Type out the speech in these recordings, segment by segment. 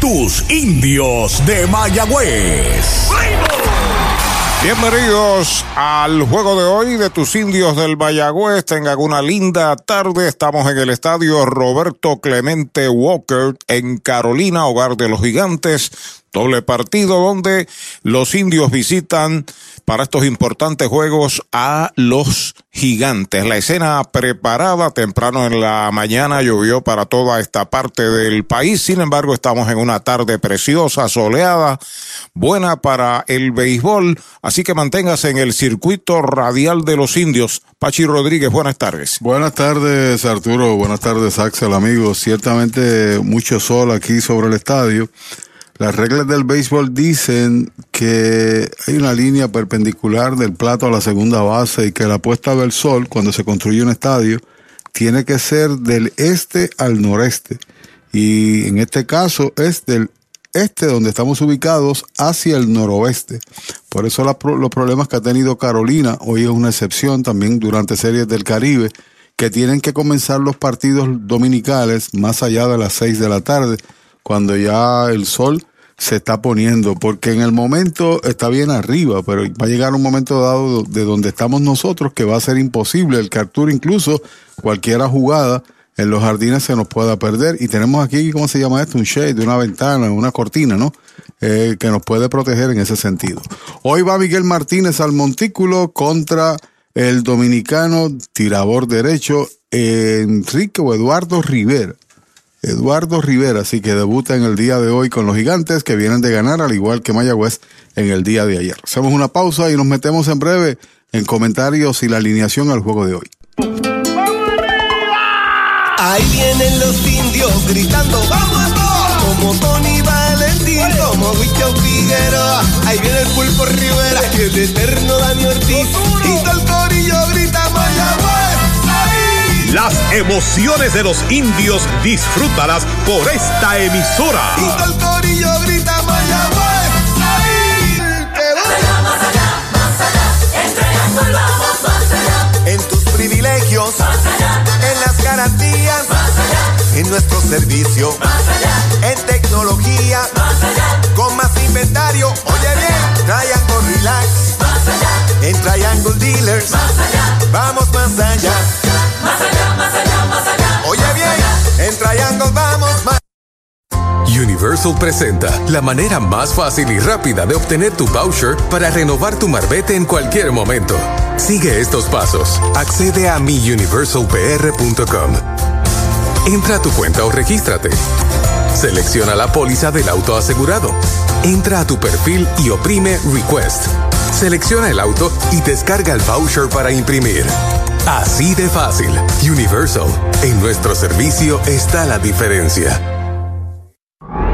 tus indios de Mayagüez. Bienvenidos al juego de hoy de tus indios del Mayagüez. Tengan una linda tarde. Estamos en el estadio Roberto Clemente Walker en Carolina, hogar de los gigantes. Doble partido donde los indios visitan para estos importantes juegos a los gigantes. La escena preparada temprano en la mañana llovió para toda esta parte del país. Sin embargo, estamos en una tarde preciosa, soleada, buena para el béisbol. Así que manténgase en el circuito radial de los indios. Pachi Rodríguez, buenas tardes. Buenas tardes, Arturo. Buenas tardes, Axel, amigos. Ciertamente mucho sol aquí sobre el estadio. Las reglas del béisbol dicen que hay una línea perpendicular del plato a la segunda base y que la puesta del sol, cuando se construye un estadio, tiene que ser del este al noreste. Y en este caso es del este, donde estamos ubicados, hacia el noroeste. Por eso los problemas que ha tenido Carolina, hoy es una excepción también durante series del Caribe, que tienen que comenzar los partidos dominicales más allá de las seis de la tarde cuando ya el sol se está poniendo, porque en el momento está bien arriba, pero va a llegar un momento dado de donde estamos nosotros que va a ser imposible el captura incluso cualquiera jugada en los jardines se nos pueda perder y tenemos aquí, ¿cómo se llama esto? Un shade, una ventana, una cortina, ¿no? Eh, que nos puede proteger en ese sentido. Hoy va Miguel Martínez al montículo contra el dominicano tirador derecho Enrique o Eduardo Rivera. Eduardo Rivera, así que debuta en el día de hoy con los gigantes que vienen de ganar, al igual que Mayagüez en el día de ayer. Hacemos una pausa y nos metemos en breve en comentarios y la alineación al juego de hoy. Ahí vienen los indios gritando, ¡vamos Como Tony Valentín, como Wicho Figueroa. Ahí viene el pulpo Rivera, y el eterno Dani Ortiz. Y todo el corillo grita. Las emociones de los indios disfrútalas por esta emisora. Y el corillo grita Mayagüez. Ahí. Más allá, más allá, más allá. En Triángulo vamos más allá. En tus privilegios, Más allá, en las garantías, más allá, en nuestro servicio, más allá, en tecnología, más allá, con más inventario. Oye bien, Triangle Relax, más allá, en Triangle Dealers, más allá, vamos más allá. Más allá, más allá, más allá. Oye bien, en Triangle vamos más Universal presenta la manera más fácil y rápida de obtener tu voucher para renovar tu marbete en cualquier momento. Sigue estos pasos. Accede a miuniversalpr.com. Entra a tu cuenta o regístrate. Selecciona la póliza del auto asegurado. Entra a tu perfil y oprime Request. Selecciona el auto y descarga el voucher para imprimir. Así de fácil. Universal. En nuestro servicio está la diferencia.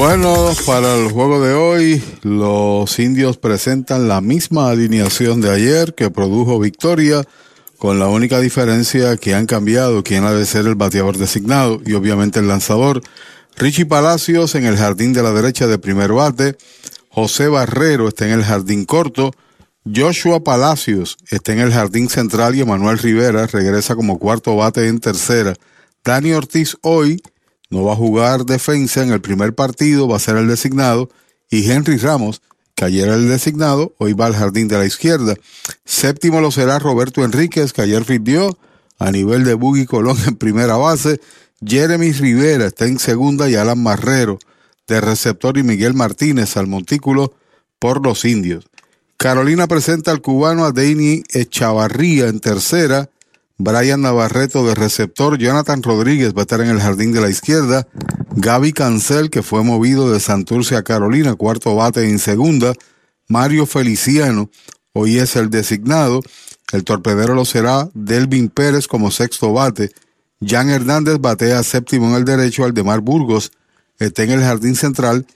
Bueno, para el juego de hoy, los indios presentan la misma alineación de ayer que produjo victoria, con la única diferencia que han cambiado quién ha de ser el bateador designado y obviamente el lanzador. Richie Palacios en el jardín de la derecha de primer bate, José Barrero está en el jardín corto, Joshua Palacios está en el jardín central y Emanuel Rivera regresa como cuarto bate en tercera. Dani Ortiz hoy no va a jugar defensa en el primer partido, va a ser el designado. Y Henry Ramos, que ayer era el designado, hoy va al jardín de la izquierda. Séptimo lo será Roberto Enríquez, que ayer firmió a nivel de Buggy Colón en primera base. Jeremy Rivera está en segunda y Alan Marrero de receptor y Miguel Martínez al montículo por los indios. Carolina presenta al cubano a Deini Echavarría en tercera. Brian Navarreto de receptor, Jonathan Rodríguez va a estar en el jardín de la izquierda, Gaby Cancel, que fue movido de Santurce a Carolina, cuarto bate en segunda, Mario Feliciano, hoy es el designado, el torpedero lo será Delvin Pérez como sexto bate, Jan Hernández batea séptimo en el derecho, Aldemar Burgos está en el jardín central,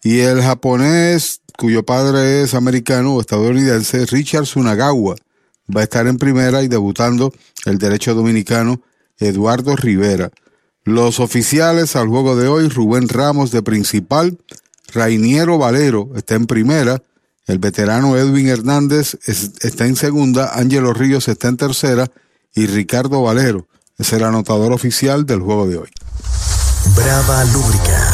y el japonés, cuyo padre es americano o estadounidense, Richard Sunagawa, va a estar en primera y debutando el derecho dominicano Eduardo Rivera. Los oficiales al juego de hoy, Rubén Ramos de principal, Rainiero Valero está en primera, el veterano Edwin Hernández está en segunda, Ángelo Ríos está en tercera y Ricardo Valero es el anotador oficial del juego de hoy. Brava Lubricants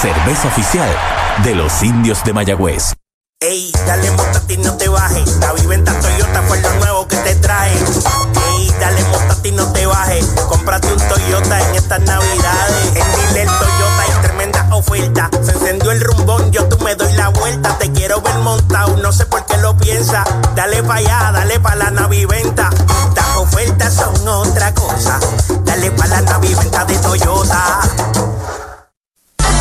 Cerveza oficial de los indios de Mayagüez. Ey, dale montate y no te bajes. La viventa Toyota fue lo nuevo que te trae. Ey, dale montate y no te bajes. Cómprate un Toyota en estas navidades. En Dile Toyota hay tremenda oferta. Se encendió el rumbón, yo tú me doy la vuelta. Te quiero ver montado, no sé por qué lo piensa. Dale pa' allá, dale pa' la naviventa. Las ofertas son otra cosa. Dale pa' la naviventa de Toyota.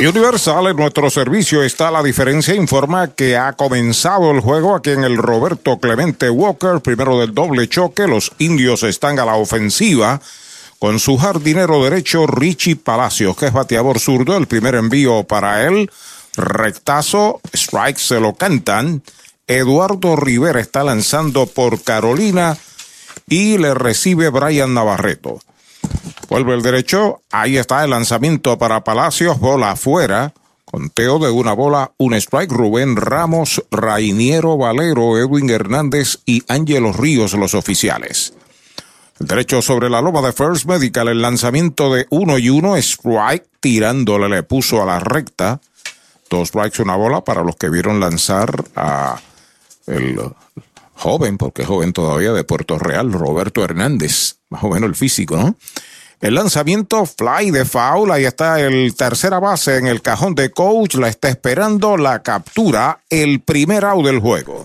Universal, en nuestro servicio está la diferencia, informa que ha comenzado el juego aquí en el Roberto Clemente Walker, primero del doble choque, los indios están a la ofensiva con su jardinero derecho Richie Palacios, que es bateador zurdo, el primer envío para él, rectazo, strike se lo cantan, Eduardo Rivera está lanzando por Carolina y le recibe Brian Navarreto. Vuelve el derecho. Ahí está el lanzamiento para Palacios. Bola afuera. Conteo de una bola, un strike. Rubén Ramos, Rainiero Valero, Edwin Hernández y Ángelos Ríos, los oficiales. El derecho sobre la loma de First Medical. El lanzamiento de uno y uno. Strike tirándole le puso a la recta. Dos strikes, una bola para los que vieron lanzar a el joven, porque es joven todavía, de Puerto Real, Roberto Hernández. Más o menos el físico, ¿no? El lanzamiento fly de foul, ahí está el tercera base en el cajón de coach, la está esperando la captura, el primer out del juego.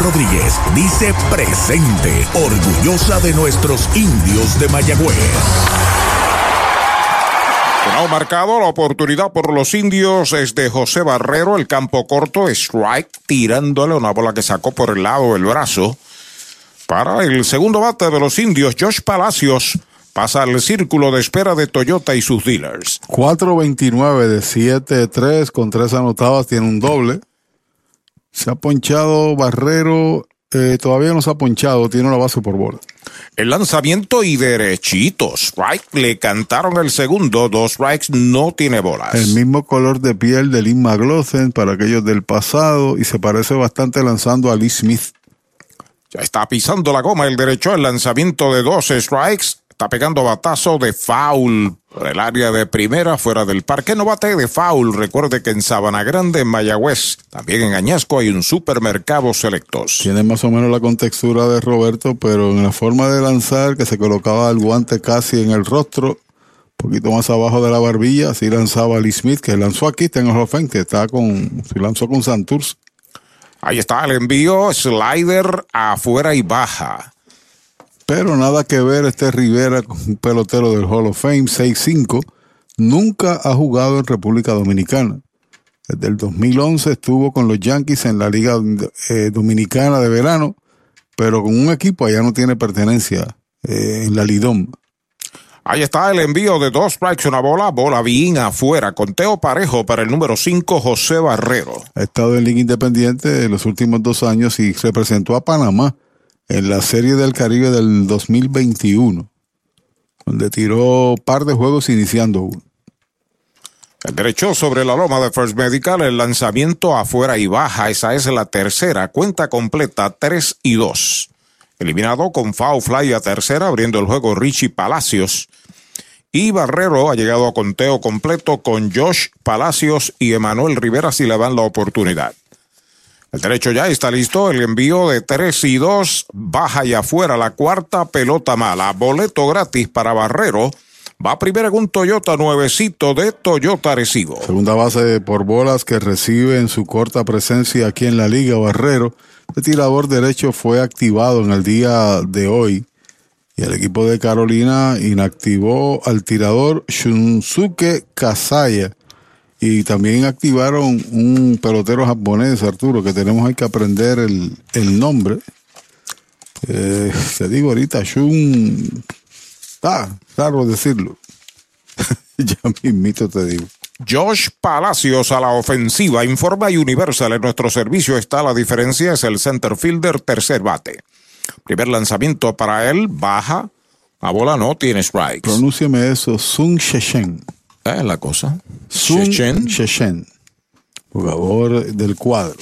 Rodríguez dice presente, orgullosa de nuestros indios de Mayagüez. Ha marcado la oportunidad por los indios es de José Barrero, el campo corto, strike, tirándole una bola que sacó por el lado del brazo. Para el segundo bate de los indios, Josh Palacios pasa al círculo de espera de Toyota y sus dealers. 4.29 de 7-3 con tres anotadas, tiene un doble. Se ha ponchado Barrero, eh, todavía no se ha ponchado, tiene una base por bola. El lanzamiento y derechito. Strike le cantaron el segundo. Dos strikes no tiene bolas. El mismo color de piel de Lynn McLaughlin para aquellos del pasado y se parece bastante lanzando a Lee Smith. Ya está pisando la goma el derecho. El lanzamiento de dos strikes. Está pegando batazo de foul por el área de primera fuera del parque. No bate de foul. Recuerde que en Sabana Grande, en Mayagüez, también en Añasco hay un supermercado selectos. Tiene más o menos la contextura de Roberto, pero en la forma de lanzar, que se colocaba el guante casi en el rostro, un poquito más abajo de la barbilla, así lanzaba Lee Smith, que lanzó aquí, está en que está con, si lanzó con Santurce. Ahí está el envío, slider afuera y baja. Pero nada que ver este Rivera un pelotero del Hall of Fame, 6'5". Nunca ha jugado en República Dominicana. Desde el 2011 estuvo con los Yankees en la Liga eh, Dominicana de verano, pero con un equipo allá no tiene pertenencia eh, en la Lidom. Ahí está el envío de dos strikes, una bola, bola bien afuera. Conteo parejo para el número 5, José Barrero. Ha estado en Liga Independiente en los últimos dos años y representó a Panamá en la Serie del Caribe del 2021, donde tiró par de juegos iniciando uno. Derecho sobre la loma de First Medical, el lanzamiento afuera y baja, esa es la tercera, cuenta completa 3 y 2. Eliminado con foul fly a tercera, abriendo el juego Richie Palacios. Y Barrero ha llegado a conteo completo con Josh Palacios y Emanuel Rivera si le dan la oportunidad. El derecho ya está listo. El envío de 3 y 2. Baja y afuera la cuarta pelota mala. Boleto gratis para Barrero. Va primero en un Toyota nuevecito de Toyota Arecibo. Segunda base por bolas que recibe en su corta presencia aquí en la Liga Barrero. El tirador derecho fue activado en el día de hoy y el equipo de Carolina inactivó al tirador Shunsuke Kasaya y también activaron un pelotero japonés, Arturo, que tenemos hay que aprender el, el nombre. Eh, te digo ahorita, Shun... Ah, claro decirlo. ya mismito te digo. Josh Palacios a la ofensiva. Informa Universal. En nuestro servicio está la diferencia. Es el center fielder, tercer bate. Primer lanzamiento para él. Baja. A bola no tiene strikes. Pronúnciame eso. Sun Sheshen. Es la cosa. Sun. Sheshen. Jugador del cuadro.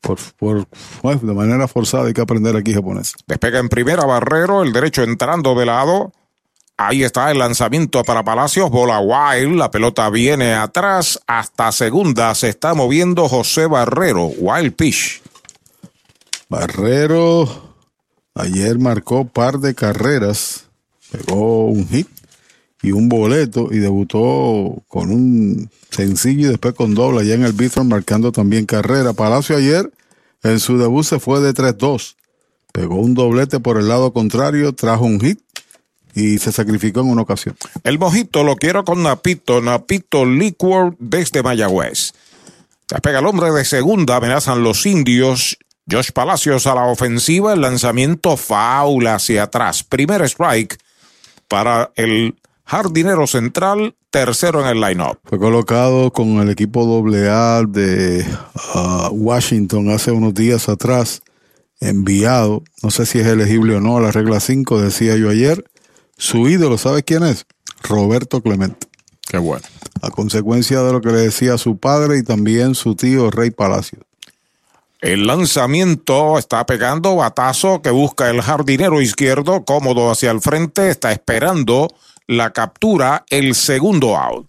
Por, por, bueno, de manera forzada hay que aprender aquí japonés. Despega en primera Barrero. El derecho entrando de lado. Ahí está el lanzamiento para Palacios, bola wild, la pelota viene atrás, hasta segunda se está moviendo José Barrero, wild pitch. Barrero ayer marcó par de carreras, pegó un hit y un boleto y debutó con un sencillo y después con doble allá en el Bithorn marcando también carrera. Palacio ayer en su debut se fue de 3-2, pegó un doblete por el lado contrario, trajo un hit y se sacrificó en una ocasión. El mojito lo quiero con Napito, Napito Liquor desde Mayagüez. Se pega el hombre de segunda, amenazan los indios. Josh Palacios a la ofensiva, el lanzamiento faula hacia atrás. Primer strike para el jardinero central, tercero en el line-up. Fue colocado con el equipo AA de uh, Washington hace unos días atrás, enviado. No sé si es elegible o no a la regla 5, decía yo ayer. Su ídolo, ¿sabe quién es? Roberto Clemente. Qué bueno. A consecuencia de lo que le decía su padre y también su tío Rey Palacio. El lanzamiento está pegando batazo que busca el jardinero izquierdo, cómodo hacia el frente, está esperando la captura, el segundo out.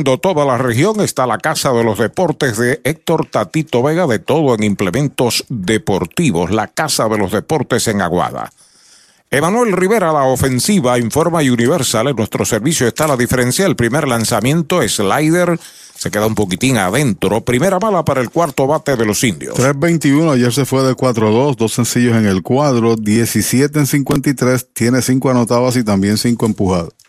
sirviendo toda la región, está la Casa de los Deportes de Héctor Tatito Vega, de todo en implementos deportivos, la Casa de los Deportes en Aguada. Emanuel Rivera, la ofensiva, informa Universal. En nuestro servicio está la diferencia. El primer lanzamiento, slider, se queda un poquitín adentro. Primera bala para el cuarto bate de los indios. 3-21, ayer se fue de 4-2, dos sencillos en el cuadro, 17 en 53, tiene 5 anotadas y también 5 empujadas.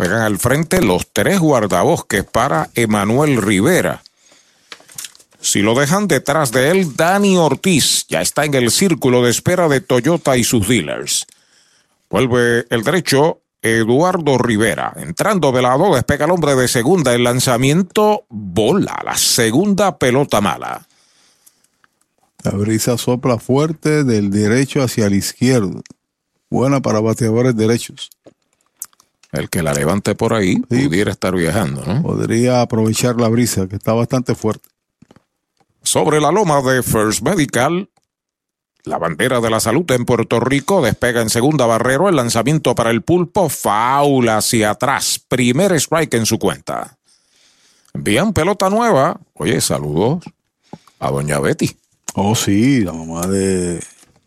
Juegan al frente los tres guardabosques para Emanuel Rivera. Si lo dejan detrás de él, Dani Ortiz ya está en el círculo de espera de Toyota y sus dealers. Vuelve el derecho, Eduardo Rivera. Entrando de lado, despega el hombre de segunda. El lanzamiento, bola, la segunda pelota mala. La brisa sopla fuerte del derecho hacia el izquierdo. Buena para bateadores derechos. El que la levante por ahí sí. pudiera estar viajando, ¿no? Podría aprovechar la brisa, que está bastante fuerte. Sobre la loma de First Medical, la bandera de la salud en Puerto Rico despega en segunda barrero el lanzamiento para el pulpo, faula hacia atrás, primer strike en su cuenta. Envían pelota nueva. Oye, saludos a doña Betty. Oh, sí, la mamá de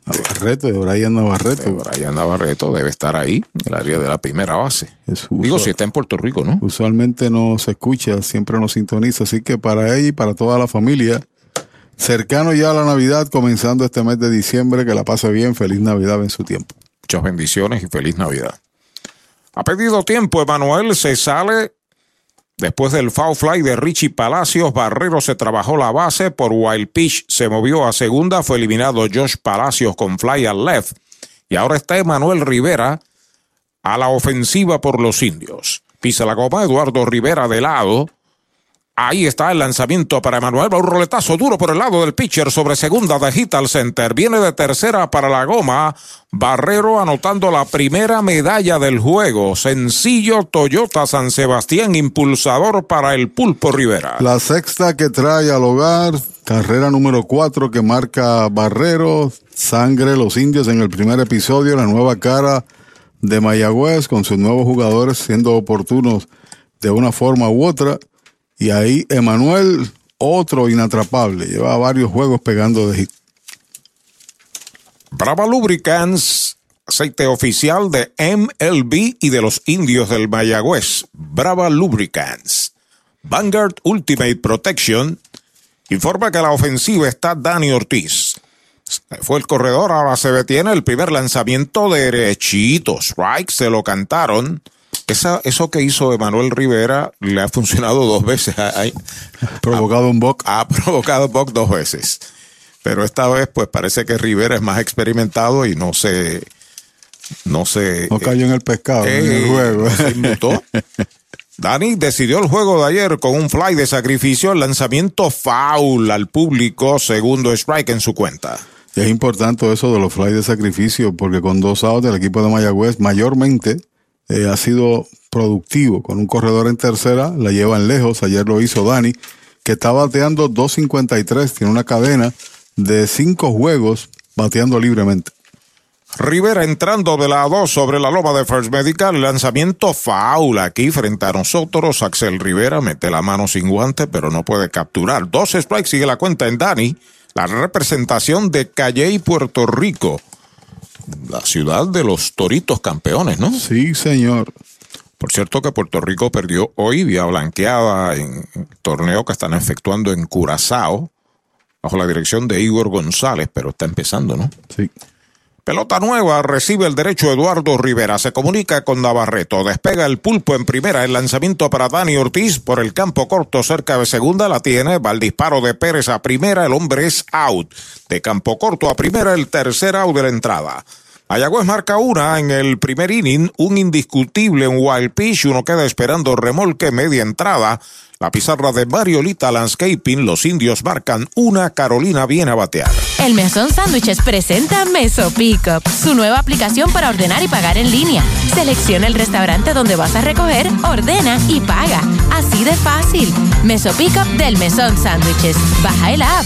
Navarreto, de Brian Navarreto. De Brian Navarreto debe estar ahí, en el área de la primera base. Digo, si está en Puerto Rico, ¿no? Usualmente no se escucha, siempre nos sintoniza, así que para ella y para toda la familia, cercano ya a la Navidad, comenzando este mes de diciembre, que la pase bien, feliz Navidad en su tiempo. Muchas bendiciones y feliz Navidad. Ha pedido tiempo, Emanuel, se sale Después del foul fly de Richie Palacios, Barrero se trabajó la base por Wild Pitch, se movió a segunda, fue eliminado Josh Palacios con fly al left y ahora está Emanuel Rivera a la ofensiva por los indios. Pisa la copa Eduardo Rivera de lado. Ahí está el lanzamiento para Emanuel. Va un roletazo duro por el lado del pitcher sobre segunda de Hital Center. Viene de tercera para la goma. Barrero anotando la primera medalla del juego. Sencillo Toyota San Sebastián, impulsador para el Pulpo Rivera. La sexta que trae al hogar, carrera número cuatro que marca Barrero, sangre, los indios en el primer episodio, la nueva cara de Mayagüez con sus nuevos jugadores siendo oportunos de una forma u otra. Y ahí Emanuel, otro inatrapable, lleva varios juegos pegando de hit. Brava Lubricants, aceite oficial de MLB y de los indios del Mayagüez. Brava Lubricants. Vanguard Ultimate Protection informa que la ofensiva está Dani Ortiz. Fue el corredor, ahora se detiene el primer lanzamiento derechito. Strike, se lo cantaron. Esa, eso que hizo Emanuel Rivera le ha funcionado dos veces. Ha, provocado un boc. Ha provocado boc dos veces. Pero esta vez, pues parece que Rivera es más experimentado y no se. No se. No cayó en el pescado, en el juego. Se inmutó. Dani decidió el juego de ayer con un fly de sacrificio, lanzamiento foul al público, segundo strike en su cuenta. Es importante eso de los fly de sacrificio, porque con dos outs del equipo de Mayagüez, mayormente eh, ha sido productivo. Con un corredor en tercera, la llevan lejos. Ayer lo hizo Dani, que está bateando 2.53, tiene una cadena de cinco juegos bateando libremente. Rivera entrando de la 2 sobre la loma de First Medical, lanzamiento foul aquí frente a nosotros. Axel Rivera mete la mano sin guante, pero no puede capturar. Dos strikes, sigue la cuenta en Dani. La representación de Calle y Puerto Rico. La ciudad de los toritos campeones, ¿no? Sí, señor. Por cierto que Puerto Rico perdió hoy vía blanqueada en torneo que están efectuando en Curazao, bajo la dirección de Igor González, pero está empezando, ¿no? Sí. Pelota nueva, recibe el derecho Eduardo Rivera, se comunica con Navarreto, despega el pulpo en primera, el lanzamiento para Dani Ortiz por el campo corto cerca de segunda, la tiene, va el disparo de Pérez a primera, el hombre es out, de campo corto a primera, el tercer out de la entrada. Mayagüez marca una en el primer inning, un indiscutible, un wild pitch, uno queda esperando remolque media entrada. La pizarra de Mariolita Landscaping, los indios marcan una, Carolina viene a batear. El Mesón Sándwiches presenta Meso Pickup, su nueva aplicación para ordenar y pagar en línea. Selecciona el restaurante donde vas a recoger, ordena y paga. Así de fácil. Meso Pickup del Mesón Sándwiches. Baja el app.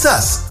us.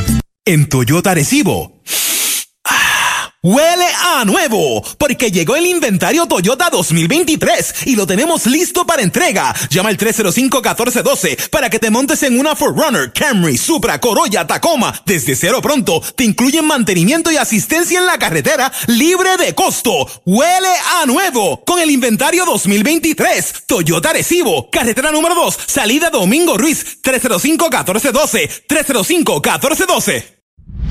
En Toyota Recibo. Huele a nuevo, porque llegó el inventario Toyota 2023 y lo tenemos listo para entrega. Llama al 305-1412 para que te montes en una Forerunner, Camry, Supra, Corolla, Tacoma. Desde cero pronto te incluyen mantenimiento y asistencia en la carretera libre de costo. Huele a nuevo con el inventario 2023. Toyota Recibo, carretera número 2, salida Domingo Ruiz, 305-1412, 305-1412.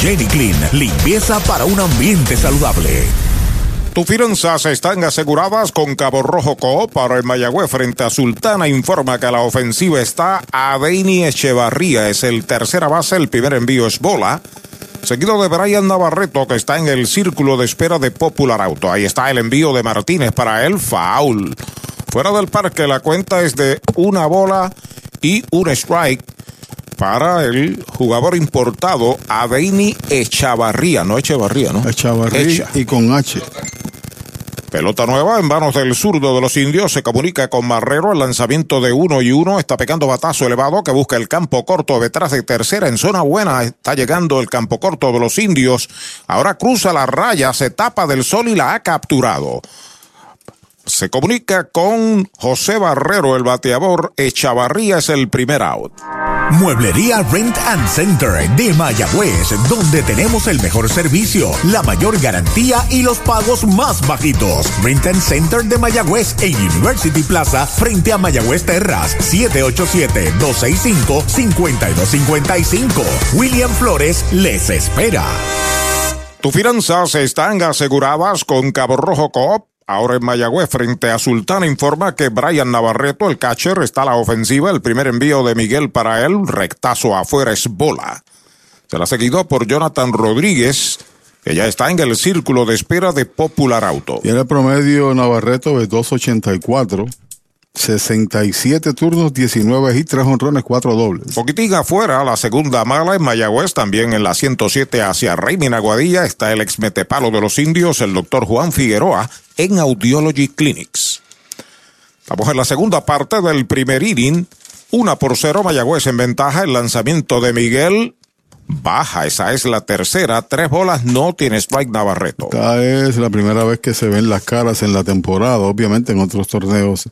Jenny Clean, limpieza para un ambiente saludable. Tus finanzas están aseguradas con Cabo Rojo Coop para el Mayagüez frente a Sultana. Informa que la ofensiva está a Deini Echevarría. Es el tercera base. El primer envío es bola. Seguido de Brian Navarreto, que está en el círculo de espera de Popular Auto. Ahí está el envío de Martínez para él. Foul. Fuera del parque, la cuenta es de una bola y un strike para el jugador importado Adeini Echavarría, no Echevarría, ¿no? Echavarría Echa. y con H. Pelota nueva en manos del zurdo de los indios. Se comunica con Marrero. El lanzamiento de uno y uno. Está pegando batazo elevado que busca el campo corto detrás de tercera en zona buena. Está llegando el campo corto de los indios. Ahora cruza la raya, se tapa del sol y la ha capturado. Se comunica con José Barrero, el bateador. Echavarría es el primer out. Mueblería Rent and Center de Mayagüez, donde tenemos el mejor servicio, la mayor garantía y los pagos más bajitos. Rent and Center de Mayagüez en University Plaza, frente a Mayagüez Terras, 787-265-5255. William Flores les espera. Tus finanzas están aseguradas con Cabo Rojo Coop. Ahora en Mayagüez, frente a Sultana, informa que Brian Navarreto, el catcher, está a la ofensiva. El primer envío de Miguel para él, rectazo afuera, es bola. Se la seguido por Jonathan Rodríguez, que ya está en el círculo de espera de Popular Auto. Tiene promedio Navarreto de 284. 67 turnos, 19 hits, 3 honrones, 4 dobles. Poquitín afuera, la segunda mala en Mayagüez, también en la 107 hacia Raymond Aguadilla, está el ex metepalo de los indios, el doctor Juan Figueroa, en Audiology Clinics. Estamos en la segunda parte del primer inning. Una por cero, Mayagüez en ventaja. El lanzamiento de Miguel baja. Esa es la tercera. Tres bolas, no tiene strike Navarreto. Esta es la primera vez que se ven las caras en la temporada. Obviamente en otros torneos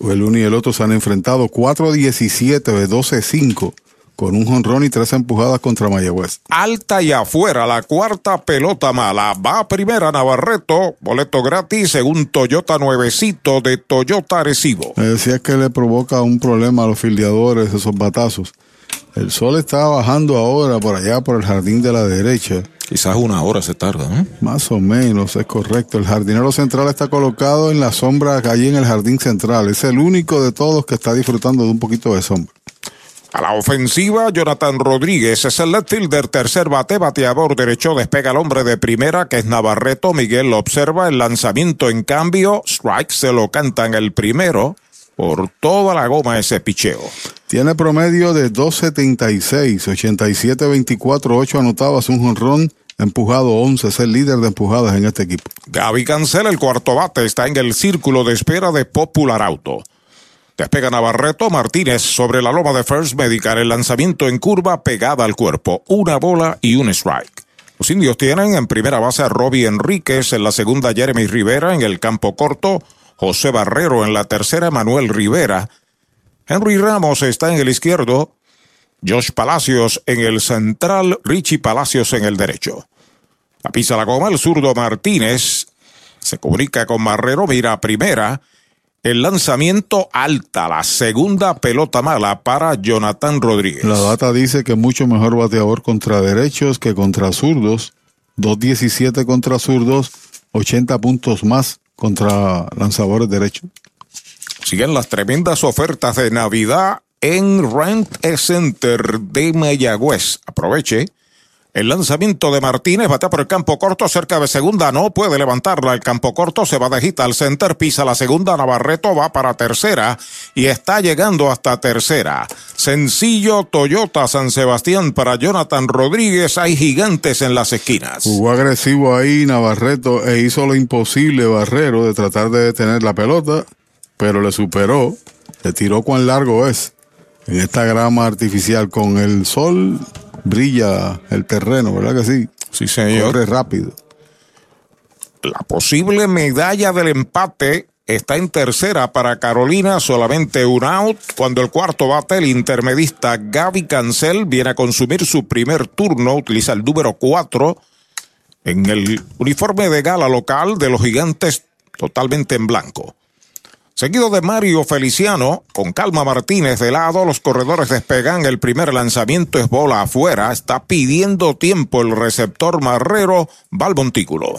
el uno y el otro se han enfrentado 4-17 de 12-5 con un jonrón y tres empujadas contra Mayagüez. Alta y afuera, la cuarta pelota mala. Va primera Navarreto, boleto gratis según Toyota Nuevecito de Toyota Arecibo. Me decía que le provoca un problema a los fildeadores esos batazos. El sol está bajando ahora por allá por el jardín de la derecha. Quizás una hora se tarda, ¿no? Más o menos, es correcto. El jardinero central está colocado en la sombra allí en el jardín central. Es el único de todos que está disfrutando de un poquito de sombra. A la ofensiva, Jonathan Rodríguez es el left fielder, tercer bate, bateador derecho, despega el hombre de primera, que es Navarreto. Miguel observa el lanzamiento en cambio, strike se lo cantan el primero. Por toda la goma ese picheo. Tiene promedio de 2.76, 87-24, 8 anotadas, un jonrón, empujado 11, es el líder de empujadas en este equipo. Gaby Cancela, el cuarto bate, está en el círculo de espera de Popular Auto. Despega Navarreto Martínez sobre la loma de First Medical. El lanzamiento en curva pegada al cuerpo. Una bola y un strike. Los indios tienen en primera base a Robbie Enríquez, en la segunda Jeremy Rivera, en el campo corto José Barrero, en la tercera Manuel Rivera. Henry Ramos está en el izquierdo. Josh Palacios en el central. Richie Palacios en el derecho. La pisa la goma el zurdo Martínez. Se comunica con Barrero, mira primera. El lanzamiento alta, la segunda pelota mala para Jonathan Rodríguez. La data dice que mucho mejor bateador contra derechos que contra zurdos. 2.17 contra zurdos, 80 puntos más contra lanzadores derechos. Siguen las tremendas ofertas de Navidad en Rent Center de Mayagüez. Aproveche. El lanzamiento de Martínez batea por el campo corto cerca de segunda, no puede levantarla. El campo corto se va de hit al center, pisa la segunda, Navarreto va para tercera y está llegando hasta tercera. Sencillo Toyota San Sebastián para Jonathan Rodríguez, hay gigantes en las esquinas. Jugó agresivo ahí Navarreto e hizo lo imposible Barrero de tratar de detener la pelota, pero le superó, le tiró cuán largo es. En esta grama artificial con el sol brilla el terreno, ¿verdad que sí? Sí, señor. Corre rápido. La posible medalla del empate está en tercera para Carolina, solamente un out. Cuando el cuarto bate, el intermedista Gaby Cancel viene a consumir su primer turno, utiliza el número cuatro en el uniforme de gala local de los gigantes totalmente en blanco. Seguido de Mario Feliciano, con Calma Martínez de lado, los corredores despegan, el primer lanzamiento es bola afuera, está pidiendo tiempo el receptor Marrero, va montículo.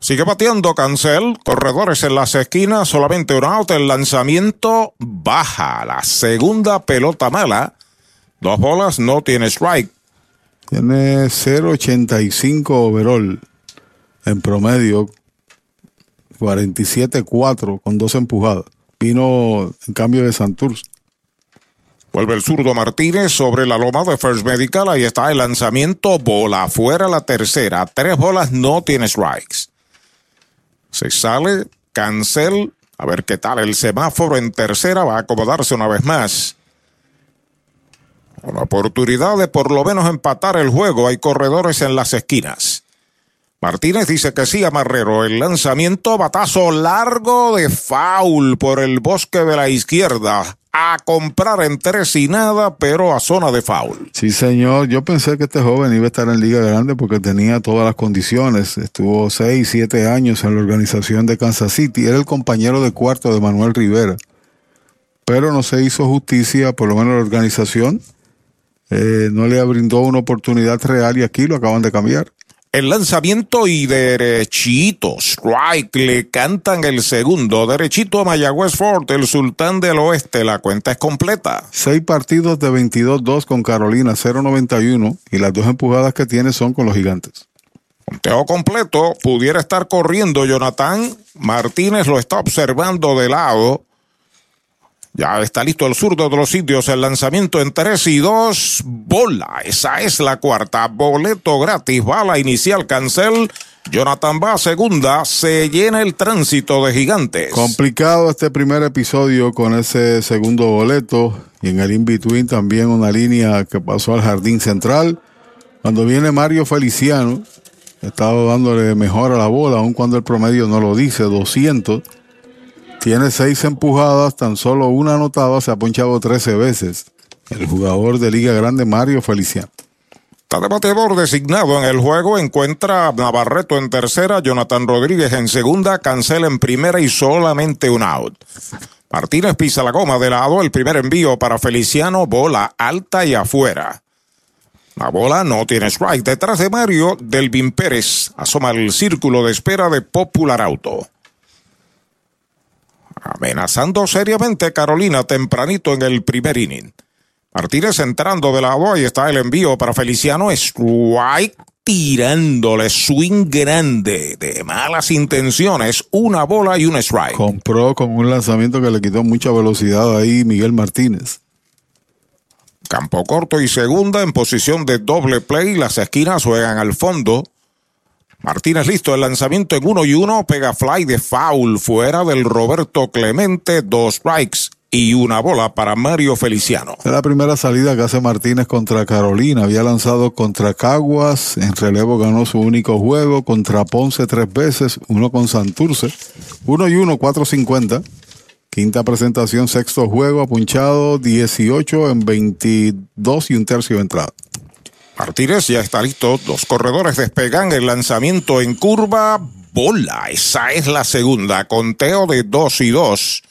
Sigue bateando Cancel, corredores en las esquinas, solamente un out, el lanzamiento baja, la segunda pelota mala, dos bolas, no tiene strike. Tiene 0.85 overall en promedio, 47-4 con dos empujadas. Vino en cambio de Santurce. Vuelve el zurdo Martínez sobre la loma de First Medical. Ahí está el lanzamiento. Bola afuera la tercera. Tres bolas, no tiene strikes. Se sale, cancel. A ver qué tal el semáforo en tercera. Va a acomodarse una vez más. Una oportunidad de por lo menos empatar el juego. Hay corredores en las esquinas. Martínez dice que sí a Marrero. El lanzamiento, batazo largo de foul por el bosque de la izquierda. A comprar en tres y nada, pero a zona de foul. Sí, señor. Yo pensé que este joven iba a estar en Liga Grande porque tenía todas las condiciones. Estuvo seis, siete años en la organización de Kansas City. Era el compañero de cuarto de Manuel Rivera. Pero no se hizo justicia, por lo menos la organización. Eh, no le brindó una oportunidad real y aquí lo acaban de cambiar. El lanzamiento y derechito, strike, le cantan el segundo, derechito a Mayagüez Fort, el sultán del oeste, la cuenta es completa. Seis partidos de 22-2 con Carolina, 0-91 y las dos empujadas que tiene son con los gigantes. Conteo completo, pudiera estar corriendo Jonathan, Martínez lo está observando de lado. Ya está listo el zurdo de los indios, el lanzamiento en 3 y 2, bola, esa es la cuarta, boleto gratis, bala inicial, cancel, Jonathan va a segunda, se llena el tránsito de gigantes. Complicado este primer episodio con ese segundo boleto y en el in-between también una línea que pasó al jardín central. Cuando viene Mario Feliciano, ha estado dándole mejor a la bola, aun cuando el promedio no lo dice, 200. Tiene seis empujadas, tan solo una anotada, se ha ponchado 13 veces. El jugador de Liga Grande, Mario Feliciano. Está de bateador designado en el juego. Encuentra a Navarreto en tercera, Jonathan Rodríguez en segunda, Cancela en primera y solamente un out. Martínez pisa la goma de lado. El primer envío para Feliciano, bola alta y afuera. La bola no tiene strike. Detrás de Mario, Delvin Pérez asoma el círculo de espera de Popular Auto. Amenazando seriamente Carolina tempranito en el primer inning. Martínez entrando de lado, ahí está el envío para Feliciano. Strike tirándole swing grande de malas intenciones. Una bola y un strike. Compró con un lanzamiento que le quitó mucha velocidad ahí Miguel Martínez. Campo corto y segunda en posición de doble play. Las esquinas juegan al fondo. Martínez listo, el lanzamiento en uno y uno, pega fly de foul fuera del Roberto Clemente, dos strikes y una bola para Mario Feliciano. Es la primera salida que hace Martínez contra Carolina. Había lanzado contra Caguas, en relevo ganó su único juego, contra Ponce tres veces, uno con Santurce, uno y uno, 450. Quinta presentación, sexto juego, apunchado 18 en 22 y un tercio de entrada. Martínez ya está listo. Los corredores despegan el lanzamiento en curva. Bola. Esa es la segunda. Conteo de dos y dos.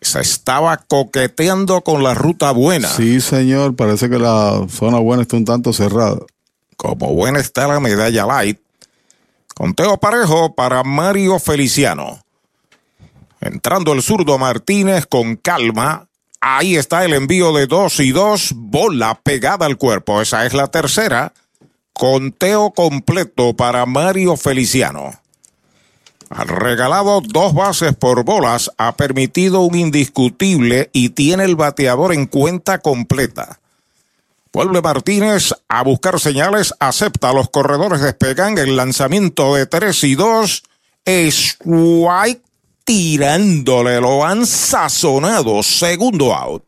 Esa estaba coqueteando con la ruta buena. Sí, señor. Parece que la zona buena está un tanto cerrada. Como buena está la medalla light. Conteo parejo para Mario Feliciano. Entrando el zurdo Martínez con calma. Ahí está el envío de dos y dos, bola pegada al cuerpo. Esa es la tercera. Conteo completo para Mario Feliciano. Ha regalado dos bases por bolas, ha permitido un indiscutible y tiene el bateador en cuenta completa. Vuelve Martínez a buscar señales, acepta los corredores despegan el lanzamiento de tres y dos. Strike tirándole, lo han sazonado. Segundo out.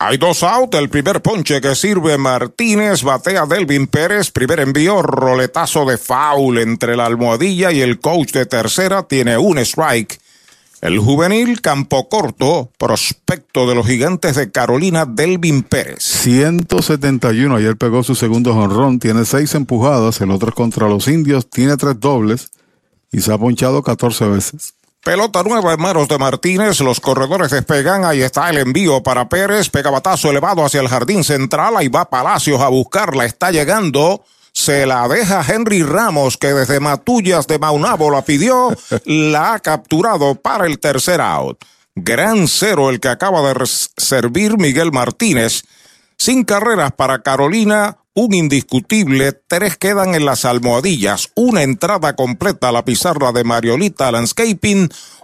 Hay dos out, el primer ponche que sirve Martínez, batea Delvin Pérez, primer envío, roletazo de foul entre la almohadilla y el coach de tercera tiene un strike. El juvenil campo corto, prospecto de los gigantes de Carolina, Delvin Pérez. 171, ayer pegó su segundo jonrón, tiene seis empujadas, el otro es contra los indios, tiene tres dobles y se ha ponchado 14 veces. Pelota nueva en manos de Martínez. Los corredores despegan. Ahí está el envío para Pérez. Pega batazo elevado hacia el jardín central. Ahí va Palacios a buscarla. Está llegando. Se la deja Henry Ramos, que desde Matullas de Maunabo la pidió. La ha capturado para el tercer out. Gran cero el que acaba de servir Miguel Martínez. Sin carreras para Carolina, un indiscutible, tres quedan en las almohadillas, una entrada completa a la pizarra de Mariolita Landscaping,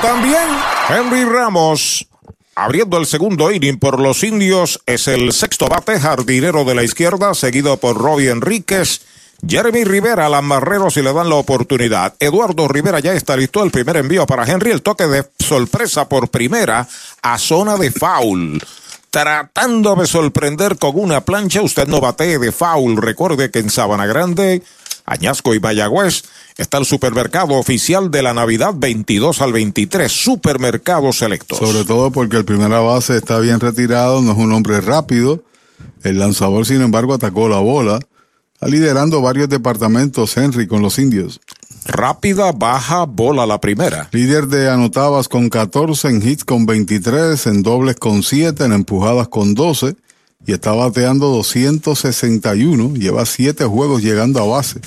también. Henry Ramos. Abriendo el segundo inning por los indios es el sexto bate, jardinero de la izquierda, seguido por Robbie Enríquez. Jeremy Rivera, Marreros si le dan la oportunidad. Eduardo Rivera ya está listo. El primer envío para Henry. El toque de sorpresa por primera a zona de foul. Tratando de sorprender con una plancha. Usted no batee de foul. Recuerde que en Sabana Grande, Añasco y Mayagüez está el supermercado oficial de la Navidad 22 al 23, Supermercado Selectos. Sobre todo porque el primera base está bien retirado, no es un hombre rápido. El lanzador, sin embargo, atacó la bola, está liderando varios departamentos Henry con los indios. Rápida, baja, bola la primera. Líder de anotadas con 14, en hits con 23, en dobles con 7, en empujadas con 12 y está bateando 261. Lleva 7 juegos llegando a base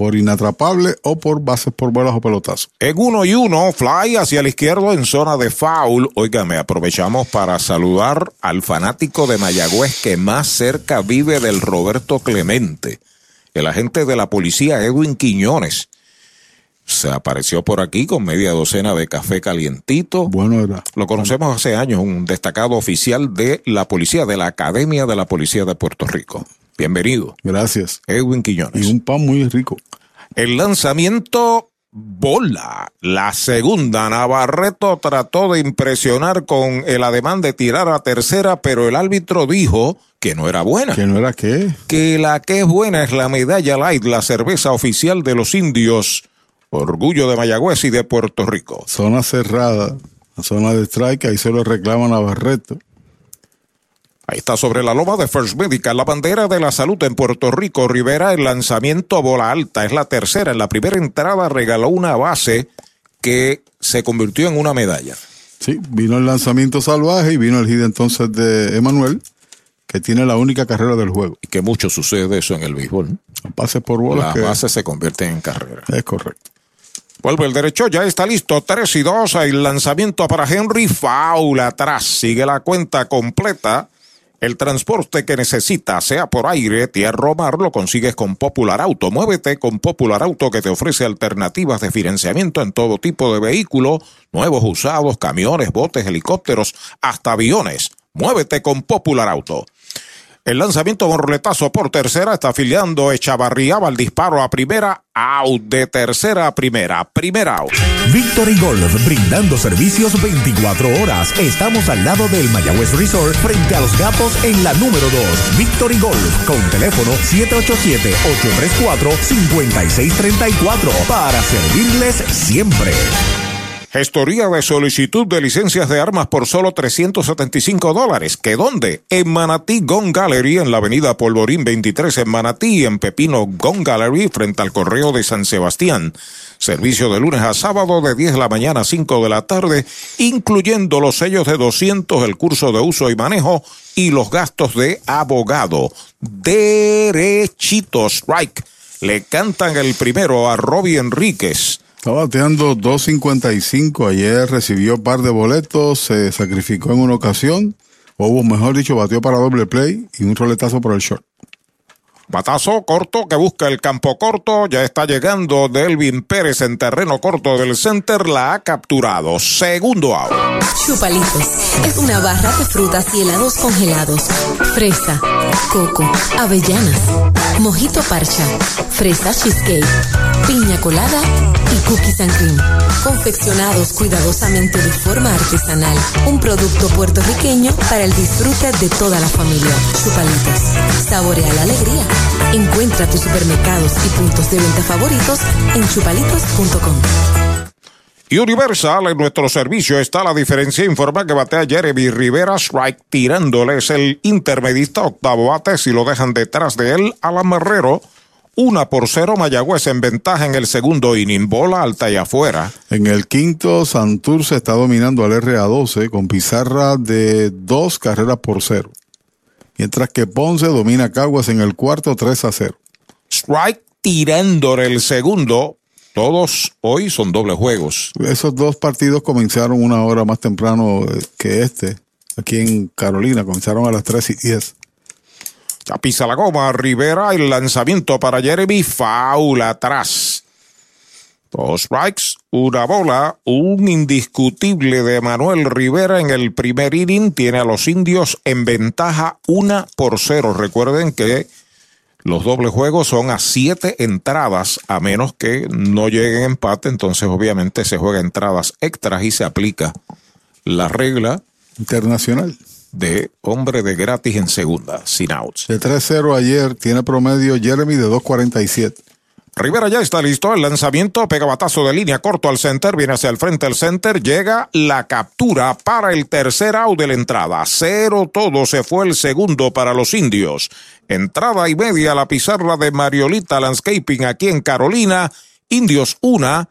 por inatrapable o por bases por bolas o pelotazos. En uno y uno, fly hacia la izquierda en zona de foul. Óigame, aprovechamos para saludar al fanático de Mayagüez que más cerca vive del Roberto Clemente, el agente de la policía Edwin Quiñones. Se apareció por aquí con media docena de café calientito. Bueno, era. Lo conocemos hace años, un destacado oficial de la policía, de la Academia de la Policía de Puerto Rico. Bienvenido. Gracias. Edwin Quiñones. Y un pan muy rico. El lanzamiento bola. La segunda, Navarreto trató de impresionar con el ademán de tirar a tercera, pero el árbitro dijo que no era buena. ¿Que no era qué? Que la que es buena es la medalla light, la cerveza oficial de los indios. Orgullo de Mayagüez y de Puerto Rico. Zona cerrada, zona de strike, ahí se lo reclama Navarreto. Ahí está sobre la loma de First Medical, la bandera de la salud en Puerto Rico. Rivera, el lanzamiento a bola alta, es la tercera. En la primera entrada regaló una base que se convirtió en una medalla. Sí, vino el lanzamiento salvaje y vino el hit entonces de Emanuel, que tiene la única carrera del juego. Y que mucho sucede eso en el béisbol. Pases por bolas. Las que- bases se convierten en carrera. Es correcto. Vuelve el derecho, ya está listo. 3 y 2. El lanzamiento para Henry. Foul atrás. Sigue la cuenta completa. El transporte que necesitas, sea por aire, tierra o mar, lo consigues con Popular Auto. Muévete con Popular Auto que te ofrece alternativas de financiamiento en todo tipo de vehículos, nuevos usados, camiones, botes, helicópteros, hasta aviones. Muévete con Popular Auto. El lanzamiento con roletazo por tercera está afiliando Echavarría va el disparo a primera, out de tercera a primera, primera out. Victory Golf, brindando servicios 24 horas. Estamos al lado del Mayagüez Resort, frente a los gatos en la número 2. Victory Golf, con teléfono 787-834-5634, para servirles siempre. Gestoría de solicitud de licencias de armas por solo 375 dólares. ¿Que dónde? En Manatí Gun Gallery, en la avenida Polvorín 23 en Manatí, en Pepino Gun Gallery, frente al correo de San Sebastián. Servicio de lunes a sábado de 10 de la mañana a 5 de la tarde, incluyendo los sellos de 200, el curso de uso y manejo y los gastos de abogado. Derechito strike. Le cantan el primero a Robbie Enríquez. Está bateando 2.55. Ayer recibió par de boletos, se sacrificó en una ocasión, o mejor dicho, batió para doble play y un roletazo por el short. Batazo corto que busca el campo corto. Ya está llegando Delvin Pérez en terreno corto del center. La ha capturado. Segundo out. Chupalitos es una barra de frutas y helados congelados. Fresa, coco, avellanas, mojito parcha, fresa cheesecake, piña colada y cookies and. Confeccionados cuidadosamente de forma artesanal. Un producto puertorriqueño para el disfrute de toda la familia. Chupalitos. Saborea la alegría. Encuentra tus supermercados y puntos de venta favoritos en chupalitos.com. Y Universal, en nuestro servicio está la diferencia. Informa que batea Jeremy Rivera Strike tirándoles el intermedista octavo bate. Si lo dejan detrás de él, Alan Marrero. Una por cero, Mayagüez en ventaja en el segundo inning. Bola alta y afuera. En el quinto, Santurce está dominando al RA12 con pizarra de dos carreras por cero. Mientras que Ponce domina a Caguas en el cuarto 3 a 0. Strike tirándole el segundo. Todos hoy son dobles juegos. Esos dos partidos comenzaron una hora más temprano eh, que este. Aquí en Carolina comenzaron a las 3 y 10. Ya pisa la goma, Rivera, el lanzamiento para Jeremy, foul atrás. Dos strikes, una bola, un indiscutible de Manuel Rivera en el primer inning tiene a los indios en ventaja una por cero. Recuerden que los dobles juegos son a siete entradas, a menos que no lleguen empate, entonces obviamente se juega entradas extras y se aplica la regla internacional de hombre de gratis en segunda, sin outs. De 3-0 ayer tiene promedio Jeremy de 2.47. Rivera ya está listo. El lanzamiento pega batazo de línea corto al center. Viene hacia el frente el center. Llega la captura para el tercer out de la entrada. Cero todo se fue el segundo para los indios. Entrada y media a la pizarra de Mariolita Landscaping aquí en Carolina. Indios una,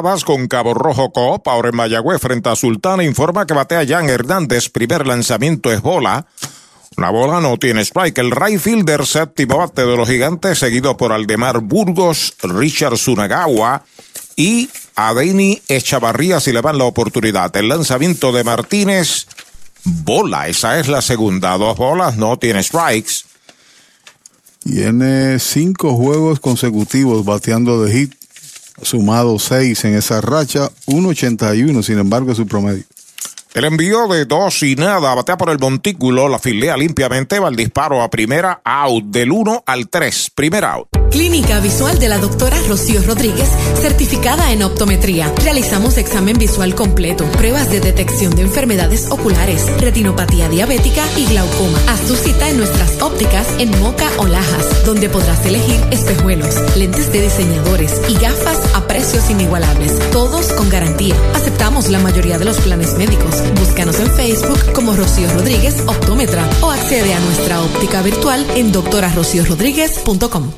con Cabo Rojo Coop, ahora en Mayagüez frente a Sultana, informa que batea Jan Hernández, primer lanzamiento es bola. Una bola no tiene strike. El right fielder, séptimo bate de los gigantes, seguido por Aldemar Burgos, Richard Sunagawa y Adeni Echavarría si le dan la oportunidad. El lanzamiento de Martínez, bola, esa es la segunda. Dos bolas, no tiene strikes. Tiene cinco juegos consecutivos bateando de hit sumado 6 en esa racha, 1.81, sin embargo, es su promedio. El envío de dos y nada, batea por el montículo, la filea limpiamente, va el disparo a primera, out, del 1 al 3, primer out. Clínica Visual de la doctora Rocío Rodríguez, certificada en optometría. Realizamos examen visual completo, pruebas de detección de enfermedades oculares, retinopatía diabética y glaucoma. Haz tu cita en nuestras ópticas en Moca o Lajas, donde podrás elegir espejuelos, lentes de diseñadores y gafas a precios inigualables, todos con garantía. Aceptamos la mayoría de los planes médicos. Búscanos en Facebook como Rocío Rodríguez Optómetra o accede a nuestra óptica virtual en doctorarociorodríguez.com.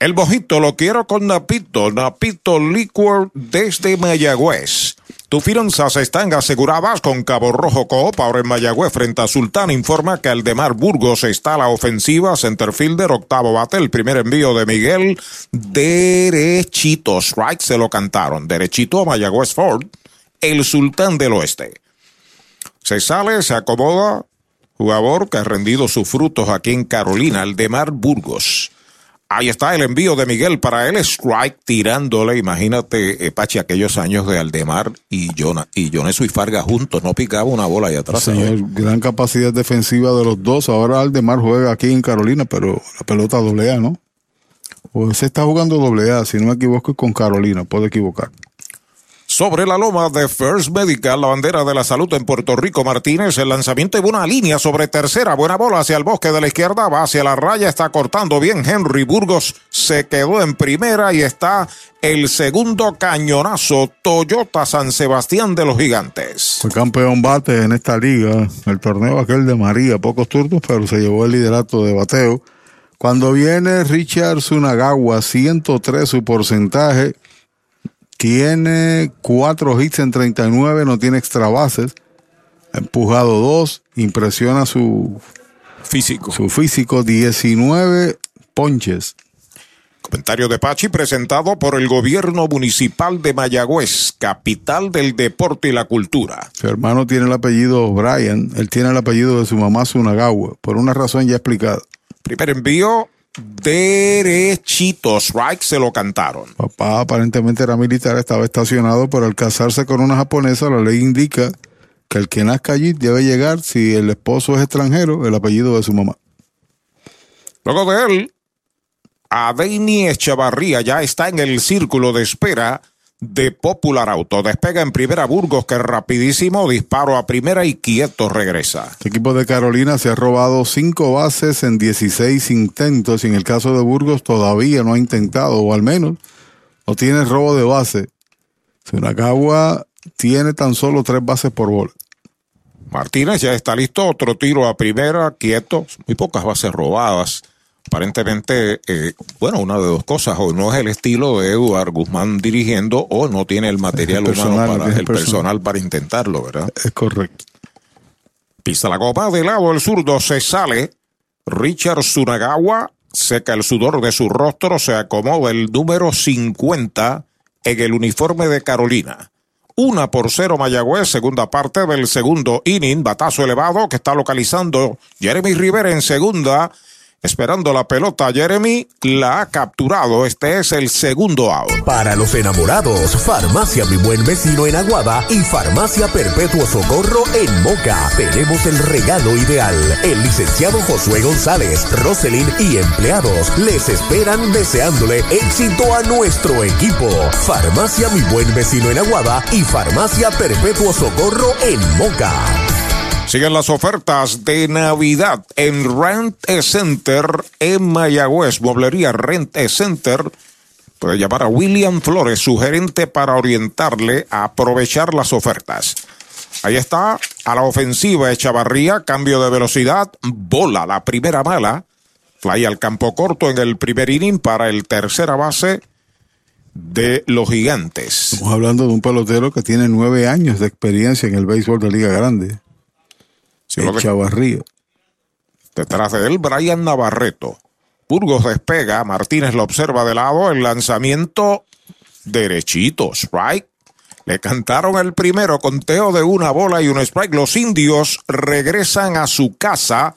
El mojito lo quiero con Napito, Napito Liquor desde Mayagüez. Tus finanzas están aseguradas con Cabo Rojo Coop, ahora en Mayagüez frente a Sultán. Informa que Aldemar Burgos está la ofensiva, centerfielder, octavo bate, el primer envío de Miguel, derechito, strike, se lo cantaron, derechito a Mayagüez Ford, el Sultán del Oeste. Se sale, se acomoda, jugador que ha rendido sus frutos aquí en Carolina, Aldemar Burgos. Ahí está el envío de Miguel para él, strike tirándole. Imagínate, eh, Pachi, aquellos años de Aldemar y Jonah, y Jonesu y Farga juntos, no picaba una bola ahí atrás. Señor, gran capacidad defensiva de los dos. Ahora Aldemar juega aquí en Carolina, pero la pelota doble A, ¿no? O se está jugando doble A, si no me equivoco, con Carolina, puedo equivocar. Sobre la loma de First Medical, la bandera de la salud en Puerto Rico, Martínez, el lanzamiento de una línea sobre tercera, buena bola hacia el bosque de la izquierda, va hacia la raya, está cortando bien Henry Burgos, se quedó en primera y está el segundo cañonazo Toyota San Sebastián de los Gigantes. Fue campeón bate en esta liga, el torneo aquel de María, pocos turnos, pero se llevó el liderato de bateo. Cuando viene Richard Sunagawa, 103 su porcentaje, tiene cuatro hits en 39, no tiene extra bases. Ha empujado dos, impresiona su físico. Su físico, 19 ponches. Comentario de Pachi presentado por el gobierno municipal de Mayagüez, capital del deporte y la cultura. Su hermano tiene el apellido Brian, él tiene el apellido de su mamá Sunagawa, por una razón ya explicada. Primer envío, derechitos, right, se lo cantaron. Papá aparentemente era militar, estaba estacionado, pero al casarse con una japonesa, la ley indica que el que nazca allí debe llegar, si el esposo es extranjero, el apellido de su mamá. Luego de él, Adeni Echavarría ya está en el círculo de espera de Popular Auto. Despega en primera Burgos, que rapidísimo, disparo a primera y quieto regresa. El equipo de Carolina se ha robado cinco bases en 16 intentos y en el caso de Burgos todavía no ha intentado, o al menos no tiene robo de base. Sunacagua tiene tan solo tres bases por bola. Martínez ya está listo, otro tiro a primera, quieto, muy pocas bases robadas. Aparentemente, eh, bueno, una de dos cosas, o no es el estilo de Eduard Guzmán dirigiendo, o no tiene el material El humano para el el personal. personal para intentarlo, ¿verdad? Es correcto. Pisa la copa de lado, el zurdo se sale. Richard Sunagawa seca el sudor de su rostro, se acomoda el número 50 en el uniforme de Carolina. Una por cero Mayagüez, segunda parte del segundo inning, batazo elevado que está localizando Jeremy Rivera en segunda, esperando la pelota. Jeremy la ha capturado, este es el segundo out. Para los enamorados, Farmacia Mi Buen Vecino en Aguada y Farmacia Perpetuo Socorro en Moca. Tenemos el regalo ideal. El licenciado Josué González, Roselyn y empleados les esperan deseándole éxito a nuestro equipo. Farmacia Mi Buen Vecino en Aguada y Farmacia Perpetuo Socorro en Moca. Siguen las ofertas de Navidad en Rent Center en Mayagüez. Mueblería Rent Center. Puede llamar a William Flores, su gerente, para orientarle a aprovechar las ofertas. Ahí está, a la ofensiva Echavarría, cambio de velocidad, bola, la primera mala. Fly al campo corto en el primer inning para el tercera base de los gigantes. Estamos hablando de un pelotero que tiene nueve años de experiencia en el béisbol de Liga Grande. Lo el Chavarrío. Detrás de él, Brian Navarreto. Burgos despega, Martínez lo observa de lado, el lanzamiento derechito, strike. Le cantaron el primero conteo de una bola y un strike. Los indios regresan a su casa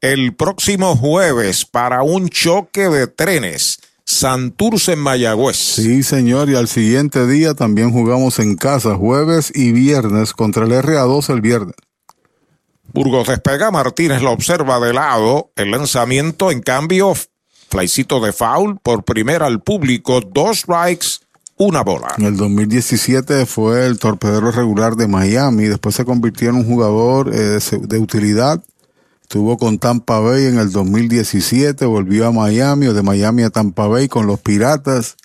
el próximo jueves para un choque de trenes. Santurce en Mayagüez. Sí, señor, y al siguiente día también jugamos en casa, jueves y viernes, contra el RA2 el viernes. Burgos despega, Martínez lo observa de lado. El lanzamiento, en cambio, flycito de foul por primera al público, dos strikes, una bola. En el 2017 fue el torpedero regular de Miami, después se convirtió en un jugador eh, de utilidad. Estuvo con Tampa Bay en el 2017, volvió a Miami o de Miami a Tampa Bay con los Piratas,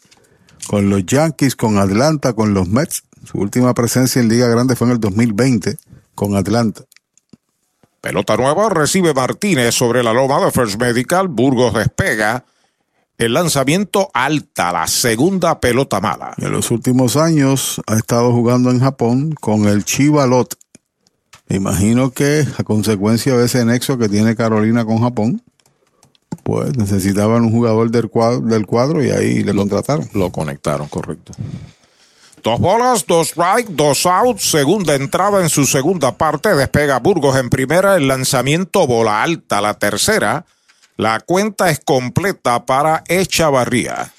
con los Yankees, con Atlanta, con los Mets. Su última presencia en Liga Grande fue en el 2020 con Atlanta. Pelota nueva, recibe Martínez sobre la loma de First Medical. Burgos despega. El lanzamiento alta, la segunda pelota mala. En los últimos años ha estado jugando en Japón con el Chivalot. Me imagino que a consecuencia de ese nexo que tiene Carolina con Japón, pues necesitaban un jugador del cuadro, del cuadro y ahí le contrataron. Lo conectaron, correcto. Dos bolas, dos strike, dos outs. Segunda entrada en su segunda parte. Despega Burgos en primera. El lanzamiento bola alta. La tercera. La cuenta es completa para Echavarría.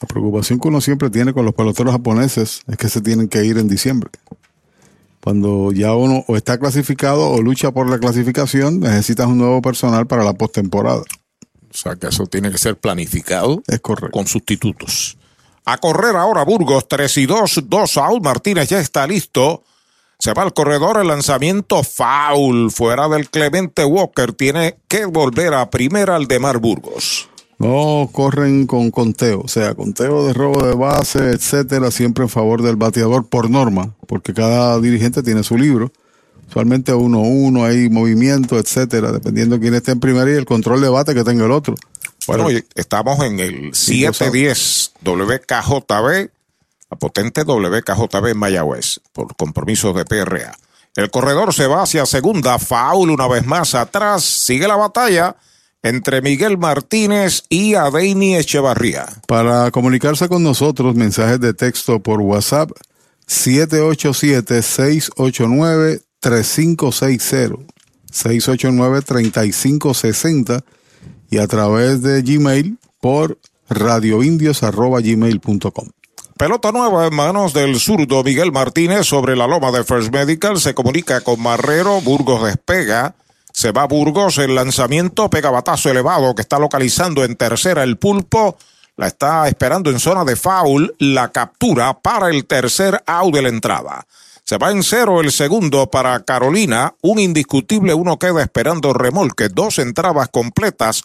La preocupación que uno siempre tiene con los peloteros japoneses es que se tienen que ir en diciembre. Cuando ya uno o está clasificado o lucha por la clasificación, necesitas un nuevo personal para la postemporada. O sea que eso tiene que ser planificado. Es correcto. Con sustitutos. A correr ahora Burgos, 3 y 2, 2 out. Martínez ya está listo. Se va al corredor, el lanzamiento foul fuera del Clemente Walker. Tiene que volver a primera al de Mar Burgos. No corren con conteo, o sea, conteo de robo de base, etcétera, siempre en favor del bateador por norma, porque cada dirigente tiene su libro. Usualmente uno uno, hay movimiento, etcétera, dependiendo quién esté en primera y el control de bate que tenga el otro. Bueno, Pero- estamos en el Sí, lo sabe. 710 WKJB, la potente WKJB en Mayagüez, por compromisos de PRA. El corredor se va hacia segunda, foul una vez más atrás, sigue la batalla entre Miguel Martínez y Adeini Echevarría. Para comunicarse con nosotros, mensajes de texto por WhatsApp 787-689-3560, 689-3560 y a través de Gmail por radioindios.gmail.com. Pelota nueva en manos del zurdo Miguel Martínez sobre la loma de First Medical. Se comunica con Marrero. Burgos despega. Se va Burgos. El lanzamiento pega batazo elevado que está localizando en tercera el pulpo. La está esperando en zona de foul. La captura para el tercer out de la entrada. Se va en cero el segundo para Carolina. Un indiscutible, uno queda esperando remolque. Dos entradas completas.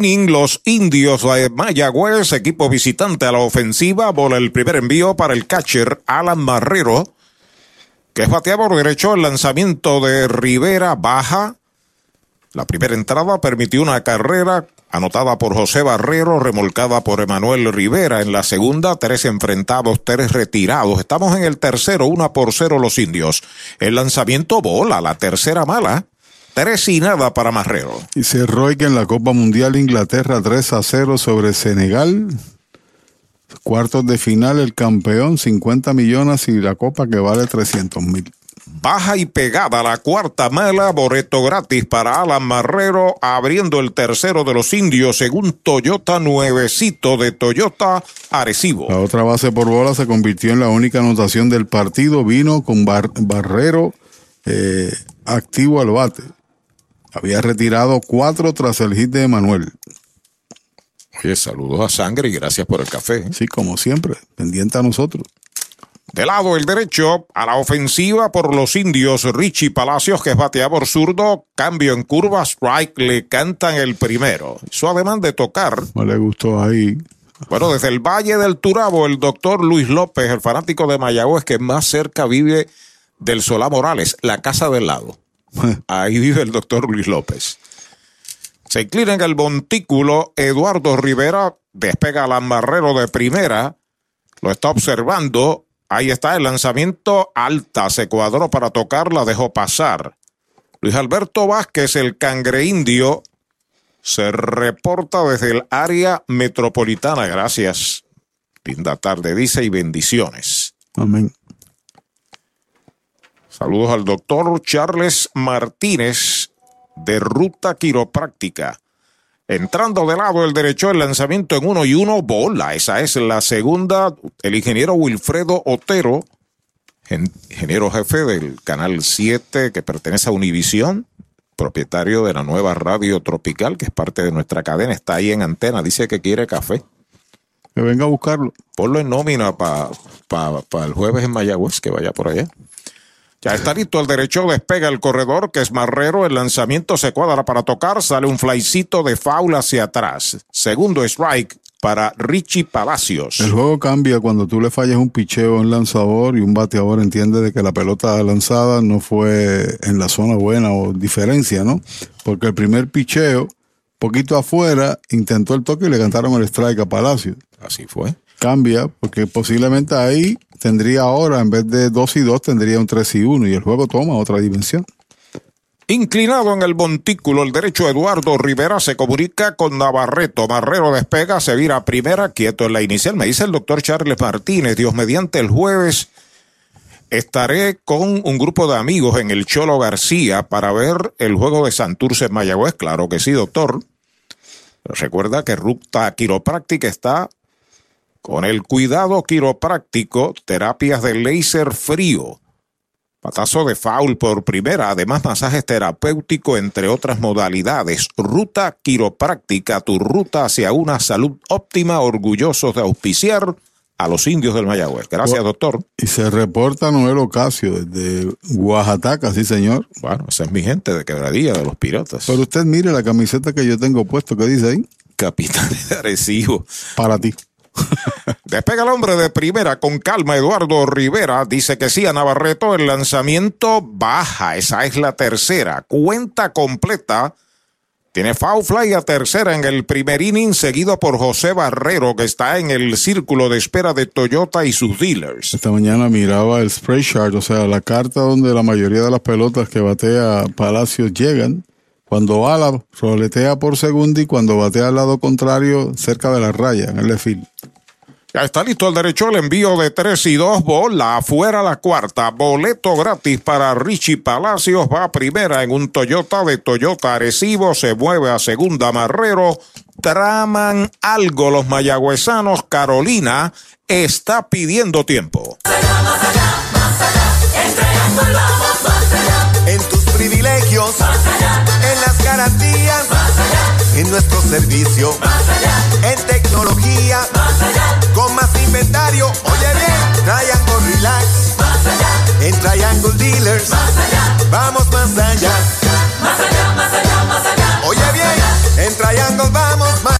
los indios de Mayagüez, equipo visitante a la ofensiva, bola el primer envío para el catcher Alan Marrero, que es bateador derecho. El lanzamiento de Rivera baja. La primera entrada permitió una carrera anotada por José Barrero, remolcada por Emanuel Rivera. En la segunda, tres enfrentados, tres retirados. Estamos en el tercero, una por cero los indios. El lanzamiento bola, la tercera mala. Tres y nada para Marrero. Y cerró que en la Copa Mundial Inglaterra 3 a 0 sobre Senegal. Cuartos de final, el campeón, 50 millones y la copa que vale 300 mil. Baja y pegada la cuarta mala, boreto gratis para Alan Marrero, abriendo el tercero de los indios según Toyota nuevecito de Toyota Arecibo. La otra base por bola se convirtió en la única anotación del partido, vino con Barrero eh, activo al bate. Había retirado cuatro tras el hit de Emanuel. Oye, saludos a Sangre y gracias por el café. Sí, como siempre, pendiente a nosotros. De lado el derecho, a la ofensiva por los indios, Richie Palacios, que es bateador zurdo, cambio en curva, strike, le cantan el primero. Su ademán de tocar. No le gustó ahí. Bueno, desde el Valle del Turabo, el doctor Luis López, el fanático de Mayagüez, que más cerca vive del Solá Morales, la casa del lado. Ahí vive el doctor Luis López. Se inclina en el montículo. Eduardo Rivera despega al amarrero de primera. Lo está observando. Ahí está el lanzamiento alta. Se cuadró para tocar, la dejó pasar. Luis Alberto Vázquez, el cangre indio, se reporta desde el área metropolitana. Gracias. Linda tarde, dice, y bendiciones. Amén. Saludos al doctor Charles Martínez de Ruta Quiropráctica. Entrando de lado el derecho, el lanzamiento en uno y uno, bola. Esa es la segunda. El ingeniero Wilfredo Otero, ingeniero jefe del Canal 7 que pertenece a Univisión, propietario de la nueva radio tropical, que es parte de nuestra cadena, está ahí en antena, dice que quiere café. Que venga a buscarlo. Ponlo en nómina para el jueves en Mayagüez, que vaya por allá. Ya está listo el derecho, despega el corredor que es Marrero, el lanzamiento se cuadra para tocar, sale un flycito de faula hacia atrás. Segundo strike para Richie Palacios. El juego cambia cuando tú le fallas un picheo a un lanzador y un bateador entiende de que la pelota lanzada no fue en la zona buena o diferencia, ¿no? Porque el primer picheo poquito afuera, intentó el toque y le cantaron el strike a Palacio. Así fue. Cambia, porque posiblemente ahí tendría ahora, en vez de 2 y 2, tendría un 3 y 1 y el juego toma otra dimensión. Inclinado en el montículo, el derecho Eduardo Rivera se comunica con Navarreto. Marrero despega, se vira primera, quieto en la inicial. Me dice el doctor Charles Martínez, Dios mediante el jueves estaré con un grupo de amigos en el Cholo García para ver el juego de Santurce en Mayagüez. Claro que sí, doctor. Recuerda que Ruta Quiropráctica está con el cuidado quiropráctico, terapias de láser frío Patazo de foul por primera, además masajes terapéuticos entre otras modalidades. Ruta quiropráctica, tu ruta hacia una salud óptima, orgullosos de auspiciar a los indios del Mayagüez. Gracias, doctor. Y se reporta Noel Ocasio desde Oaxaca, sí, señor. Bueno, esa es mi gente de quebradilla, de los piratas. Pero usted mire la camiseta que yo tengo puesto, ¿qué dice ahí? Capitán de Arecibo. Para ti. Despega el hombre de primera con calma. Eduardo Rivera dice que sí a Navarreto. El lanzamiento baja. Esa es la tercera. Cuenta completa. Tiene foul fly a tercera en el primer inning, seguido por José Barrero, que está en el círculo de espera de Toyota y sus dealers. Esta mañana miraba el spray chart, o sea, la carta donde la mayoría de las pelotas que batea Palacios llegan. Cuando bala, roletea por segundo y cuando batea al lado contrario, cerca de la raya, en el Ya está listo el derecho, el envío de 3 y 2, bola afuera la cuarta, boleto gratis para Richie Palacios, va a primera en un Toyota de Toyota Arecibo, se mueve a segunda Marrero, traman algo los mayagüezanos, Carolina está pidiendo tiempo. En tus privilegios, en las garantías, en nuestro servicio, en tecnología, más inventario. Oye bien, Triangle Relax, en Triangle Dealers, vamos más allá. Más allá, más allá, más allá. Oye bien, en Triangle vamos más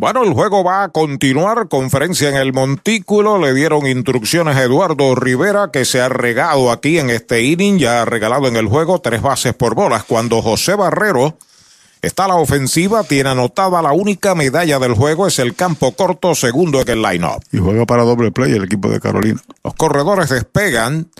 Bueno, el juego va a continuar. Conferencia en el Montículo. Le dieron instrucciones a Eduardo Rivera, que se ha regado aquí en este inning. Ya ha regalado en el juego tres bases por bolas. Cuando José Barrero está a la ofensiva, tiene anotada la única medalla del juego. Es el campo corto, segundo en el line-up. Y juega para doble play el equipo de Carolina. Los corredores despegan.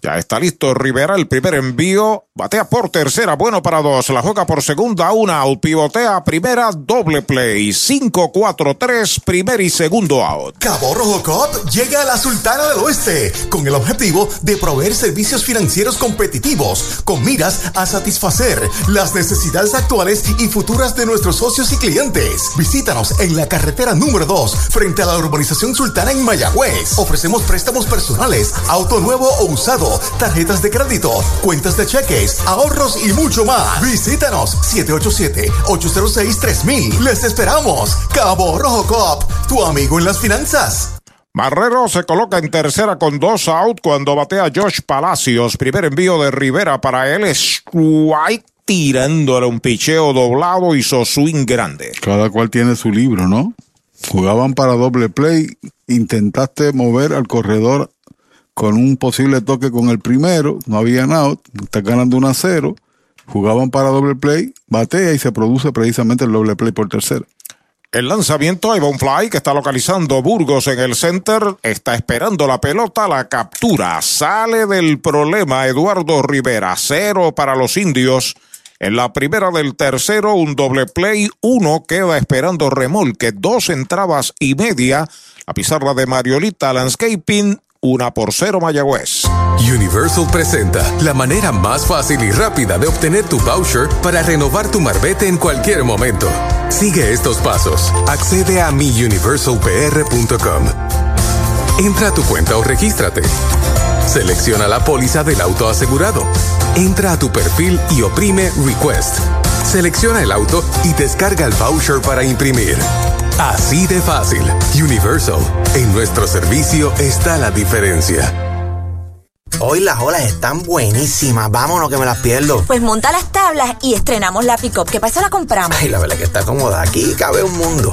Ya está listo Rivera, el primer envío. Batea por tercera, bueno para dos. La juega por segunda, una out. Pivotea primera, doble play. 5-4-3, primer y segundo out. Cabo Rojo Cop llega a la Sultana del Oeste con el objetivo de proveer servicios financieros competitivos con miras a satisfacer las necesidades actuales y futuras de nuestros socios y clientes. Visítanos en la carretera número 2 frente a la urbanización Sultana en Mayagüez. Ofrecemos préstamos personales, auto nuevo o usado, tarjetas de crédito, cuentas de ahorros y mucho más. Visítanos 787-806-3000. Les esperamos. Cabo Rojo Cop, tu amigo en las finanzas. Marrero se coloca en tercera con dos out cuando batea Josh Palacios. Primer envío de Rivera para él. Strike tirándole un picheo doblado. Hizo swing grande. Cada cual tiene su libro, ¿no? Jugaban para doble play. Intentaste mover al corredor con un posible toque con el primero. No había out. Estás ganando 1 a 0. Jugaban para doble play. Batea y se produce precisamente el doble play por tercera. El lanzamiento Ivan Fly, que está localizando Burgos en el center, está esperando la pelota, la captura. Sale del problema Eduardo Rivera. Cero para los indios. En la primera del tercero, un doble play. Uno queda esperando remolque. Dos entradas y media. La pizarra de Mariolita Landscaping. Una por cero Mayagüez. Universal presenta la manera más fácil y rápida de obtener tu voucher para renovar tu marbete en cualquier momento. Sigue estos pasos. Accede a miuniversalpr.com. Entra a tu cuenta o regístrate. Selecciona la póliza del auto asegurado. Entra a tu perfil y oprime Request. Selecciona el auto y descarga el voucher para imprimir. Así de fácil. Universal. En nuestro servicio está la diferencia. Hoy las olas están buenísimas. Vámonos que me las pierdo. Pues monta las tablas y estrenamos la pick-up. ¿Qué pasa? La compramos. Ay, la verdad que está cómoda. Aquí cabe un mundo.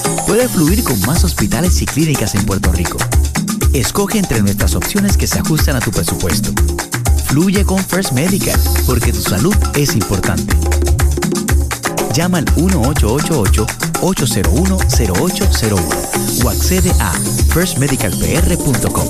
Puedes fluir con más hospitales y clínicas en Puerto Rico. Escoge entre nuestras opciones que se ajustan a tu presupuesto. Fluye con First Medical, porque tu salud es importante. Llama al 1888-801-0801 o accede a firstmedicalpr.com.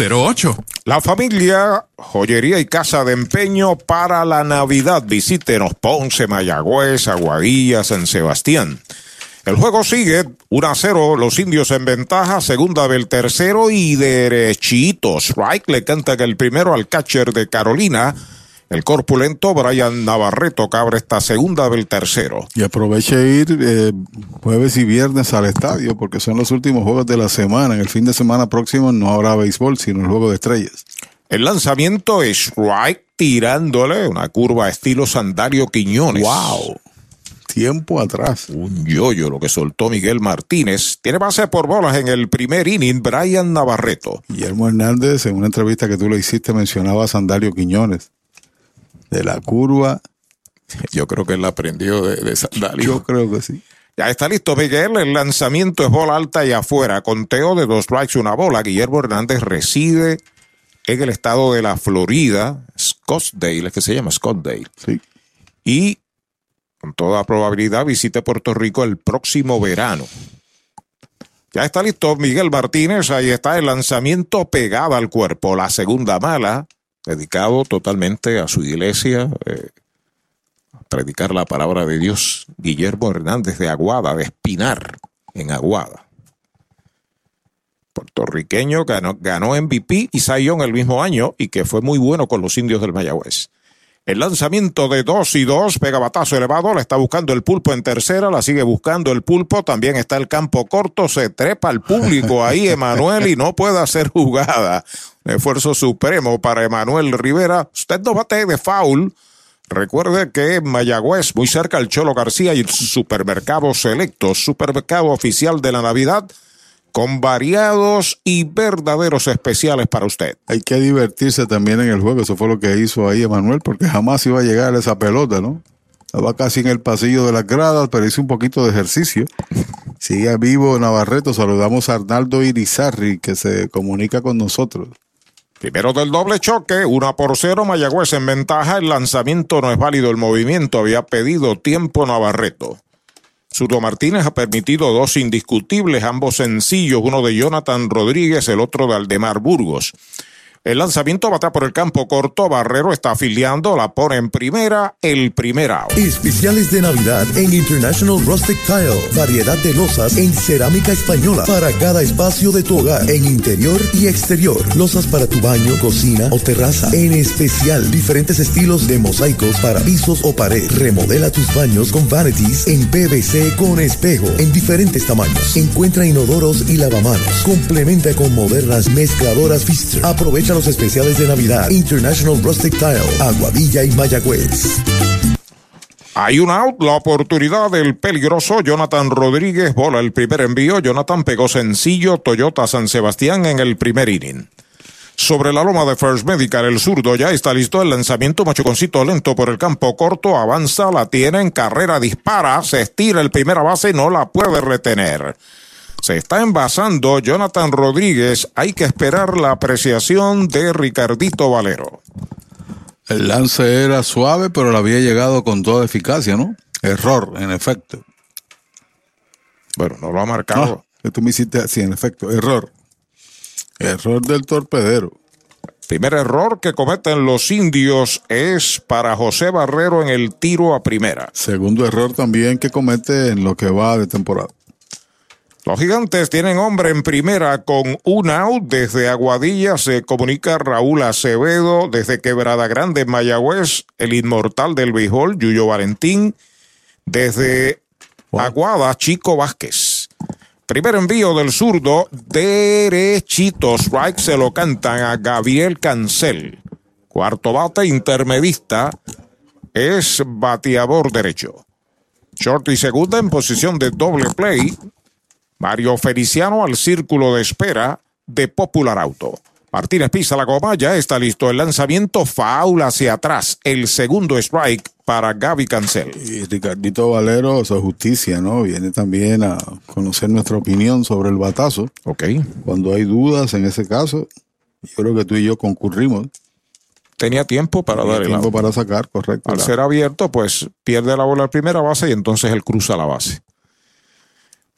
408-8808 la familia Joyería y Casa de Empeño para la Navidad. Visítenos Ponce, Mayagüez, Aguadilla, San Sebastián. El juego sigue 1 a 0, los indios en ventaja, segunda del tercero y derechitos. Strike le canta que el primero al catcher de Carolina. El corpulento Brian Navarreto cabra esta segunda del tercero. Y aproveche ir eh, jueves y viernes al estadio porque son los últimos juegos de la semana. En el fin de semana próximo no habrá béisbol, sino el juego de estrellas. El lanzamiento es Strike tirándole una curva estilo Sandario Quiñones. ¡Wow! Tiempo atrás. Un yoyo lo que soltó Miguel Martínez. Tiene base por bolas en el primer inning, Brian Navarreto. Guillermo Hernández, en una entrevista que tú le hiciste, mencionaba a Sandario Quiñones de la curva. Yo creo que él aprendió de, de Sandalio. Yo creo que sí. Ya está listo, Miguel. El lanzamiento es bola alta y afuera. Conteo de dos strikes, una bola. Guillermo Hernández reside en el estado de la Florida. Scottsdale, es que se llama Scottsdale. Sí. Y con toda probabilidad visite Puerto Rico el próximo verano. Ya está listo Miguel Martínez. Ahí está el lanzamiento pegado al cuerpo. La segunda mala dedicado totalmente a su iglesia, eh, a predicar la palabra de Dios. Guillermo Hernández de Aguada, de Espinar, en Aguada. Puertorriqueño ganó, ganó MVP y Sayón el mismo año y que fue muy bueno con los indios del Mayagüez. El lanzamiento de 2 y 2, pega batazo elevado, la está buscando el pulpo en tercera, la sigue buscando el pulpo, también está el campo corto, se trepa el público ahí, Emanuel, y no puede hacer jugada. Esfuerzo supremo para Emanuel Rivera. Usted no bate de foul. Recuerde que en Mayagüez, muy cerca al Cholo García y el supermercado selecto, supermercado oficial de la Navidad, con variados y verdaderos especiales para usted. Hay que divertirse también en el juego, eso fue lo que hizo ahí Emanuel, porque jamás iba a llegar a esa pelota, ¿no? Estaba casi en el pasillo de las gradas, pero hizo un poquito de ejercicio. Sigue vivo Navarreto, saludamos a Arnaldo Irizarri, que se comunica con nosotros. Primero del doble choque, una por cero, Mayagüez en ventaja, el lanzamiento no es válido, el movimiento había pedido tiempo Navarreto. Sudo Martínez ha permitido dos indiscutibles, ambos sencillos, uno de Jonathan Rodríguez, el otro de Aldemar Burgos. El lanzamiento bata por el campo corto. Barrero está afiliando, la pone en primera, el primer out. Especiales de Navidad en International Rustic Tile. Variedad de losas en cerámica española para cada espacio de tu hogar, en interior y exterior. Losas para tu baño, cocina o terraza. En especial, diferentes estilos de mosaicos para pisos o pared. Remodela tus baños con vanities en PVC con espejo en diferentes tamaños. Encuentra inodoros y lavamanos. Complementa con modernas mezcladoras Pfister. Aprovecha los especiales de Navidad. International Rustic Tile, Aguadilla y Mayagüez. Hay un out, la oportunidad del peligroso Jonathan Rodríguez, bola el primer envío, Jonathan pegó sencillo, Toyota San Sebastián en el primer inning. sobre la loma de First Medical. El zurdo ya está listo. El lanzamiento machuconcito lento por el campo corto. Avanza, la tiene en carrera, dispara, se estira el primera base no la puede retener. Se está envasando Jonathan Rodríguez. Hay que esperar la apreciación de Ricardito Valero. El lance era suave, pero le había llegado con toda eficacia, ¿no? Error, en efecto. Bueno, no lo ha marcado. Que tú me hiciste así, en efecto, error. Error del torpedero. Primer error que cometen los indios es para José Barrero en el tiro a primera. Segundo error también que comete en lo que va de temporada. Los gigantes tienen hombre en primera con un out. Desde Aguadilla se comunica Raúl Acevedo. Desde Quebrada Grande, Mayagüez, el inmortal del béisbol, Yuyo Valentín. Desde Aguada, Chico Vázquez. Primer envío del zurdo, derechito. Strike se lo cantan a Gabriel Cancel. Cuarto bate intermedista es bateador derecho. Short y segunda en posición de doble play. Mario Feliciano al círculo de espera de Popular Auto. Martínez pisa la goma, ya está listo el lanzamiento, faula hacia atrás, el segundo strike para Gaby Cancel. Y Ricardito Valero, su justicia, ¿no? Viene también a conocer nuestra opinión sobre el batazo. Ok. Cuando hay dudas en ese caso, yo creo que tú y yo concurrimos. Tenía tiempo para Tenía dar el tiempo para sacar, correcto. Al ser abierto, pues pierde la bola en primera base y entonces él cruza la base.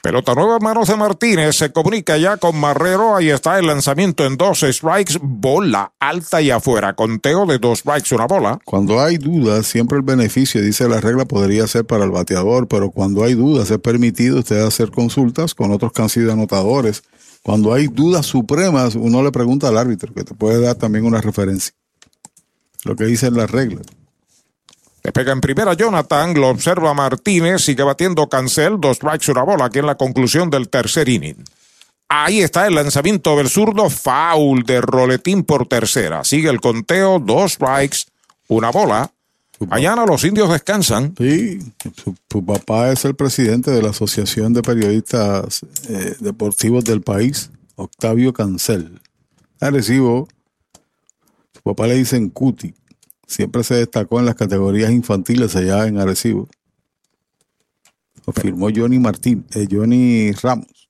Pelota nueva manos de Martínez. Se comunica ya con Marrero. Ahí está el lanzamiento en dos strikes. Bola alta y afuera. Conteo de dos strikes, una bola. Cuando hay dudas, siempre el beneficio, dice la regla, podría ser para el bateador, pero cuando hay dudas es permitido usted hacer consultas con otros que han sido anotadores. Cuando hay dudas supremas, uno le pregunta al árbitro, que te puede dar también una referencia. Lo que dice la regla. Le pega en primera Jonathan, lo observa Martínez, sigue batiendo Cancel, dos strikes, una bola, aquí en la conclusión del tercer inning. Ahí está el lanzamiento del zurdo, foul de Roletín por tercera. Sigue el conteo, dos strikes, una bola. Mañana los indios descansan. Sí, su, su papá es el presidente de la Asociación de Periodistas eh, Deportivos del país, Octavio Cancel. Arecibo, su papá le dicen Cuti. Siempre se destacó en las categorías infantiles allá en Arecibo. Lo firmó Johnny Martín, eh, Johnny Ramos.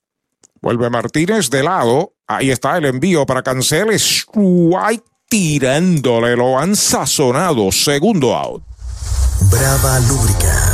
Vuelve Martínez de lado. Ahí está el envío para Cancel. Strike tirándole. Lo han sazonado. Segundo out. Brava Lubricants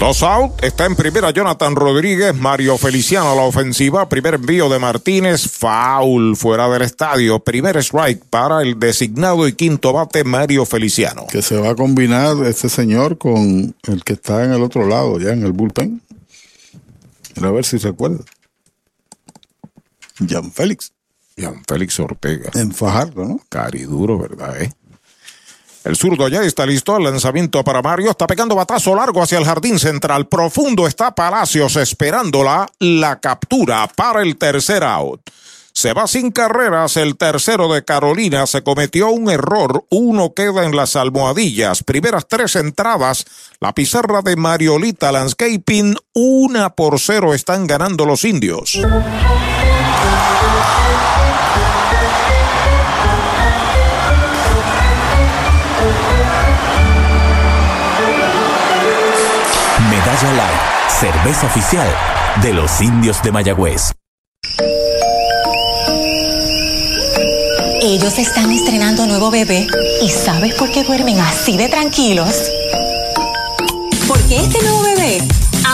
Dos out, está en primera Jonathan Rodríguez, Mario Feliciano a la ofensiva, primer envío de Martínez, foul fuera del estadio, primer strike para el designado y quinto bate Mario Feliciano. Que se va a combinar este señor con el que está en el otro lado, ya en el bullpen. A ver si recuerda. Jan Félix. Jan Félix Ortega. En Fajardo, ¿no? Cariduro, ¿verdad, eh? El zurdo ya está listo. El lanzamiento para Mario. Está pegando batazo largo hacia el jardín central. Profundo está Palacios esperándola. La captura para el tercer out. Se va sin carreras el tercero de Carolina. Se cometió un error. Uno queda en las almohadillas. Primeras tres entradas. La pizarra de Mariolita Landscaping. Una por cero están ganando los indios. Cerveza oficial de los indios de Mayagüez. Ellos están estrenando nuevo bebé. ¿Y sabes por qué duermen así de tranquilos? Porque este nuevo bebé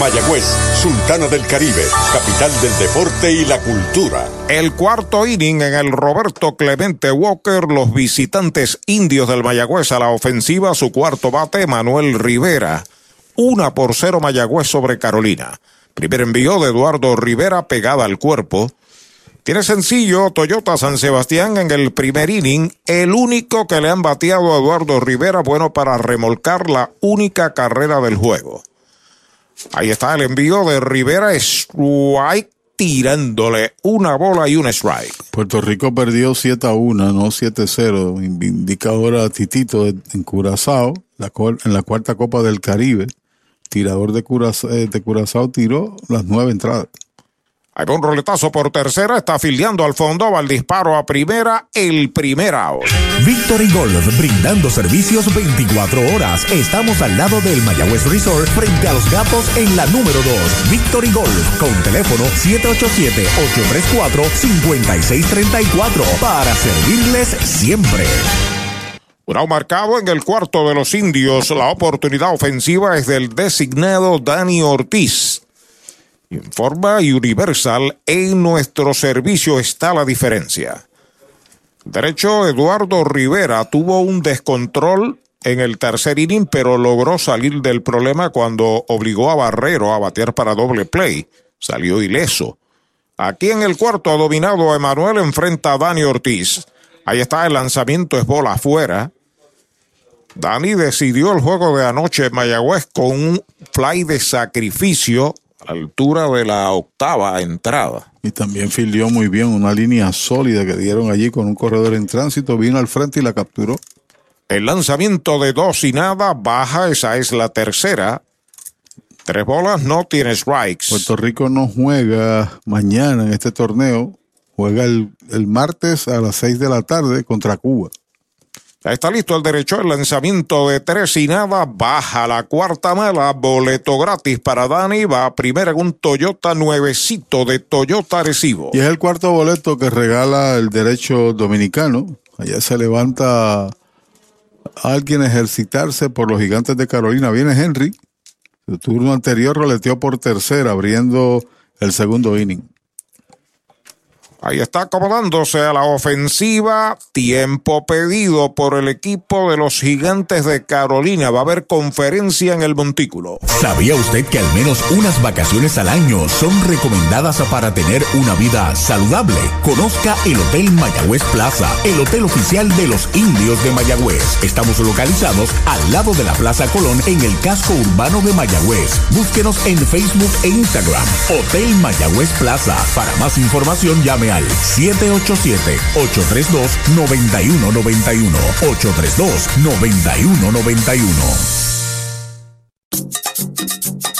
Mayagüez, Sultana del Caribe, capital del deporte y la cultura. El cuarto inning en el Roberto Clemente Walker, los visitantes indios del Mayagüez a la ofensiva, su cuarto bate, Manuel Rivera. Una por cero Mayagüez sobre Carolina. Primer envío de Eduardo Rivera pegada al cuerpo. Tiene sencillo Toyota San Sebastián en el primer inning, el único que le han bateado a Eduardo Rivera, bueno para remolcar la única carrera del juego. Ahí está el envío de Rivera, strike tirándole una bola y un strike. Puerto Rico perdió 7 a 1, no 7 a 0. Indica ahora Titito en Curazao, en la cuarta Copa del Caribe. Tirador de Curazao, de Curazao tiró las nueve entradas. Un roletazo por tercera, está afiliando al fondo, va el disparo a primera, el primer out. Victory Golf, brindando servicios 24 horas. Estamos al lado del Mayagüez Resort, frente a los gatos en la número 2. Victory Golf, con teléfono 787-834-5634, para servirles siempre. Un marcado en el cuarto de los indios. La oportunidad ofensiva es del designado Dani Ortiz. Informa Universal, en nuestro servicio está la diferencia. Derecho, Eduardo Rivera tuvo un descontrol en el tercer inning, pero logró salir del problema cuando obligó a Barrero a batear para doble play. Salió ileso. Aquí en el cuarto ha dominado a Emanuel, enfrenta a Dani Ortiz. Ahí está el lanzamiento, es bola afuera. Dani decidió el juego de anoche en Mayagüez con un fly de sacrificio a la altura de la octava entrada. Y también filió muy bien una línea sólida que dieron allí con un corredor en tránsito, vino al frente y la capturó. El lanzamiento de dos y nada baja, esa es la tercera. Tres bolas, no tiene strikes. Puerto Rico no juega mañana en este torneo, juega el, el martes a las seis de la tarde contra Cuba. Está listo el derecho, el lanzamiento de tres y nada, baja la cuarta mala, boleto gratis para Dani, va primero en un Toyota nuevecito de Toyota Recibo. Y es el cuarto boleto que regala el derecho dominicano. Allá se levanta alguien a ejercitarse por los gigantes de Carolina. Viene Henry, su turno anterior roleteó por tercera, abriendo el segundo inning. Ahí está acomodándose a la ofensiva. Tiempo pedido por el equipo de los gigantes de Carolina. Va a haber conferencia en el montículo. ¿Sabía usted que al menos unas vacaciones al año son recomendadas para tener una vida saludable? Conozca el Hotel Mayagüez Plaza, el hotel oficial de los indios de Mayagüez. Estamos localizados al lado de la Plaza Colón en el casco urbano de Mayagüez. Búsquenos en Facebook e Instagram. Hotel Mayagüez Plaza. Para más información llame al 787-832-9191. 832-9191.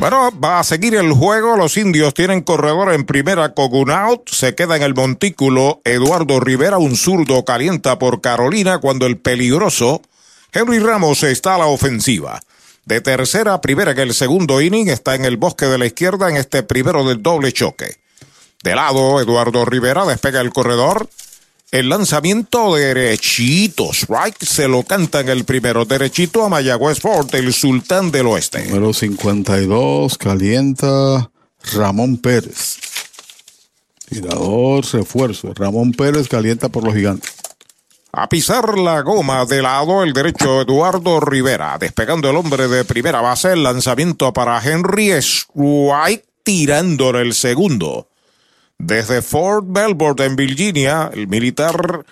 Bueno, va a seguir el juego. Los indios tienen corredor en primera con un out. Se queda en el montículo. Eduardo Rivera, un zurdo, calienta por Carolina cuando el peligroso Henry Ramos está a la ofensiva. De tercera primera en el segundo inning está en el bosque de la izquierda en este primero del doble choque. De lado, Eduardo Rivera despega el corredor. El lanzamiento derechito. Strike se lo canta en el primero. Derechito a Mayagüez Ford, el sultán del oeste. Número 52, calienta Ramón Pérez. Tirador, refuerzo. Ramón Pérez calienta por los gigantes. A pisar la goma de lado el derecho Eduardo Rivera. Despegando el hombre de primera base. El lanzamiento para Henry Strike tirando en el segundo. Desde Fort Belvoir en Virginia, el militar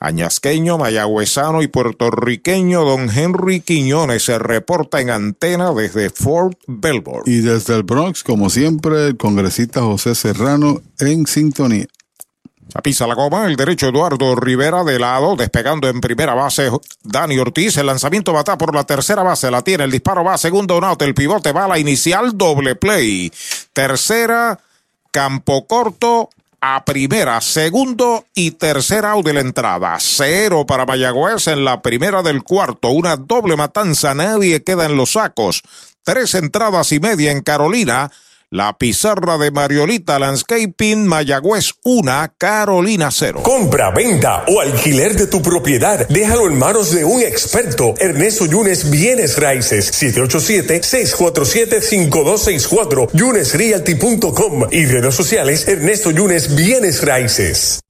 añasqueño, mayagüezano y puertorriqueño don Henry Quiñones se reporta en antena desde Fort Belvoir. Y desde el Bronx, como siempre, el congresista José Serrano en sintonía. A pisa la goma, el derecho Eduardo Rivera de lado, despegando en primera base Dani Ortiz. El lanzamiento va por la tercera base, la tiene, el disparo va a segundo out, el pivote va a la inicial, doble play. Tercera campo corto a primera, segundo y tercera out de la entrada. Cero para Mayagüez en la primera del cuarto. Una doble matanza, nadie queda en los sacos. Tres entradas y media en Carolina. La pizarra de Mariolita Landscaping, Mayagüez 1, Carolina 0. Compra, venta o alquiler de tu propiedad. Déjalo en manos de un experto. Ernesto Yunes Bienes Raíces. 787-647-5264. YunesRealty.com y redes sociales Ernesto Yunes Bienes Raíces.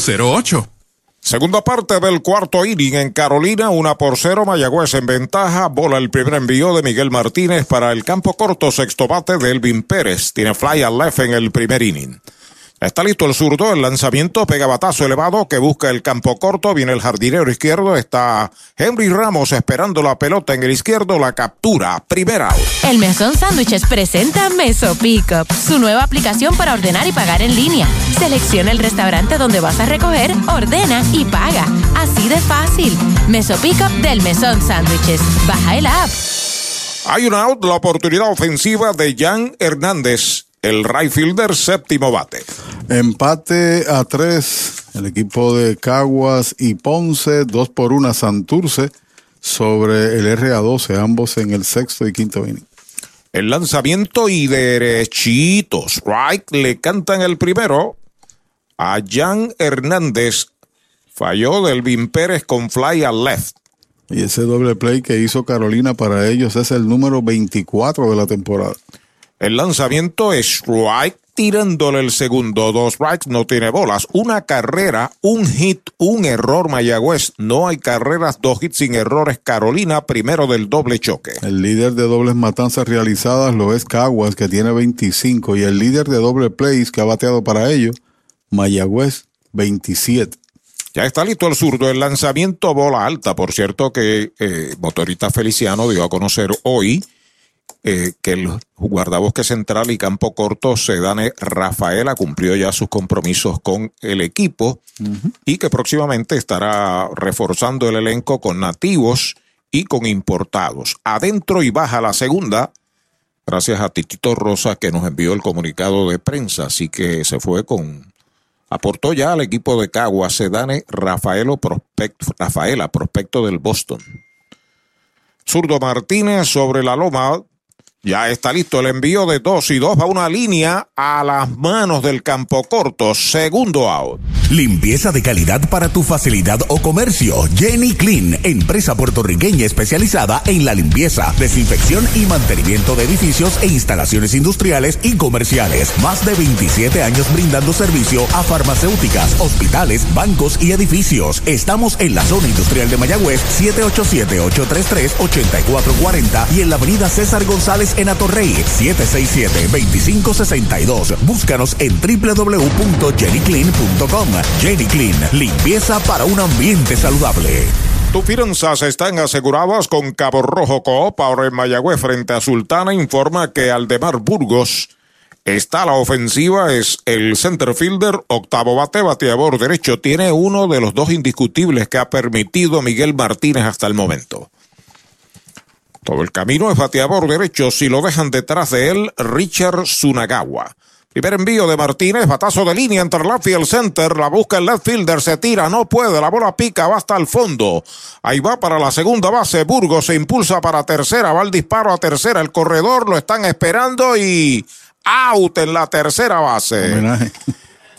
408 8808 Segunda parte del cuarto inning en Carolina, una por cero, Mayagüez en ventaja, bola el primer envío de Miguel Martínez para el campo corto, sexto bate de Elvin Pérez, tiene fly al left en el primer inning. Está listo el zurdo, el lanzamiento, pega batazo elevado que busca el campo corto, viene el jardinero izquierdo, está Henry Ramos esperando la pelota en el izquierdo, la captura, primera out. El Mesón Sándwiches presenta Meso Pickup, su nueva aplicación para ordenar y pagar en línea. Selecciona el restaurante donde vas a recoger, ordena y paga. Así de fácil. Meso Pickup del Mesón Sándwiches. Baja el app. Hay un out, la oportunidad ofensiva de Jan Hernández el right fielder séptimo bate. Empate a tres, el equipo de Caguas y Ponce, dos por una Santurce sobre el RA12, ambos en el sexto y quinto inning. El lanzamiento y derechitos, strike, le cantan el primero a Jan Hernández. Falló Delvin Pérez con fly al left. Y ese doble play que hizo Carolina para ellos es el número 24 de la temporada. El lanzamiento es strike tirándole el segundo. Dos strikes, no tiene bolas. Una carrera, un hit, un error Mayagüez. No hay carreras, dos hits sin errores. Carolina, primero del doble choque. El líder de dobles matanzas realizadas lo es Caguas, que tiene 25. Y el líder de doble plays que ha bateado para ello, Mayagüez, 27. Ya está listo el zurdo, el lanzamiento bola alta. Por cierto que eh, Motorista Feliciano dio a conocer hoy eh, que el guardabosque central y campo corto Sedane Rafaela cumplió ya sus compromisos con el equipo y que próximamente estará reforzando el elenco con nativos y con importados. Adentro y baja la segunda, gracias a Titito Rosa que nos envió el comunicado de prensa, así que se fue con aportó ya al equipo de Cagua Sedane Rafaelo Rafaela, prospecto del Boston. Zurdo Martínez sobre la loma, ya está listo el envío de dos y dos va una línea a las manos del campo corto. Segundo out. Limpieza de calidad para tu facilidad o comercio. Jenny Clean, empresa puertorriqueña especializada en la limpieza, desinfección y mantenimiento de edificios e instalaciones industriales y comerciales. Más de 27 años brindando servicio a farmacéuticas, hospitales, bancos y edificios. Estamos en la zona industrial de Mayagüez, 787-833-8440 y en la avenida César González en Atorrey, 767-2562. Búscanos en www.jennyclean.com. Jenny Clean, limpieza para un ambiente saludable. Tus finanzas están aseguradas con Cabo Rojo Coop. Ahora en Mayagüez, frente a Sultana, informa que Aldemar Burgos está la ofensiva. Es el center fielder, octavo bate, bateador derecho. Tiene uno de los dos indiscutibles que ha permitido Miguel Martínez hasta el momento. Todo el camino es bateador derecho. Si lo dejan detrás de él, Richard Sunagawa. Primer envío de Martínez, batazo de línea entre left y el center, la busca el left fielder, se tira, no puede, la bola pica, va hasta el fondo. Ahí va para la segunda base, Burgos se impulsa para tercera, va el disparo a tercera, el corredor lo están esperando y out en la tercera base.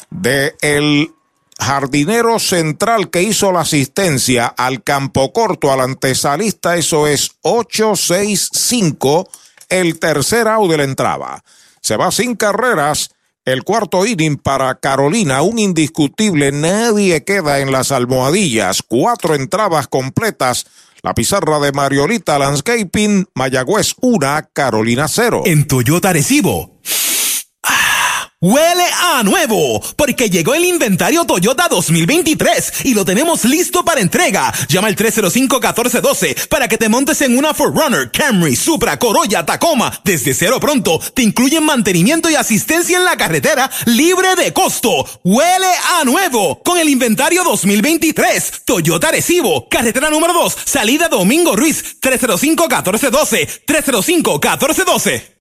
De el jardinero central que hizo la asistencia al campo corto, al antesalista, eso es 8-6-5, el tercer out de la entrada. Se va sin carreras. El cuarto inning para Carolina, un indiscutible, nadie queda en las almohadillas. Cuatro entradas completas. La pizarra de Mariolita Landscaping, Mayagüez 1, Carolina 0. En Toyota Recibo Huele a nuevo, porque llegó el inventario Toyota 2023 y lo tenemos listo para entrega. Llama al 305-1412 para que te montes en una Forerunner, Camry, Supra, Corolla, Tacoma. Desde cero pronto te incluyen mantenimiento y asistencia en la carretera libre de costo. Huele a nuevo con el inventario 2023. Toyota Recibo, carretera número 2, salida Domingo Ruiz, 305-1412, 305-1412.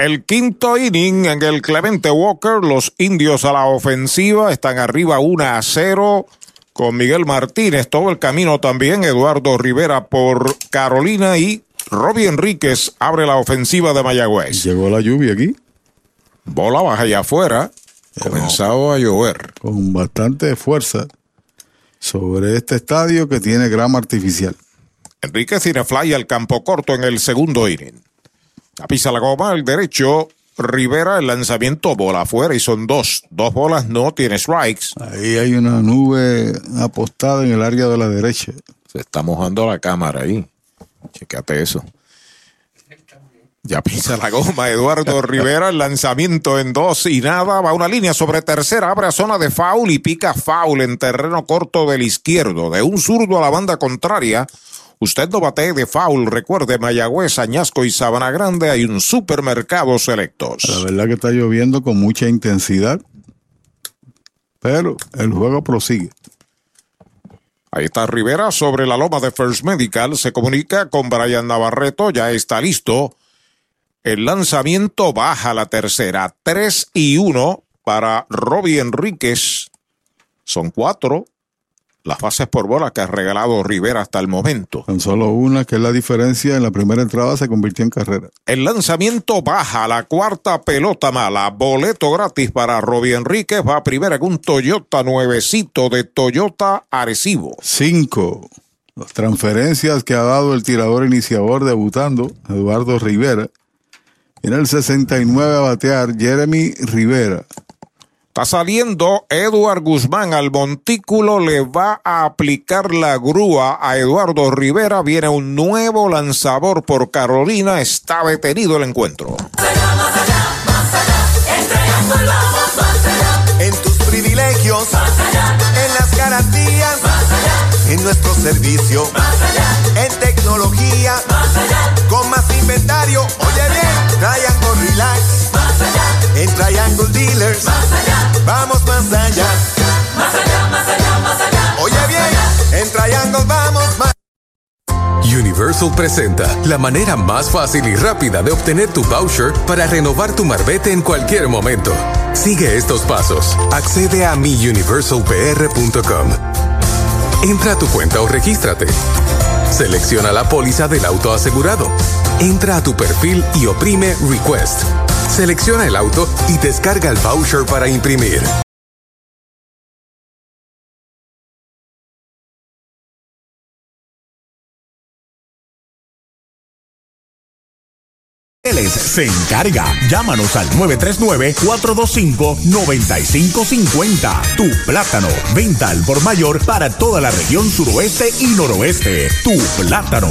El quinto inning en el Clemente Walker, los indios a la ofensiva están arriba 1 a 0 con Miguel Martínez. Todo el camino también Eduardo Rivera por Carolina y Robbie Enríquez abre la ofensiva de Mayagüez. Llegó la lluvia aquí. Bola baja allá afuera. Comenzado a llover. Con bastante fuerza sobre este estadio que tiene grama artificial. Enríquez tiene fly al campo corto en el segundo inning. Pisa la goma, el derecho. Rivera, el lanzamiento bola afuera y son dos. Dos bolas, no tiene strikes. Ahí hay una nube apostada en el área de la derecha. Se está mojando la cámara ahí. Chequate eso. Ya pisa la goma Eduardo Rivera, el lanzamiento en dos y nada, va una línea sobre tercera, abre a zona de foul y pica foul en terreno corto del izquierdo, de un zurdo a la banda contraria. Usted no bate de foul, recuerde Mayagüez, Añasco y Sabana Grande, hay un supermercado selectos. La verdad que está lloviendo con mucha intensidad, pero el juego prosigue. Ahí está Rivera sobre la loma de First Medical, se comunica con Brian Navarreto, ya está listo. El lanzamiento baja la tercera. 3 y 1 para Robbie Enríquez. Son cuatro las bases por bola que ha regalado Rivera hasta el momento. Tan solo una, que es la diferencia en la primera entrada, se convirtió en carrera. El lanzamiento baja, la cuarta pelota mala, boleto gratis para Robbie Enríquez, va a primera con un Toyota nuevecito de Toyota Arecibo. Cinco, las transferencias que ha dado el tirador iniciador debutando, Eduardo Rivera. En el 69 a batear Jeremy Rivera. Está saliendo Eduard Guzmán al montículo, le va a aplicar la grúa a Eduardo Rivera. Viene un nuevo lanzador por Carolina, está detenido el encuentro. En tus privilegios, en las garantías, en nuestro servicio, en tecnología, con más inventario. Oye Triangle Relax, en Triangle Dealers, vamos más allá. Más allá, más allá, más allá. Oye bien, en Triangle vamos más Universal presenta la manera más fácil y rápida de obtener tu voucher para renovar tu marbete en cualquier momento. Sigue estos pasos. Accede a miuniversalpr.com. Entra a tu cuenta o regístrate. Selecciona la póliza del auto asegurado. Entra a tu perfil y oprime Request. Selecciona el auto y descarga el voucher para imprimir. Se encarga. Llámanos al 939-425-9550. Tu plátano. Venta al por mayor para toda la región suroeste y noroeste. Tu plátano.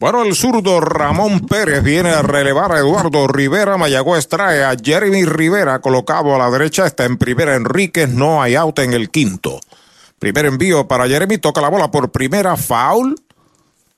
Bueno, el zurdo Ramón Pérez viene a relevar a Eduardo Rivera. Mayagüez trae a Jeremy Rivera colocado a la derecha. Está en primera Enríquez. No hay out en el quinto. Primer envío para Jeremy. Toca la bola por primera. Foul.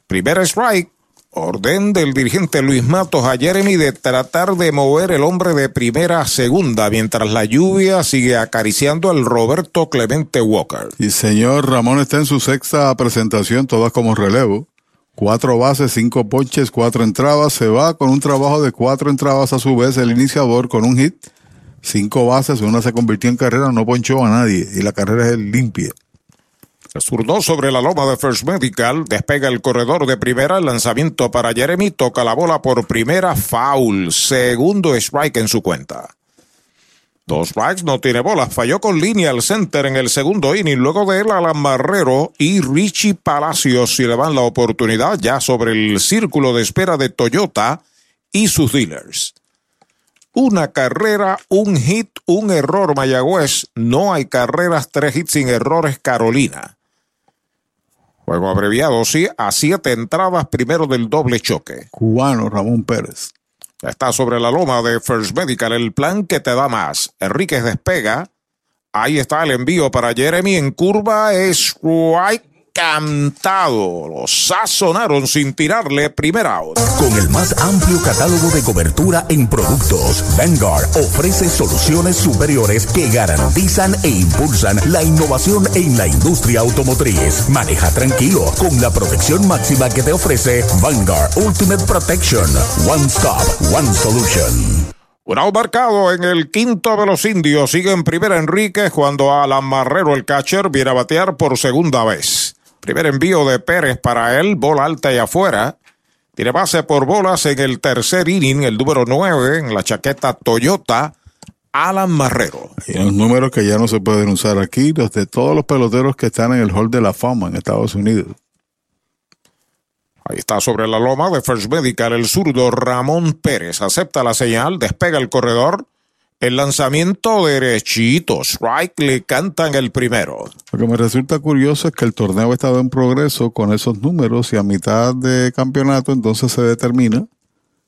Primera strike. Orden del dirigente Luis Matos a Jeremy de tratar de mover el hombre de primera a segunda mientras la lluvia sigue acariciando al Roberto Clemente Walker. Y señor Ramón está en su sexta presentación, todas como relevo. Cuatro bases, cinco ponches, cuatro entradas. Se va con un trabajo de cuatro entradas a su vez el iniciador con un hit. Cinco bases, una se convirtió en carrera, no ponchó a nadie y la carrera es limpia. El zurdo sobre la loma de First Medical despega el corredor de primera. El lanzamiento para Jeremy toca la bola por primera. Foul. Segundo strike en su cuenta. Dos strikes, no tiene bola. Falló con línea al center en el segundo inning. Luego de él, Alan Marrero y Richie Palacios si le dan la oportunidad ya sobre el círculo de espera de Toyota y sus dealers. Una carrera, un hit, un error Mayagüez. No hay carreras, tres hits sin errores Carolina. Juego abreviado, sí, a siete entradas primero del doble choque. Cubano Ramón Pérez. Está sobre la loma de First Medical, el plan que te da más. Enríquez despega. Ahí está el envío para Jeremy en curva. Es right cantado. Lo sazonaron sin tirarle primera out. Con el más amplio catálogo de cobertura en productos, Vanguard ofrece soluciones superiores que garantizan e impulsan la innovación en la industria automotriz. Maneja tranquilo con la protección máxima que te ofrece Vanguard Ultimate Protection. One Stop, One Solution. Un marcado en el quinto de los indios. Sigue en primera Enrique cuando Alan Marrero, el catcher, viene a batear por segunda vez. Primer envío de Pérez para él, bola alta y afuera. Tiene base por bolas en el tercer inning, el número 9, en la chaqueta Toyota, Alan Marrero. Y unos números que ya no se pueden usar aquí, los de todos los peloteros que están en el Hall de la Fama en Estados Unidos. Ahí está sobre la loma de First Medical el zurdo Ramón Pérez. Acepta la señal, despega el corredor. El lanzamiento derechito. Strike le cantan el primero. Lo que me resulta curioso es que el torneo ha estado en progreso con esos números y a mitad de campeonato entonces se determina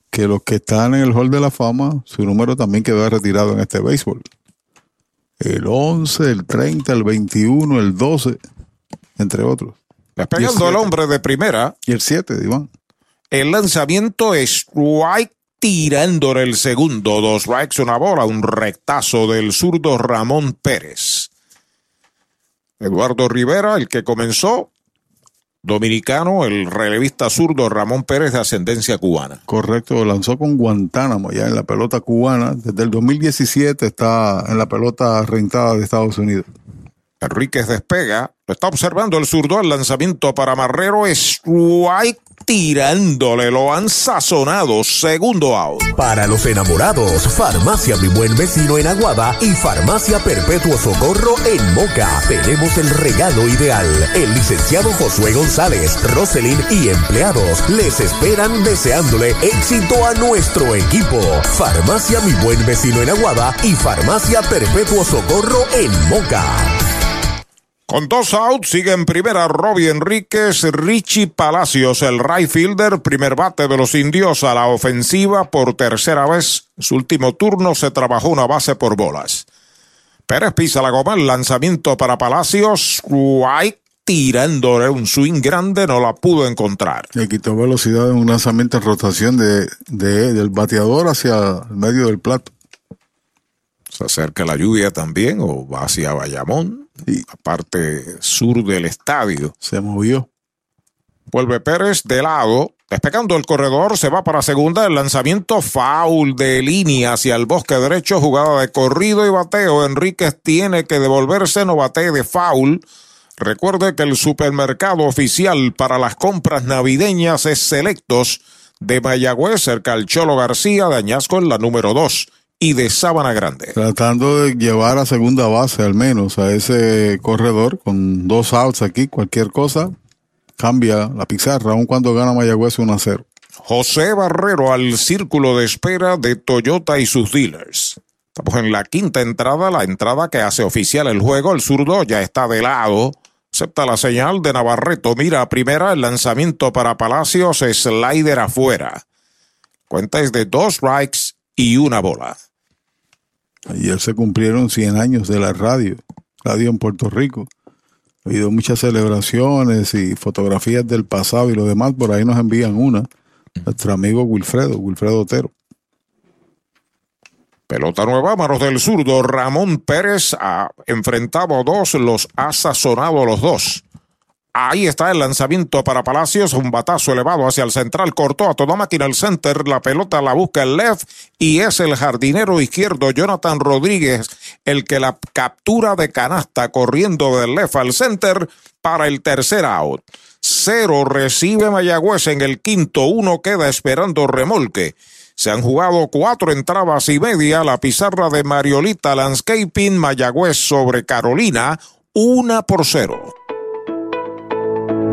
que los que están en el Hall de la Fama, su número también quedó retirado en este béisbol. El 11, el 30, el 21, el 12, entre otros. Despegando el hombre de primera. Y el 7, Iván. El lanzamiento es strike tirándole el segundo. Dos strikes, una bola, un rectazo del zurdo Ramón Pérez. Eduardo Rivera, el que comenzó, dominicano, el relevista zurdo Ramón Pérez de ascendencia cubana. Correcto, lanzó con Guantánamo ya en la pelota cubana. Desde el 2017 está en la pelota rentada de Estados Unidos. Enríquez despega, está observando el zurdo, el lanzamiento para Marrero, strike tirándole, lo han sazonado, segundo out. Para los enamorados, Farmacia Mi Buen Vecino en Aguada y Farmacia Perpetuo Socorro en Moca. Tenemos el regalo ideal. El licenciado Josué González, Roselyn y empleados les esperan deseándole éxito a nuestro equipo. Farmacia Mi Buen Vecino en Aguada y Farmacia Perpetuo Socorro en Moca. Con dos outs, sigue en primera Robbie Enríquez, Richie Palacios, el right fielder, primer bate de los indios a la ofensiva por tercera vez. Su último turno se trabajó una base por bolas. Pérez pisa la goma, el lanzamiento para Palacios, White tirándole un swing grande, no la pudo encontrar. Le quitó velocidad en un lanzamiento en rotación de, de, del bateador hacia el medio del plato. Se acerca la lluvia también o va hacia Bayamón, y la parte sur del estadio. Se movió. Vuelve Pérez de lado, despegando el corredor, se va para segunda, el lanzamiento foul de línea hacia el bosque derecho, jugada de corrido y bateo. Enríquez tiene que devolverse, no bate de foul. Recuerde que el supermercado oficial para las compras navideñas es Selectos de Mayagüez, cerca al Cholo García de Añasco en la número 2 y de Sábana Grande. Tratando de llevar a segunda base al menos a ese corredor con dos outs aquí, cualquier cosa, cambia la pizarra, aun cuando gana Mayagüez 1 a 0. José Barrero al círculo de espera de Toyota y sus dealers. Estamos en la quinta entrada, la entrada que hace oficial el juego. El zurdo ya está de lado. Acepta la señal de Navarreto. Mira a primera el lanzamiento para Palacios. Slider afuera. Cuenta es de dos strikes y una bola. Ayer se cumplieron 100 años de la radio, radio en Puerto Rico. Ha habido muchas celebraciones y fotografías del pasado y lo demás. Por ahí nos envían una. Nuestro amigo Wilfredo, Wilfredo Otero. Pelota nueva, manos del zurdo. Ramón Pérez ha enfrentado dos, los ha sazonado los dos. Ahí está el lanzamiento para Palacios, un batazo elevado hacia el central, cortó a toda máquina el center, la pelota la busca el left y es el jardinero izquierdo Jonathan Rodríguez el que la captura de canasta corriendo del left al center para el tercer out. Cero recibe Mayagüez en el quinto, uno queda esperando remolque. Se han jugado cuatro entradas y media, la pizarra de Mariolita Landscaping, Mayagüez sobre Carolina, una por cero.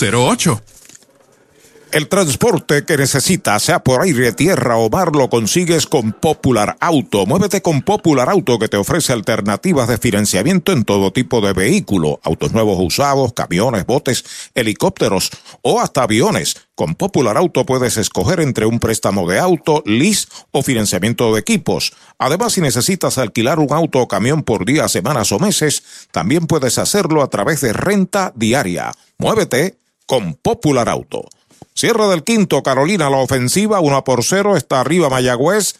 08. El transporte que necesitas, sea por aire, tierra o mar, lo consigues con Popular Auto. Muévete con Popular Auto que te ofrece alternativas de financiamiento en todo tipo de vehículo, autos nuevos usados, camiones, botes, helicópteros o hasta aviones. Con Popular Auto puedes escoger entre un préstamo de auto, lease o financiamiento de equipos. Además, si necesitas alquilar un auto o camión por días, semanas o meses, también puedes hacerlo a través de renta diaria. Muévete con Popular Auto. Cierre del quinto, Carolina, la ofensiva, 1 por 0, está arriba Mayagüez.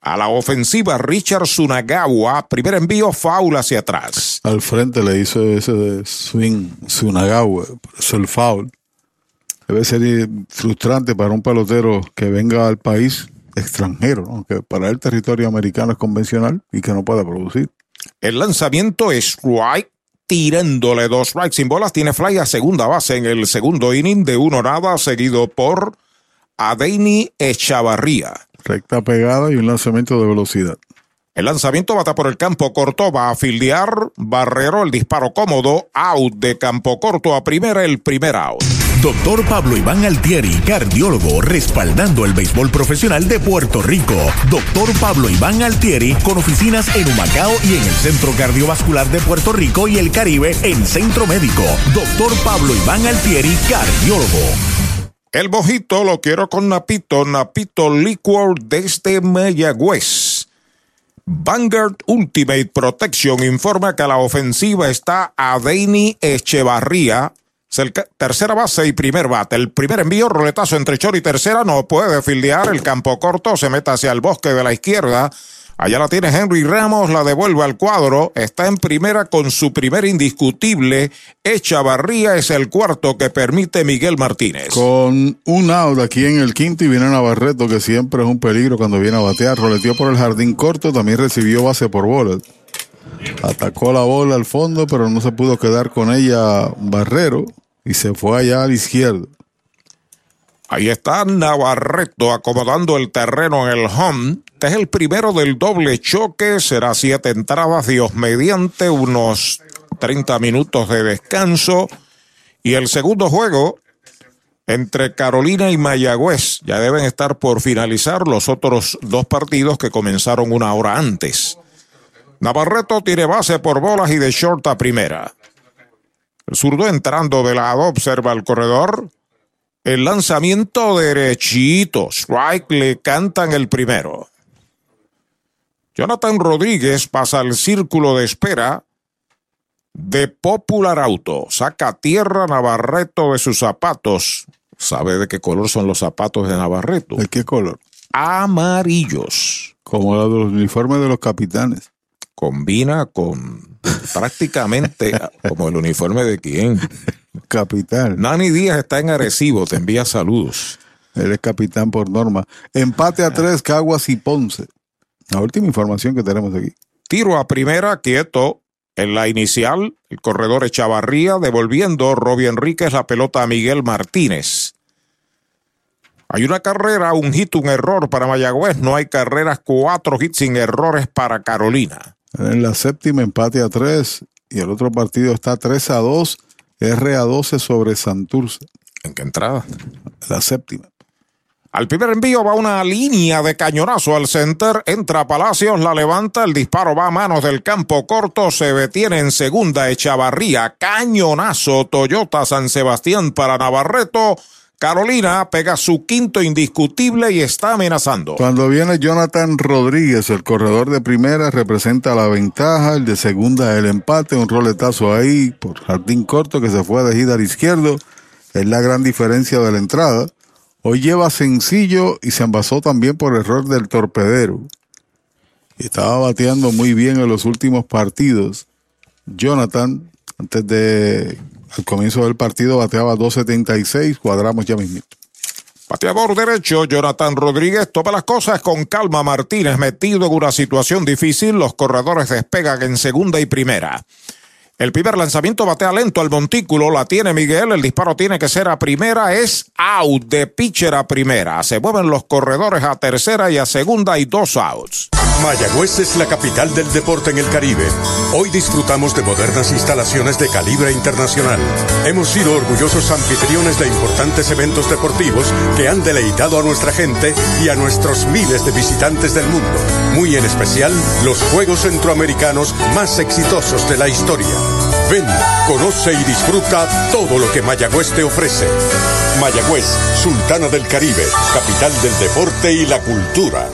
A la ofensiva, Richard Sunagawa, primer envío, foul hacia atrás. Al frente le hizo ese de swing Sunagawa, es el foul. Debe ser frustrante para un pelotero que venga al país extranjero, ¿no? que para el territorio americano es convencional y que no pueda producir. El lanzamiento es right tirándole dos strikes sin bolas. Tiene fly a segunda base en el segundo inning de uno nada, seguido por Adeini Echavarría. Recta pegada y un lanzamiento de velocidad. El lanzamiento bata por el campo corto, va a fildear. Barrero, el disparo cómodo. Out de campo corto a primera, el primer out. Doctor Pablo Iván Altieri, cardiólogo, respaldando el béisbol profesional de Puerto Rico. Doctor Pablo Iván Altieri, con oficinas en Humacao y en el Centro Cardiovascular de Puerto Rico y el Caribe en Centro Médico. Doctor Pablo Iván Altieri, cardiólogo. El mojito lo quiero con Napito, Napito Liquor desde Mayagüez. Vanguard Ultimate Protection informa que a la ofensiva está Adeini Echevarría, tercera base y primer bate. El primer envío, roletazo entre chor y tercera, no puede fildear. El campo corto se mete hacia el bosque de la izquierda. Allá la tiene Henry Ramos, la devuelve al cuadro. Está en primera con su primer indiscutible. Echavarría es el cuarto que permite Miguel Martínez. Con un out aquí en el quinto y viene Navarreto, que siempre es un peligro cuando viene a batear. Roleteó por el jardín corto, también recibió base por bola. Atacó la bola al fondo, pero no se pudo quedar con ella Barrero y se fue allá a la izquierda. Ahí está Navarreto acomodando el terreno en el home. Este es el primero del doble choque. Será siete entradas, Dios mediante, unos 30 minutos de descanso. Y el segundo juego entre Carolina y Mayagüez. Ya deben estar por finalizar los otros dos partidos que comenzaron una hora antes. Navarreto tiene base por bolas y de short a primera. El zurdo entrando de lado observa el corredor. El lanzamiento derechito. Strike le cantan el primero. Jonathan Rodríguez pasa al círculo de espera de Popular Auto. Saca tierra Navarreto de sus zapatos. ¿Sabe de qué color son los zapatos de Navarreto? ¿De qué color? Amarillos. Como los uniformes de los capitanes. Combina con prácticamente como el uniforme de quién. Capitán. Nani Díaz está en Arecibo, te envía saludos. Él es capitán por norma. Empate a tres, Caguas y Ponce. La última información que tenemos aquí. Tiro a primera, quieto. En la inicial, el corredor Echavarría devolviendo Robbie Enríquez la pelota a Miguel Martínez. Hay una carrera, un hit, un error para Mayagüez. No hay carreras, cuatro hits sin errores para Carolina. En la séptima, empate a tres. Y el otro partido está 3 a 2, R a 12 sobre Santurce. ¿En qué entrada? La séptima. Al primer envío va una línea de cañonazo al center, entra Palacios, la levanta, el disparo va a manos del campo corto, se detiene en segunda Echavarría, cañonazo Toyota San Sebastián para Navarreto. Carolina pega su quinto indiscutible y está amenazando. Cuando viene Jonathan Rodríguez, el corredor de primera representa la ventaja, el de segunda el empate, un roletazo ahí por jardín corto que se fue de gira al izquierdo, es la gran diferencia de la entrada. Hoy lleva sencillo y se envasó también por error del torpedero. Estaba bateando muy bien en los últimos partidos. Jonathan, antes de al comienzo del partido, bateaba 2.76, cuadramos ya mismo. Bateador derecho, Jonathan Rodríguez toma las cosas con calma. Martínez metido en una situación difícil. Los corredores despegan en segunda y primera. El primer lanzamiento batea lento al montículo, la tiene Miguel, el disparo tiene que ser a primera, es out de pitcher a primera. Se mueven los corredores a tercera y a segunda y dos outs. Mayagüez es la capital del deporte en el Caribe. Hoy disfrutamos de modernas instalaciones de calibre internacional. Hemos sido orgullosos anfitriones de importantes eventos deportivos que han deleitado a nuestra gente y a nuestros miles de visitantes del mundo. Muy en especial los Juegos Centroamericanos más exitosos de la historia. Ven, conoce y disfruta todo lo que Mayagüez te ofrece. Mayagüez, Sultana del Caribe, capital del deporte y la cultura.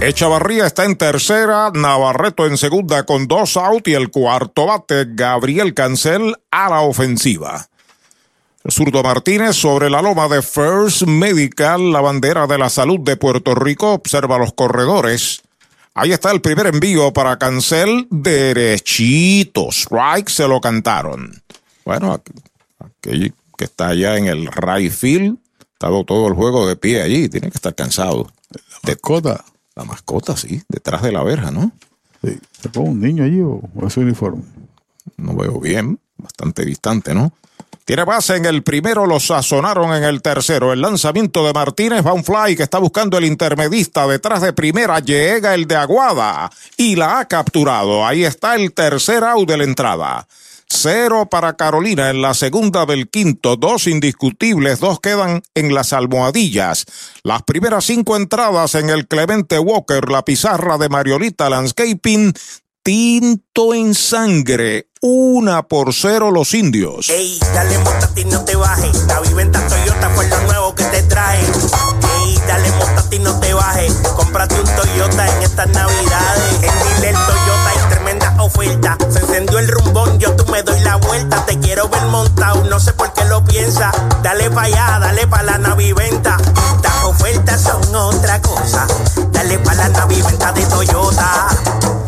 Echavarría está en tercera, Navarreto en segunda con dos out y el cuarto bate Gabriel Cancel a la ofensiva. Zurdo Martínez sobre la loma de First Medical, la bandera de la salud de Puerto Rico, observa los corredores. Ahí está el primer envío para Cancel, derechito, strike, se lo cantaron. Bueno, aquel que está allá en el right field, estado todo el juego de pie allí, tiene que estar cansado. La mascota. La mascota, sí, detrás de la verja, ¿no? Sí. ¿Se pone un niño allí o, es su uniforme? No veo bien, bastante distante, ¿no? Tiene base en el primero, lo sazonaron en el tercero. El lanzamiento de Martínez va un fly que está buscando el intermedista. Detrás de primera llega el de Aguada y la ha capturado. Ahí está el tercer out de la entrada. Cero para Carolina en la segunda del quinto, dos indiscutibles, dos quedan en las almohadillas. Las primeras cinco entradas en el Clemente Walker, la pizarra de Mariolita Landscaping, tinto en sangre, una por cero los indios. Ey, dale montate y no te bajes, la viventa Toyota fue lo nuevo que te trae. Ey, dale montate y no te bajes, cómprate un Toyota en estas navidades. En Dile Toyota hay tremenda oferta, se encendió el rumbón, yo tú me doy la vuelta, te quiero ver montado, no sé por qué lo piensa. Dale pa' allá, dale pa' la naviventa, estas ofertas son otra cosa. Dale pa' la naviventa de Toyota.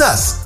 Us.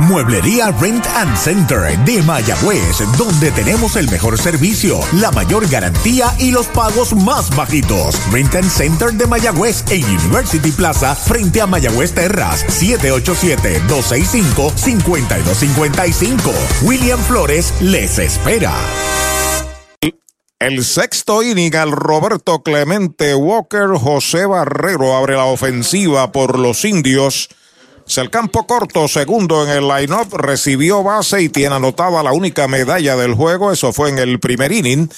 Mueblería Rent and Center de Mayagüez, donde tenemos el mejor servicio, la mayor garantía y los pagos más bajitos. Rent and Center de Mayagüez en University Plaza, frente a Mayagüez Terras, 787-265-5255. William Flores les espera. El sexto inning al Roberto Clemente Walker, José Barrero abre la ofensiva por los indios. El campo corto, segundo en el line-up, recibió base y tiene anotada la única medalla del juego. Eso fue en el primer inning.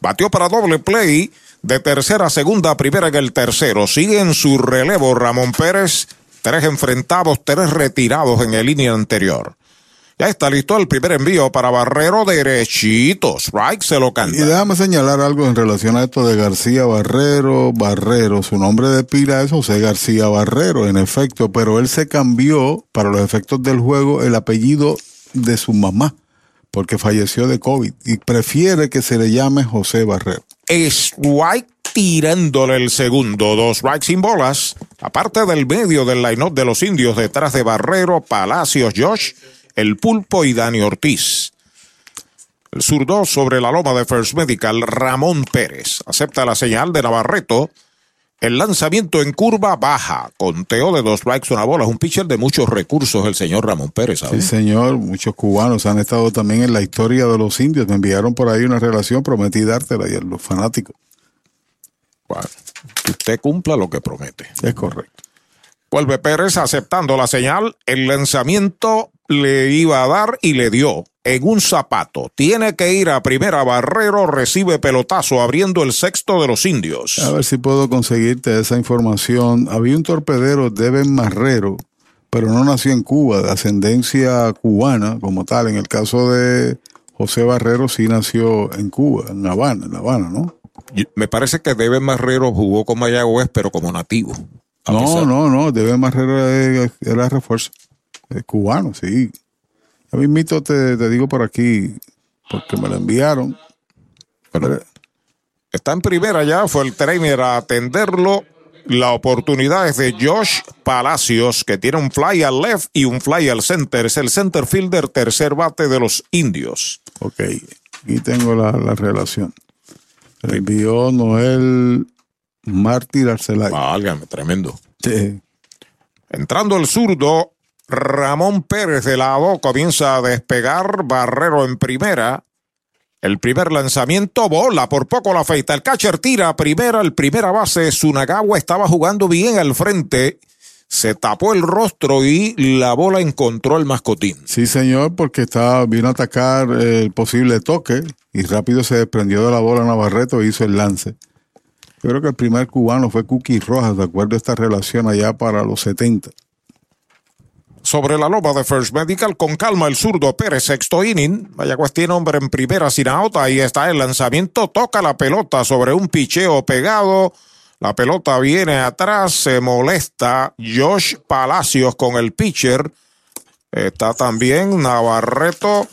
Batió para doble play de tercera a segunda, primera en el tercero. Sigue en su relevo Ramón Pérez. Tres enfrentados, tres retirados en el inning anterior. Ya está listo el primer envío para Barrero derechito. Strike se lo canta. Y déjame señalar algo en relación a esto de García Barrero. Barrero, su nombre de pila es José García Barrero, en efecto, pero él se cambió para los efectos del juego el apellido de su mamá, porque falleció de COVID y prefiere que se le llame José Barrero. Strike tirándole el segundo. Dos strikes sin bolas. Aparte del medio del line-up de los indios detrás de Barrero, Palacios, Josh. El Pulpo y Dani Ortiz. El zurdo sobre la loma de First Medical, Ramón Pérez. Acepta la señal de Navarreto. El lanzamiento en curva baja. Conteo de dos strikes, una bola. Es un pitcher de muchos recursos, el señor Ramón Pérez. Sí, señor. Muchos cubanos han estado también en la historia de los indios. Me enviaron por ahí una relación, prometí dártela y a los fanáticos. Bueno, que usted cumpla lo que promete. Es correcto. Vuelve Pérez aceptando la señal. El lanzamiento le iba a dar y le dio en un zapato. Tiene que ir a primera Barrero, recibe pelotazo abriendo el sexto de los indios. A ver si puedo conseguirte esa información. Había un torpedero, Deben Marrero, pero no nació en Cuba, de ascendencia cubana como tal. En el caso de José Barrero sí nació en Cuba, en La Habana, en La Habana, ¿no? Me parece que Deben Marrero jugó con Mayagüez, pero como nativo. No, no, no, Deben Marrero era refuerzo. Es cubano, sí. A mí mito te, te, digo por aquí, porque me lo enviaron. Pero, está en primera ya, fue el trainer a atenderlo. La oportunidad es de Josh Palacios, que tiene un fly al left y un fly al center. Es el center fielder, tercer bate de los indios. Ok, aquí tengo la, la relación. Le envió Noel Mártir Arcelay. Válgame, tremendo. Sí. Entrando el zurdo, Ramón Pérez de lado comienza a despegar, Barrero en primera. El primer lanzamiento, bola, por poco la feita. El catcher tira a primera, el primera base, Sunagawa estaba jugando bien al frente. Se tapó el rostro y la bola encontró el mascotín. Sí, señor, porque estaba, vino a atacar el posible toque y rápido se desprendió de la bola Navarreto e hizo el lance. Yo creo que el primer cubano fue Cookie Rojas, de acuerdo a esta relación allá para los 70 sobre la loma de First Medical. Con calma el zurdo Pérez, sexto inning. Mayagüez tiene hombre en primera sin out. Ahí está el lanzamiento. Toca la pelota sobre un picheo pegado. La pelota viene atrás. Se molesta Josh Palacios con el pitcher. Está también Navarreto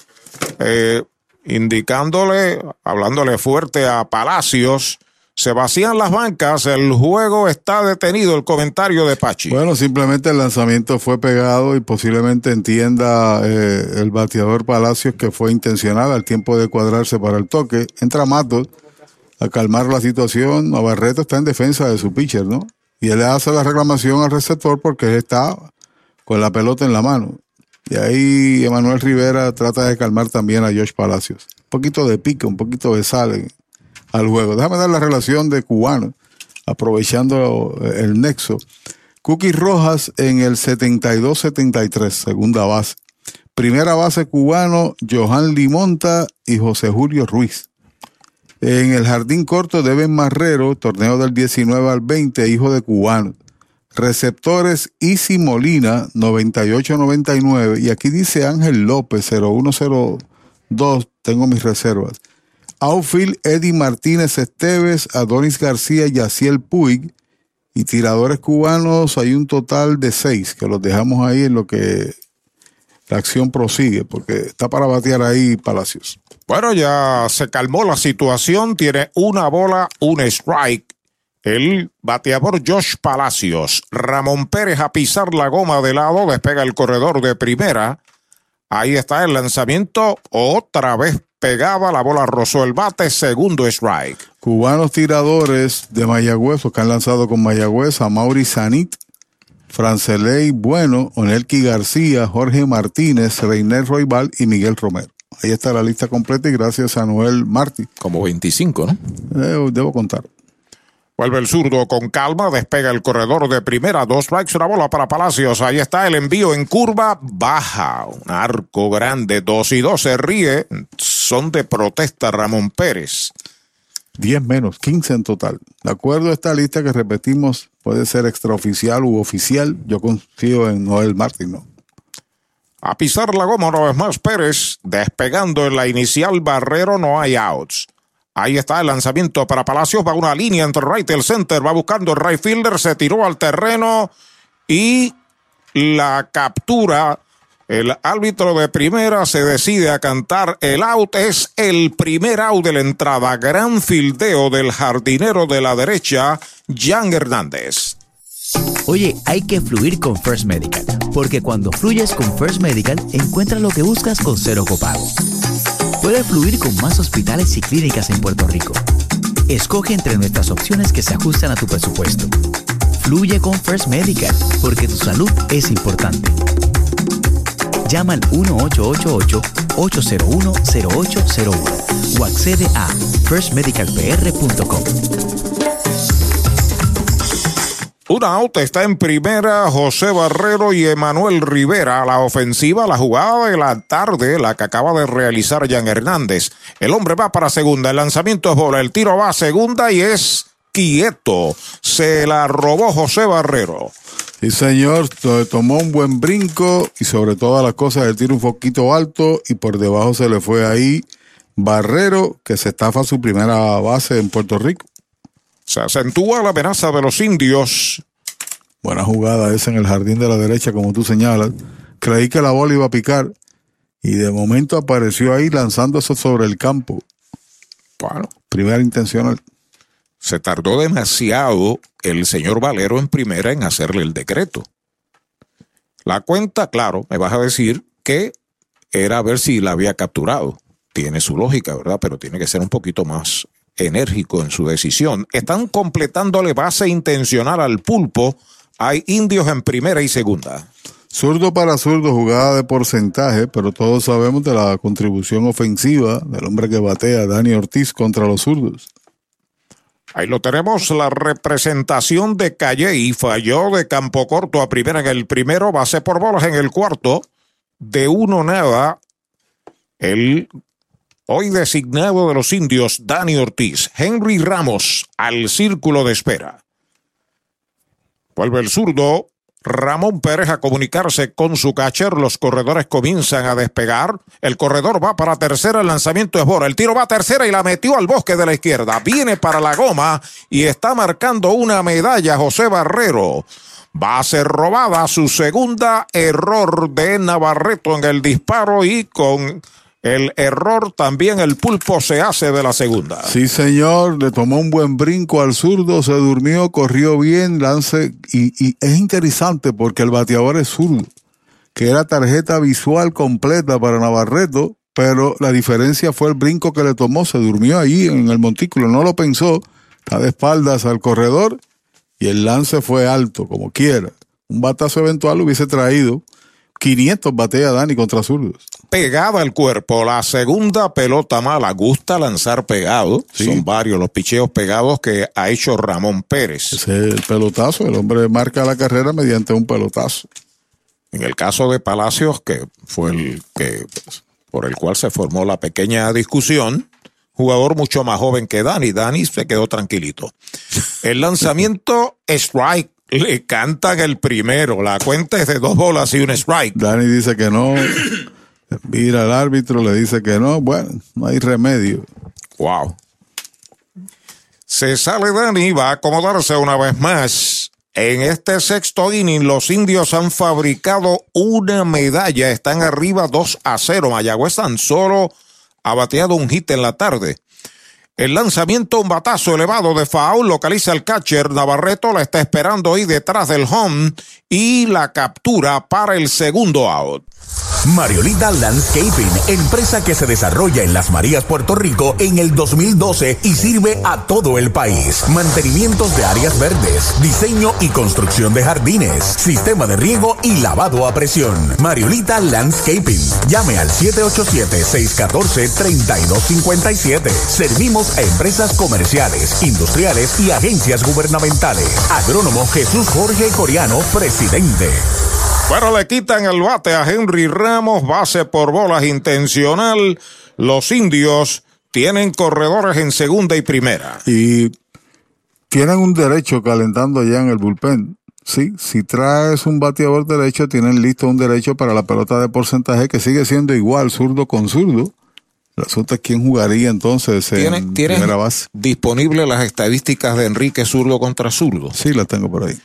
eh, indicándole, hablándole fuerte a Palacios se vacían las bancas, el juego está detenido, el comentario de Pachi. Bueno, simplemente el lanzamiento fue pegado y posiblemente entienda eh, el bateador Palacios que fue intencional al tiempo de cuadrarse para el toque. Entra Matos a calmar la situación. Navarreto está en defensa de su pitcher, ¿no? Y él le hace la reclamación al receptor porque él está con la pelota en la mano. Y ahí Emanuel Rivera trata de calmar también a Josh Palacios. Un poquito de pique, un poquito de sal al juego. Déjame dar la relación de cubano, aprovechando el nexo. Cookie Rojas en el 72-73, segunda base. Primera base cubano, Johan Limonta y José Julio Ruiz. En el jardín corto, Deben Marrero, torneo del 19 al 20, hijo de cubano. Receptores Isi Molina, 98-99. Y aquí dice Ángel López, 0102, tengo mis reservas. Outfield, Eddie Martínez Esteves, Adonis García, Yaciel Puig. Y tiradores cubanos hay un total de seis, que los dejamos ahí en lo que la acción prosigue, porque está para batear ahí Palacios. Bueno, ya se calmó la situación, tiene una bola, un strike. El bateador Josh Palacios, Ramón Pérez a pisar la goma de lado, despega el corredor de primera. Ahí está el lanzamiento, otra vez pegaba, la bola rozó el bate, segundo strike. Cubanos tiradores de Mayagüez, los que han lanzado con Mayagüez, a Mauri Sanit, Franceley Bueno, Onelki García, Jorge Martínez, Reiner Roybal y Miguel Romero. Ahí está la lista completa y gracias a Noel Martí. Como 25, ¿no? Debo, debo contar. Vuelve el zurdo con calma, despega el corredor de primera, dos strikes, una bola para Palacios. Ahí está el envío en curva, baja, un arco grande, dos y dos, se ríe. Son de protesta Ramón Pérez. 10 menos, 15 en total. De acuerdo a esta lista que repetimos, puede ser extraoficial u oficial. Yo confío en Noel Martín, ¿no? A pisar la goma una vez más Pérez, despegando en la inicial Barrero, no hay outs. Ahí está el lanzamiento para Palacios, va una línea entre right y el center, va buscando el right fielder, se tiró al terreno y la captura. El árbitro de primera se decide a cantar el out. Es el primer out de la entrada. Gran fildeo del jardinero de la derecha, Jan Hernández. Oye, hay que fluir con First Medical, porque cuando fluyes con First Medical, encuentras lo que buscas con cero copago. Puedes fluir con más hospitales y clínicas en Puerto Rico. Escoge entre nuestras opciones que se ajustan a tu presupuesto. Fluye con First Medical, porque tu salud es importante. Llama al 1888-801-0801 o accede a firstmedicalpr.com. Una out está en primera José Barrero y Emanuel Rivera. La ofensiva, la jugada de la tarde, la que acaba de realizar Jan Hernández. El hombre va para segunda, el lanzamiento es bola, el tiro va a segunda y es quieto. Se la robó José Barrero. Sí, señor, tomó un buen brinco y sobre todas las cosas el tiro un poquito alto y por debajo se le fue ahí Barrero, que se estafa su primera base en Puerto Rico. Se acentúa la amenaza de los indios. Buena jugada esa en el jardín de la derecha, como tú señalas. Creí que la bola iba a picar y de momento apareció ahí lanzándose sobre el campo. Bueno. Primera intencional. Se tardó demasiado el señor Valero en primera en hacerle el decreto. La cuenta, claro, me vas a decir que era a ver si la había capturado. Tiene su lógica, ¿verdad? Pero tiene que ser un poquito más enérgico en su decisión. Están completándole base intencional al pulpo. Hay indios en primera y segunda. Zurdo para zurdo, jugada de porcentaje, pero todos sabemos de la contribución ofensiva del hombre que batea, Dani Ortiz, contra los zurdos. Ahí lo tenemos, la representación de Calle y falló de campo corto a primera en el primero, base por bolas en el cuarto, de uno nada. El hoy designado de los indios, Dani Ortiz, Henry Ramos al círculo de espera. Vuelve el zurdo, Ramón Pérez a comunicarse con su catcher. Los corredores comienzan a despegar. El corredor va para tercera. El lanzamiento es Bora. El tiro va a tercera y la metió al bosque de la izquierda. Viene para la goma y está marcando una medalla José Barrero. Va a ser robada su segunda error de Navarreto en el disparo y con el error también el pulpo se hace de la segunda. Sí, señor, le tomó un buen brinco al zurdo, se durmió, corrió bien, lance. Y, es interesante porque el bateador es zurdo, que era tarjeta visual completa para Navarreto, pero la diferencia fue el brinco que le tomó, se durmió ahí en el montículo, no lo pensó, está de espaldas al corredor y el lance fue alto, como quiera. Un batazo eventual hubiese traído 500 batea Dani contra zurdos. Pegada al cuerpo, la segunda pelota mala. Gusta lanzar pegado. Son varios los picheos pegados que ha hecho Ramón Pérez. Ese es el pelotazo. El hombre marca la carrera mediante un pelotazo. En el caso de Palacios, que fue el que por el cual se formó la pequeña discusión, jugador mucho más joven que Dani. Dani se quedó tranquilito. El lanzamiento strike le cantan el primero. La cuenta es de dos bolas y un strike. Dani dice que no. Mira al árbitro, le dice que no. Bueno, no hay remedio. Wow. Se sale Dani, va a acomodarse una vez más. En este sexto inning, los indios han fabricado una medalla. Están arriba 2 a 0. Mayagüez tan solo ha bateado un hit en la tarde. El lanzamiento, un batazo elevado de foul, localiza el catcher. Navarreto la está esperando ahí detrás del home y la captura para el segundo out. Mariolita Landscaping, empresa que se desarrolla en Las Marías, Puerto Rico en el 2012 y sirve a todo el país. Mantenimientos de áreas verdes, diseño y construcción de jardines, sistema de riego y lavado a presión. Mariolita Landscaping. Llame al 787-614-3257. Servimos a empresas comerciales, industriales y agencias gubernamentales. Agrónomo Jesús Jorge Coriano, presidente. Bueno, le quitan el bate a Henry Ramos, base por bolas intencional. Los indios tienen corredores en segunda y primera. Y tienen un derecho calentando ya en el bullpen. Sí, si traes un bateador derecho, tienen listo un derecho para la pelota de porcentaje que sigue siendo igual, zurdo con zurdo. Es quién jugaría entonces en ¿Tienes primera base. disponible las estadísticas de Enrique zurdo contra zurdo? Sí, las tengo por ahí.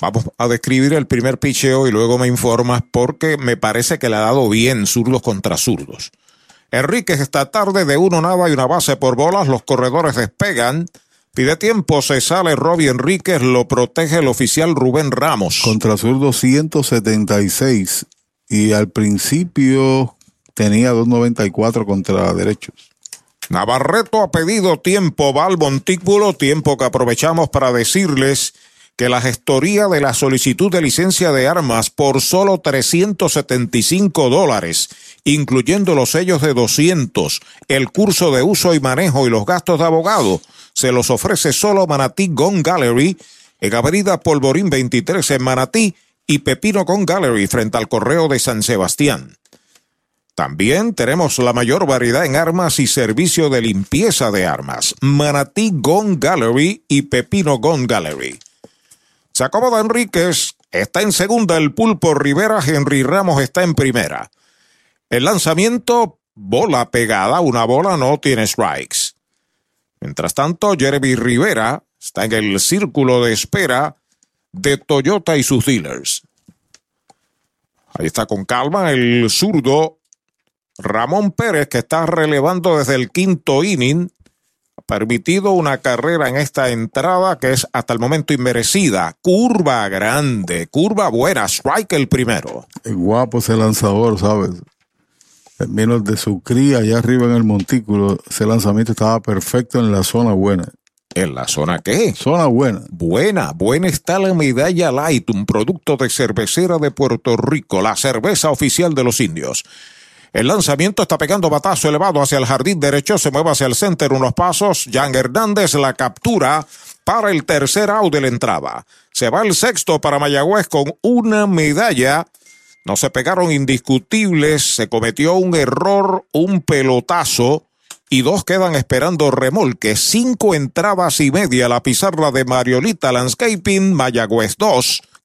Vamos a describir el primer picheo y luego me informas porque me parece que le ha dado bien zurdos contra zurdos. Enríquez esta tarde de uno nada y una base por bolas, los corredores despegan. Pide tiempo, se sale Robbie Enríquez, lo protege el oficial Rubén Ramos. Contra zurdo 176 y al principio tenía 294 contra derechos. Navarreto ha pedido tiempo, va al montículo, tiempo que aprovechamos para decirles que la gestoría de la solicitud de licencia de armas por solo 375 dólares, incluyendo los sellos de 200, el curso de uso y manejo y los gastos de abogado, se los ofrece solo Manatí Gun Gallery en Avenida Polvorín 23 en Manatí y Pepino Gun Gallery frente al Correo de San Sebastián. También tenemos la mayor variedad en armas y servicio de limpieza de armas. Manatí Gun Gallery y Pepino Gun Gallery. Se acomoda Enríquez, está en segunda el pulpo Rivera, Henry Ramos está en primera. El lanzamiento, bola pegada, una bola no tiene strikes. Mientras tanto, Jeremy Rivera está en el círculo de espera de Toyota y sus dealers. Ahí está con calma el zurdo Ramón Pérez, que está relevando desde el quinto inning permitido una carrera en esta entrada que es hasta el momento inmerecida. Curva grande, curva buena, strike el primero. Es guapo ese lanzador, ¿sabes? En menos de su cría allá arriba en el montículo, ese lanzamiento estaba perfecto en la zona buena. ¿En la zona qué? Zona buena. Buena, buena está la medalla Light, un producto de cervecera de Puerto Rico, la cerveza oficial de los indios. El lanzamiento está pegando batazo elevado hacia el jardín derecho, se mueve hacia el center unos pasos. Jan Hernández la captura para el tercer out de la entrada. Se va el sexto para Mayagüez con una medalla. No se pegaron indiscutibles, se cometió un error, un pelotazo y dos quedan esperando remolque. Cinco entradas y media la pizarra de Mariolita Landscaping, Mayagüez 2.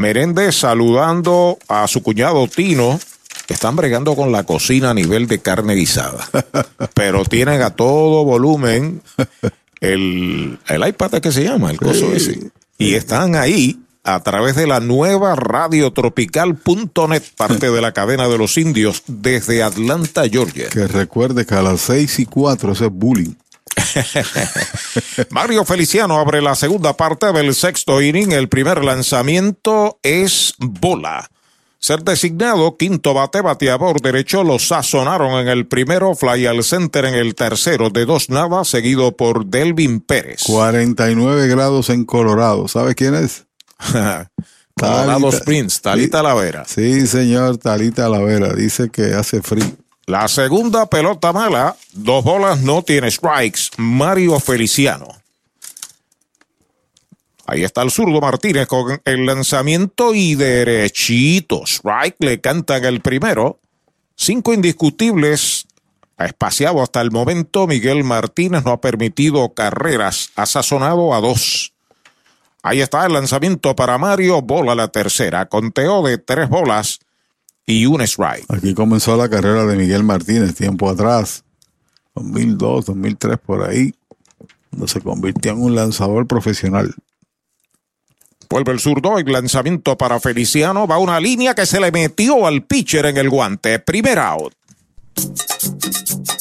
Meréndez saludando a su cuñado Tino, están bregando con la cocina a nivel de carne guisada. Pero tienen a todo volumen el, el iPad que se llama, el coso ese. Y están ahí a través de la nueva radiotropical.net, parte de la cadena de los indios, desde Atlanta, Georgia. Que recuerde que a las seis y cuatro ese es bullying. Mario Feliciano abre la segunda parte del sexto inning. El primer lanzamiento es bola. Ser designado quinto bate bateador derecho lo sazonaron en el primero, fly al center en el tercero de dos nada, seguido por Delvin Pérez. 49 grados en Colorado. ¿Sabe quién es? Colorado Springs, Talita Lavera. Sí, señor, Talita Lavera. Dice que hace frío. La segunda pelota mala, dos bolas, no tiene strikes. Mario Feliciano. Ahí está el zurdo Martínez con el lanzamiento y derechito. Strike le cantan el primero. Cinco indiscutibles. Ha espaciado hasta el momento. Miguel Martínez no ha permitido carreras. Ha sazonado a dos. Ahí está el lanzamiento para Mario. Bola la tercera. Conteo de tres bolas y un strike. Aquí comenzó la carrera de Miguel Martínez tiempo atrás, 2002, 2003 por ahí, cuando se convirtió en un lanzador profesional. Vuelve el zurdo, el lanzamiento para Feliciano, va una línea que se le metió al pitcher en el guante, primer out.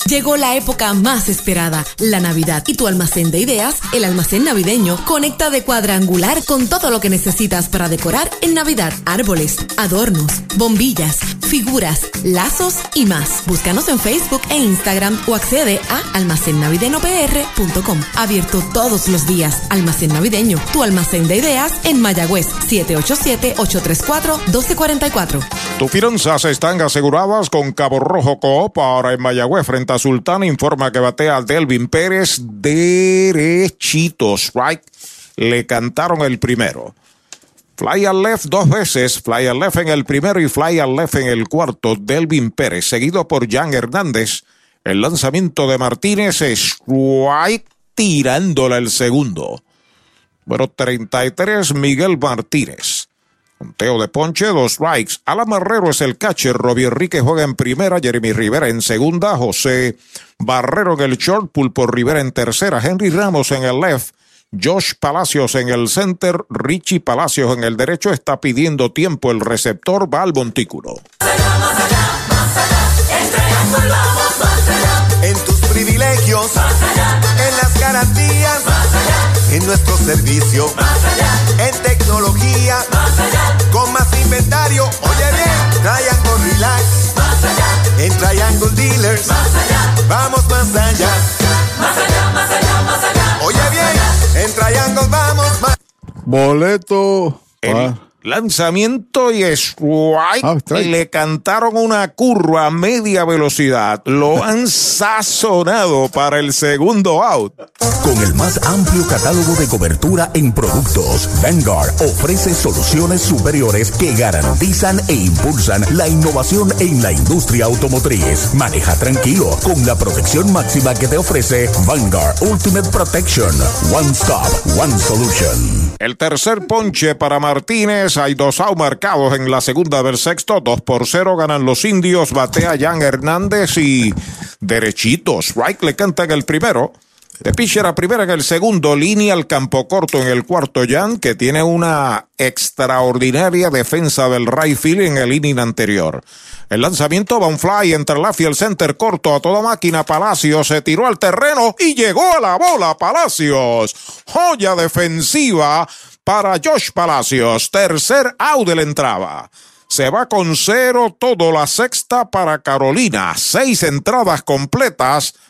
Llegó la época más esperada, la Navidad. Y tu almacén de ideas, el almacén navideño, conecta de cuadrangular con todo lo que necesitas para decorar en Navidad. Árboles, adornos, bombillas, figuras, lazos y más. Búscanos en Facebook e Instagram o accede a almacennavideñopr.com. Abierto todos los días. Almacén navideño, tu almacén de ideas en Mayagüez, 787-834-1244. Tus finanzas están aseguradas con Cabo Rojo Coop. Ahora en Mayagüez, frente a Sultana, informa que batea Delvin Pérez derechitos. Right, le cantaron el primero. Fly al left dos veces, fly al left en el primero y fly al left en el cuarto. Delvin Pérez, seguido por Jan Hernández. El lanzamiento de Martínez es strike tirándola el segundo. Bueno, 33 Miguel Martínez. Conteo de ponche, dos strikes. Alan Marrero es el catcher. Robbie Enrique juega en primera. Jeremy Rivera en segunda. José Barrero en el short. Pulpo Rivera en tercera. Henry Ramos en el left. Josh Palacios en el center. Richie Palacios en el derecho. Está pidiendo tiempo el receptor. Va al montículo. En tus privilegios. En las garantías. En nuestro servicio. En tecnología. Con más inventario. Oye bien. Triangle Relax. En Triangle Dealers. Vamos más allá. Más allá, más allá, más allá. Oye bien. En Triangle vamos más. Boleto. El, Lanzamiento y strike. Ah, strike. Le cantaron una curva a media velocidad. Lo han sazonado para el segundo out. Con el más amplio catálogo de cobertura en productos, Vanguard ofrece soluciones superiores que garantizan e impulsan la innovación en la industria automotriz. Maneja tranquilo con la protección máxima que te ofrece Vanguard Ultimate Protection. One Stop, One Solution. El tercer ponche para Martínez. Hay dos out marcados en la segunda del sexto. Dos por cero ganan los indios. Batea Jan Hernández y derechitos. Strike le canta en el primero. De pitcher a primera en el segundo, línea al campo corto en el cuarto, Jan, que tiene una extraordinaria defensa del right field en el inning anterior. El lanzamiento va un fly entre la el center corto a toda máquina. Palacios se tiró al terreno y llegó a la bola. Palacios, joya defensiva para Josh Palacios. Tercer out de entrada. Se va con cero todo la sexta para Carolina. Seis entradas completas.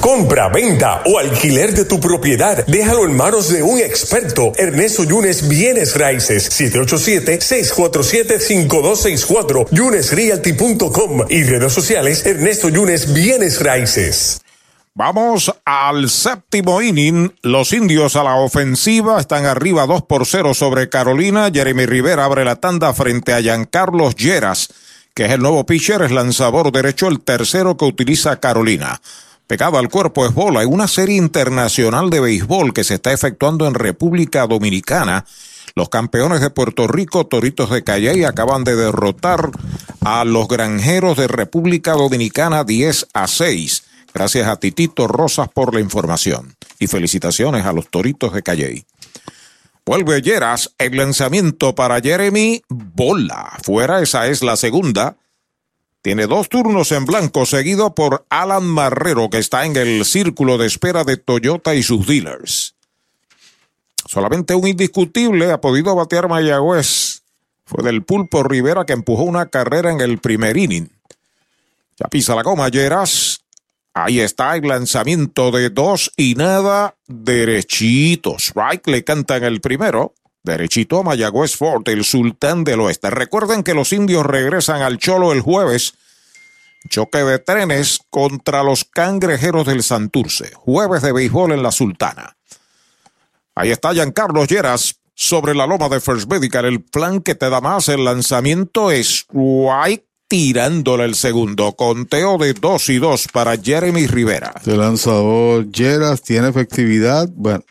Compra, venta o alquiler de tu propiedad. Déjalo en manos de un experto. Ernesto Yunes Bienes Raíces. 787-647-5264. YunesRealty.com y redes sociales Ernesto Yunes Bienes Raíces. Vamos al séptimo inning. Los indios a la ofensiva están arriba 2 por 0 sobre Carolina. Jeremy Rivera abre la tanda frente a Giancarlos Lleras, que es el nuevo pitcher, es lanzador derecho, el tercero que utiliza Carolina. Pegado al cuerpo es bola en una serie internacional de béisbol que se está efectuando en República Dominicana. Los campeones de Puerto Rico, Toritos de Calley, acaban de derrotar a los granjeros de República Dominicana 10 a 6. Gracias a Titito Rosas por la información. Y felicitaciones a los Toritos de Calley. Vuelve Lleras, el lanzamiento para Jeremy Bola. Fuera, esa es la segunda. Tiene dos turnos en blanco, seguido por Alan Marrero, que está en el círculo de espera de Toyota y sus dealers. Solamente un indiscutible ha podido batear Mayagüez. Fue del Pulpo Rivera que empujó una carrera en el primer inning. Ya pisa la goma, Lleras. Ahí está el lanzamiento de dos y nada derechitos. Right le canta en el primero. Derechito a Mayagüez Fort, el sultán del oeste. Recuerden que los indios regresan al Cholo el jueves. Choque de trenes contra los cangrejeros del Santurce. Jueves de béisbol en la Sultana. Ahí está Giancarlo Lleras sobre la loma de First Medical. El plan que te da más el lanzamiento es White tirándole el segundo. Conteo de 2 y 2 para Jeremy Rivera. El lanzador Lleras tiene efectividad. Bueno,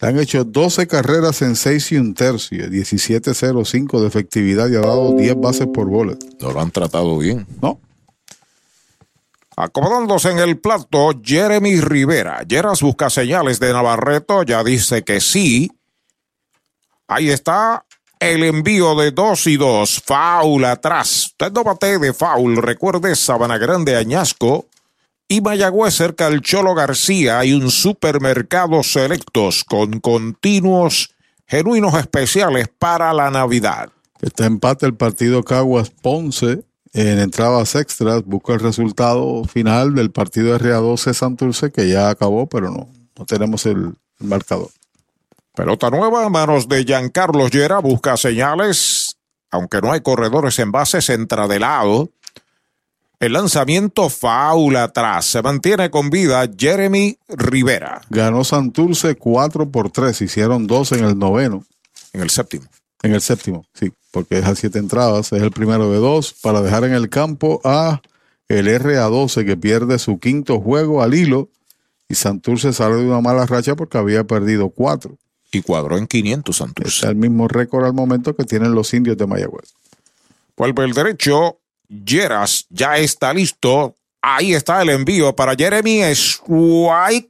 han hecho 12 carreras en 6 y un tercio, 17.05 de efectividad y ha dado 10 bases por bola. No lo han tratado bien. No. Acomodándose en el plato, Jeremy Rivera. Lleras busca señales de Navarreto, ya dice que sí. Ahí está el envío de 2 y 2. Foul atrás. Usted no bate de foul. Recuerde Sabana Grande Añasco y Mayagüez cerca del Cholo García hay un supermercado selectos con continuos genuinos especiales para la Navidad. Está empate el partido Caguas Ponce en entradas extras. Busca el resultado final del partido RA12 Santurce que ya acabó, pero no, no tenemos el, marcador. Pelota nueva, manos de Giancarlo Llera, busca señales, aunque no hay corredores en base, entra de lado. El lanzamiento faula atrás. Se mantiene con vida Jeremy Rivera. Ganó Santurce 4 por 3. Hicieron dos en el noveno. En el séptimo. En el séptimo, sí, porque es a siete entradas. Es el primero de dos para dejar en el campo a el RA12 que pierde su quinto juego al hilo. Y Santurce sale de una mala racha porque había perdido cuatro. Y cuadró en 500 Santurce. Es el mismo récord al momento que tienen los indios de Mayagüez. Vuelve el derecho. Lleras ya está listo. Ahí está el envío para Jeremy White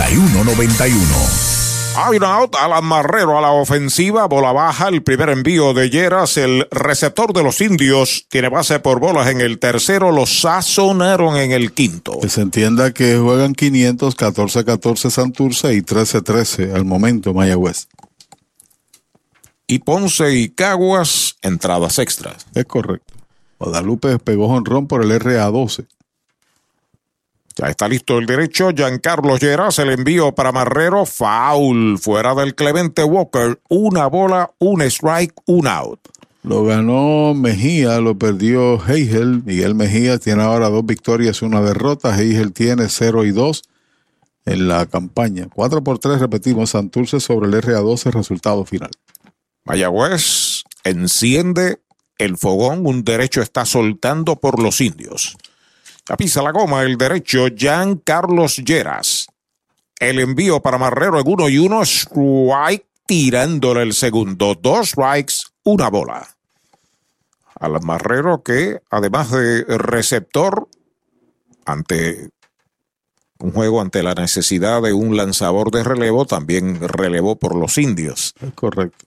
Hay un out al amarrero a la ofensiva, bola baja, el primer envío de Lleras, el receptor de los indios, tiene base por bolas en el tercero, lo sazonaron en el quinto. Que se entienda que juegan 500, 14-14 Santurce y 13-13 al momento Mayagüez. Y Ponce y Caguas, entradas extras. Es correcto. Guadalupe pegó jonrón por el RA12. Ya está listo el derecho. Giancarlo Lleras, el envío para Marrero. Foul. Fuera del Clemente Walker. Una bola, un strike, un out. Lo ganó Mejía, lo perdió Heigel. Miguel Mejía tiene ahora dos victorias y una derrota. Heigel tiene 0 y 2 en la campaña. 4 por 3 repetimos. Santurce sobre el RA12, resultado final. Mayagüez enciende el fogón. Un derecho está soltando por los indios. Ya pisa la goma el derecho, Jan Carlos Lleras. El envío para Marrero en uno y uno, strike tirándole el segundo. Dos strikes, una bola. Al Marrero que, además de receptor, ante un juego ante la necesidad de un lanzador de relevo, también relevó por los indios. Correcto.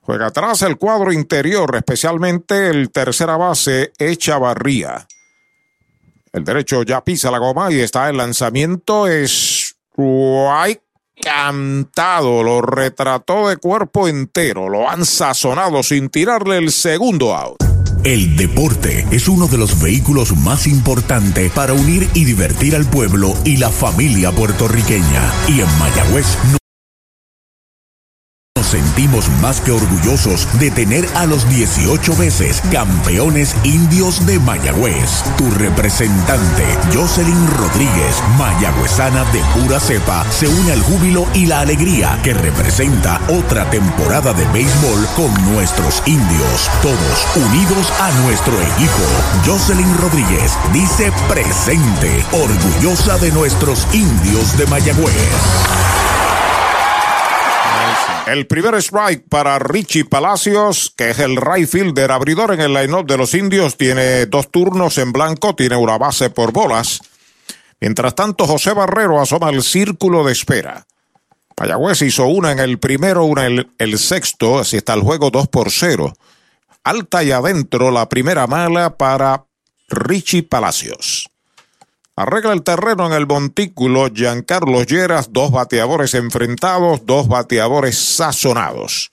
Juega atrás el cuadro interior, especialmente el tercera base, Echavarría. El derecho ya pisa la goma y está el lanzamiento. Es cantado, lo retrató de cuerpo entero, lo han sazonado sin tirarle el segundo out. El deporte es uno de los vehículos más importantes para unir y divertir al pueblo y la familia puertorriqueña. Y en Mayagüez sentimos más que orgullosos de tener a los 18 veces campeones indios de Mayagüez. Tu representante, Jocelyn Rodríguez, mayagüezana de pura cepa, se une al júbilo y la alegría que representa otra temporada de béisbol con nuestros indios, todos unidos a nuestro equipo. Jocelyn Rodríguez dice presente, orgullosa de nuestros indios de Mayagüez. El primer strike para Richie Palacios, que es el right fielder abridor en el line-up de los indios, tiene dos turnos en blanco, tiene una base por bolas. Mientras tanto, José Barrero asoma el círculo de espera. Mayagüez hizo una en el primero, una en el sexto, así está el juego 2 por 0. Alta y adentro la primera mala para Richie Palacios. Arregla el terreno en el montículo Giancarlo Lleras, dos bateadores enfrentados, dos bateadores sazonados.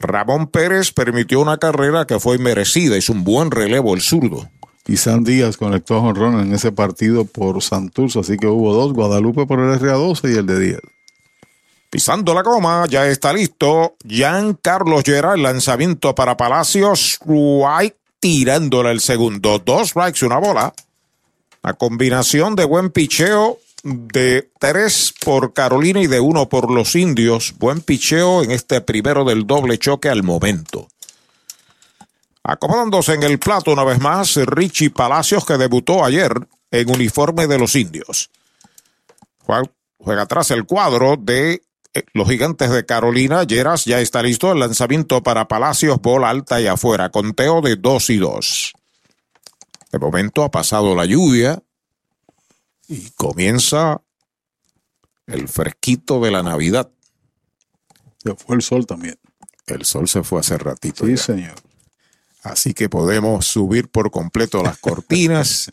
Ramón Pérez permitió una carrera que fue merecida, es un buen relevo el zurdo. Y San Díaz conectó a Jonrón en ese partido por Santurce, así que hubo dos, Guadalupe por el RA12 y el de Díaz. Pisando la goma, ya está listo. Jean Carlos Llera, el lanzamiento para Palacios. White tirándole el segundo. Dos strikes, una bola. La combinación de buen picheo de tres por Carolina y de uno por los indios. Buen picheo en este primero del doble choque al momento. Acomodándose en el plato una vez más, Richie Palacios que debutó ayer en uniforme de los indios. Juega atrás el cuadro de eh, los gigantes de Carolina. Lleras ya está listo. El lanzamiento para Palacios, bola alta y afuera. Conteo de dos y dos. De momento ha pasado la lluvia y comienza el fresquito de la Navidad. Se fue el sol también. El sol se fue hace ratito. Sí, señor. Así que podemos subir por completo las cortinas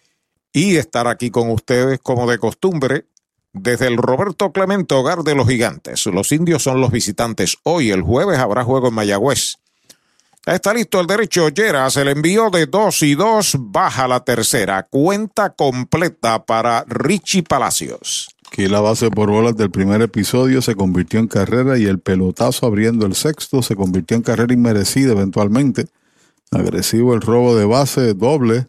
y estar aquí con ustedes como de costumbre desde el Roberto Clemente Hogar de los Gigantes. Los indios son los visitantes. Hoy, el jueves, habrá juego en Mayagüez. Está listo el derecho Lleras, el envío de dos y dos, baja la tercera. Cuenta completa para Richie Palacios. Aquí la base por bolas del primer episodio se convirtió en carrera y el pelotazo abriendo el sexto se convirtió en carrera inmerecida eventualmente. Agresivo el robo de base doble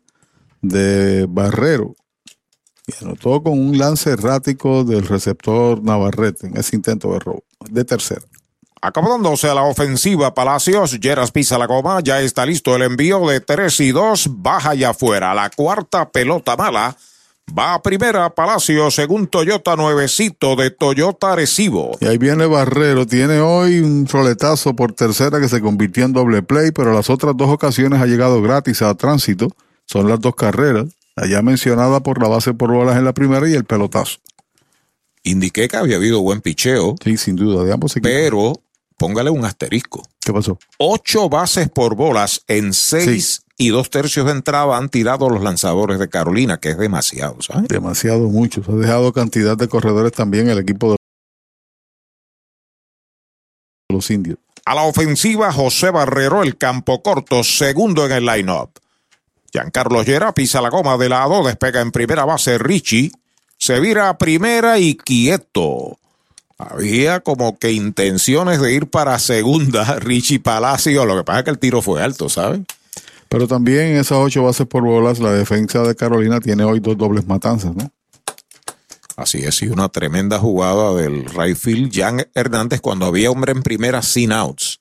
de Barrero. Y anotó con un lance errático del receptor Navarrete en ese intento de robo de tercera. Acomodándose a la ofensiva, Palacios, Lleras pisa la goma, ya está listo el envío de 3 y 2, baja y afuera. La cuarta pelota mala va a primera, Palacios, según Toyota nuevecito de Toyota Arecibo. Y ahí viene Barrero, tiene hoy un roletazo por tercera que se convirtió en doble play, pero las otras dos ocasiones ha llegado gratis a tránsito. Son las dos carreras, allá mencionada por la base por bolas en la primera y el pelotazo. Indiqué que había habido buen picheo. Sí, sin duda, de ambos equipos. Pero póngale un asterisco. ¿Qué pasó? Ocho bases por bolas en seis y dos tercios de entrada han tirado los lanzadores de Carolina, que es demasiado, ¿sabes? Demasiado muchos. Ha dejado cantidad de corredores también el equipo de los indios. A la ofensiva, José Barrero, el campo corto, segundo en el line-up. Giancarlo Llera pisa la goma de lado, despega en primera base Richie, se vira a primera y quieto. Había como que intenciones de ir para segunda, Richie Palacio. Lo que pasa es que el tiro fue alto, ¿sabes? Pero también en esas ocho bases por bolas, la defensa de Carolina tiene hoy dos dobles matanzas, ¿no? Así es, y una tremenda jugada del right field, Jan Hernández, cuando había hombre en primera sin outs.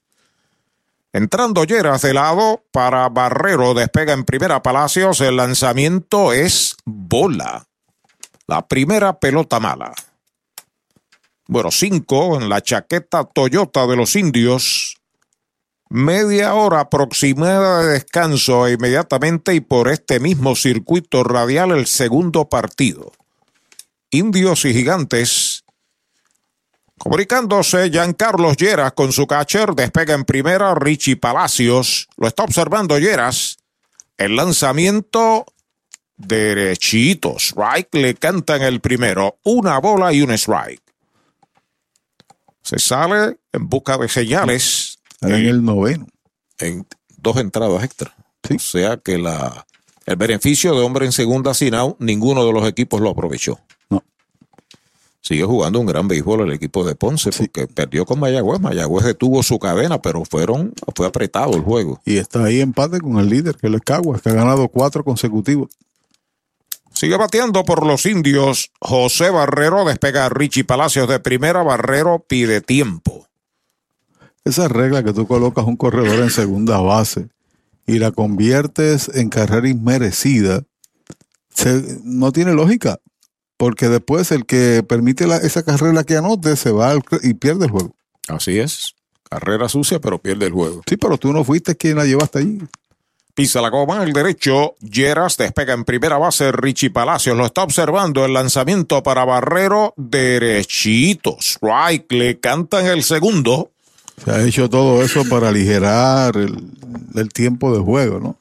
Entrando Lleras de lado para Barrero, despega en primera Palacios, el lanzamiento es bola. La primera pelota mala. Bueno, cinco en la chaqueta Toyota de los indios. Media hora aproximada de descanso inmediatamente y por este mismo circuito radial el segundo partido. Indios y gigantes. Comunicándose, Giancarlos Lleras con su catcher, despega en primera, Richie Palacios. Lo está observando Lleras. El lanzamiento derechito. Strike le canta en el primero. Una bola y un strike. Se sale en busca de señales. En, el noveno. En dos entradas extra. O sea que la, el beneficio de hombre en segunda sin out, ninguno de los equipos lo aprovechó. No. Sigue jugando un gran béisbol el equipo de Ponce porque perdió con Mayagüez. Mayagüez detuvo su cadena, pero fueron, fue apretado el juego. Y está ahí empate con el líder, que es el Caguas, que ha ganado cuatro consecutivos. Sigue bateando por los indios. José Barrero despega a Richie Palacios de primera. Barrero pide tiempo. Esa regla que tú colocas un corredor en segunda base y la conviertes en carrera inmerecida, se, no tiene lógica. Porque después el que permite la, esa carrera que anote se va al, y pierde el juego. Así es. Carrera sucia, pero pierde el juego. Sí, pero tú no fuiste quien la llevaste allí. Pisa la goma el derecho. Lleras despega en primera base. Richie Palacios lo está observando. El lanzamiento para Barrero. Derechito. Strike. Le cantan el segundo. Se ha hecho todo eso para aligerar el, el tiempo de juego, ¿no?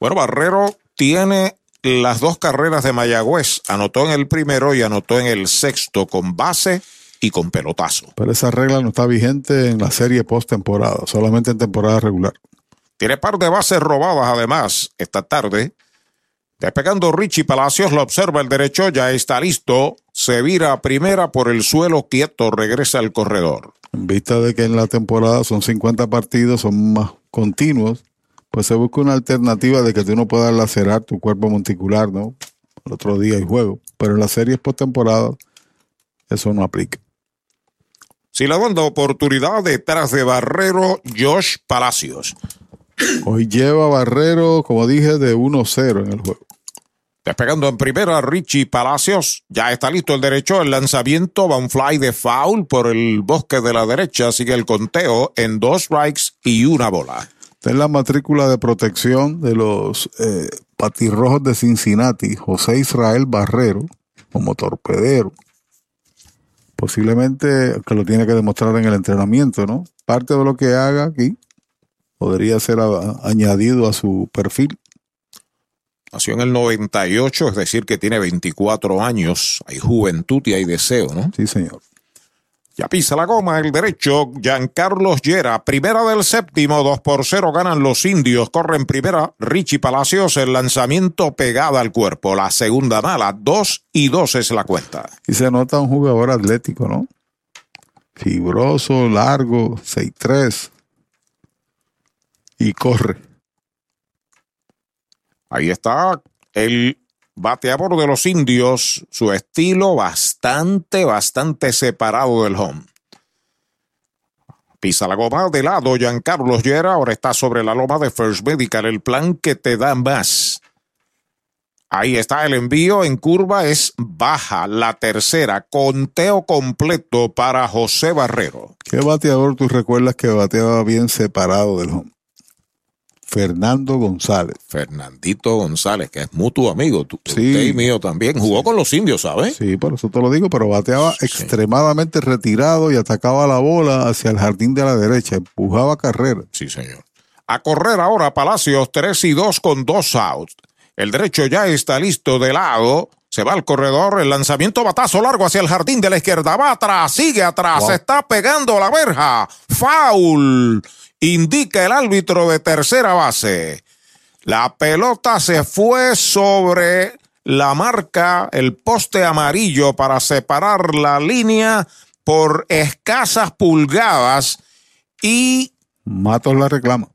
Bueno, Barrero tiene las dos carreras de Mayagüez. Anotó en el primero y anotó en el sexto con base y con pelotazo. Pero esa regla no está vigente en la serie postemporada, solamente en temporada regular. Tiene par de bases robadas además esta tarde. Despegando Richie Palacios, lo observa el derecho, ya está listo. Se vira a primera por el suelo quieto, regresa al corredor. En vista de que en la temporada son 50 partidos, son más continuos, pues se busca una alternativa de que tú no puedas lacerar tu cuerpo monticular, ¿no? El otro día hay juego. Pero en las series postemporada, eso no aplica. Si la dando oportunidad detrás de Barrero, Josh Palacios. Hoy lleva Barrero, como dije, de 1-0 en el juego. Despegando en primera Richie Palacios. Ya está listo el derecho. El lanzamiento va un fly de foul por el bosque de la derecha. Sigue el conteo en dos strikes y una bola. Está en la matrícula de protección de los eh, patirrojos de Cincinnati, José Israel Barrero, como torpedero. Posiblemente que lo tiene que demostrar en el entrenamiento, ¿no? Parte de lo que haga aquí podría ser a, añadido a su perfil. Nació en el 98, es decir, que tiene 24 años. Hay juventud y hay deseo, ¿no? Sí, señor. Ya pisa la goma el derecho. Giancarlos Llera, primera del séptimo, 2 por 0 ganan los indios. Corren primera Richie Palacios, el lanzamiento pegada al cuerpo. La segunda mala, 2 y 2 es la cuenta. Y se nota un jugador atlético, ¿no? Fibroso, largo, 6'3 y corre. Ahí está el bateador de los indios, su estilo bastante, bastante separado del home. Pisa la goma de lado, Giancarlo Llera, ahora está sobre la loma de First Medical, el plan que te da más. Ahí está el envío en curva, es baja, la tercera, conteo completo para José Barrero. ¿Qué bateador tú recuerdas que bateaba bien separado del home? Fernando González. Fernandito González, que es mutuo amigo, tú, usted y mío también. Jugó con los indios, ¿sabes? Sí, por eso te lo digo, pero bateaba extremadamente retirado y atacaba la bola hacia el jardín de la derecha, empujaba carrera. Sí, señor. A correr ahora Palacios, 3 y 2 con dos outs. El derecho ya está listo de lado. Se va al corredor, el lanzamiento batazo largo hacia el jardín de la izquierda. Va atrás, sigue atrás, se está pegando la verja. Foul indica el árbitro de tercera base. La pelota se fue sobre la marca, el poste amarillo para separar la línea por escasas pulgadas y... Matos la reclama.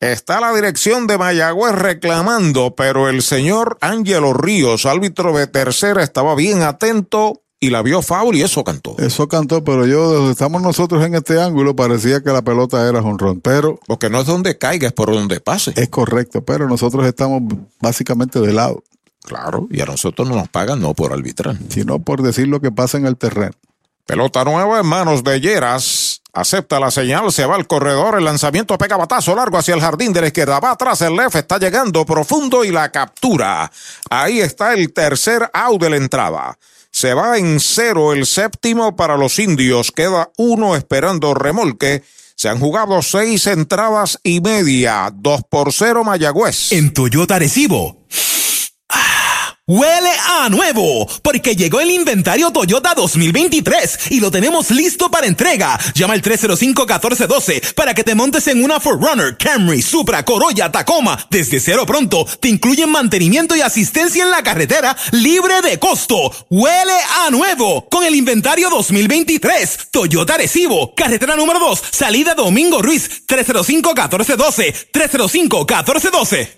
Está la dirección de Mayagüez reclamando, pero el señor Ángelo Ríos, árbitro de tercera, estaba bien atento y la vio foul y eso cantó. Eso cantó, pero yo, donde estamos nosotros en este ángulo, parecía que la pelota era jonrón, pero... Porque no es donde caiga, es por donde pase. Es correcto, pero nosotros estamos básicamente de lado. Claro, y a nosotros no nos pagan no por arbitrar. Sino por decir lo que pasa en el terreno. Pelota nueva en manos de Lleras. Acepta la señal, se va al corredor, el lanzamiento pega batazo largo hacia el jardín de la izquierda, va atrás el left, está llegando profundo y la captura. Ahí está el tercer out de la entrada. Se va en cero el séptimo para los indios. Queda uno esperando remolque. Se han jugado seis entradas y media. Dos por cero Mayagüez. En Toyota Recibo. Huele a nuevo, porque llegó el inventario Toyota 2023 y lo tenemos listo para entrega. Llama al 305-1412 para que te montes en una Forerunner, Camry, Supra, Corolla, Tacoma. Desde cero pronto, te incluyen mantenimiento y asistencia en la carretera libre de costo. Huele a nuevo, con el inventario 2023. Toyota Recibo, carretera número 2, salida Domingo Ruiz, 305-1412, 305-1412.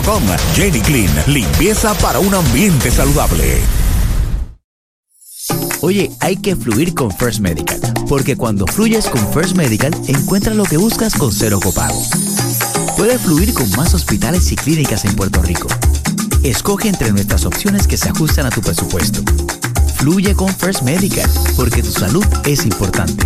Jenny Clean, limpieza para un ambiente saludable. Oye, hay que fluir con First Medical, porque cuando fluyes con First Medical, encuentras lo que buscas con cero copago. Puedes fluir con más hospitales y clínicas en Puerto Rico. Escoge entre nuestras opciones que se ajustan a tu presupuesto. Fluye con First Medical, porque tu salud es importante.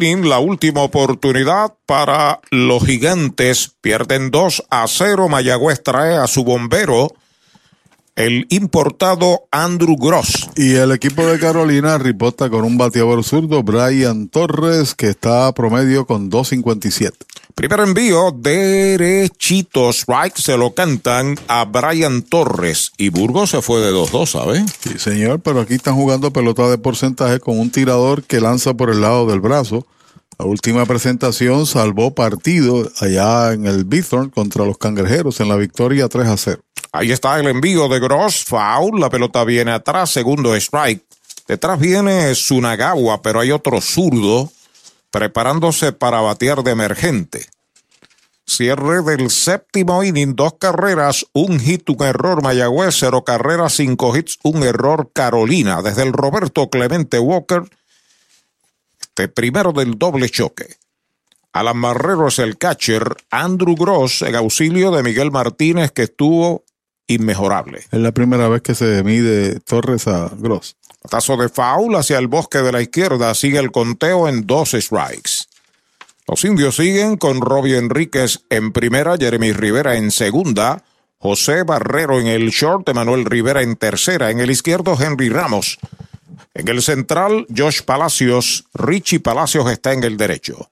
la última oportunidad para los gigantes. Pierden 2 a 0. Mayagüez trae a su bombero, el importado Andrew Gross. Y el equipo de Carolina reporta con un bateador zurdo, Brian Torres, que está a promedio con 2.57. Primer envío, derechito, strike, se lo cantan a Brian Torres. Y Burgos se fue de 2-2, ¿sabes? Sí, señor, pero aquí están jugando pelota de porcentaje con un tirador que lanza por el lado del brazo. La última presentación salvó partido allá en el Bithorn contra los cangrejeros en la victoria 3 a 0. Ahí está el envío de Gross, foul, la pelota viene atrás, segundo strike. Detrás viene Sunagawa, pero hay otro zurdo preparándose para batear de emergente. Cierre del séptimo inning, dos carreras, un hit, un error Mayagüez, cero carreras, cinco hits, un error Carolina. Desde el Roberto Clemente Walker, este primero del doble choque. Alan Marrero es el catcher, Andrew Gross en auxilio de Miguel Martínez que estuvo inmejorable. Es la primera vez que se mide Torres a Gross. Tazo de foul hacia el bosque de la izquierda. Sigue el conteo en dos strikes. Los indios siguen con Robbie Enríquez en primera, Jeremy Rivera en segunda, José Barrero en el short, Manuel Rivera en tercera, en el izquierdo Henry Ramos. En el central, Josh Palacios, Richie Palacios está en el derecho.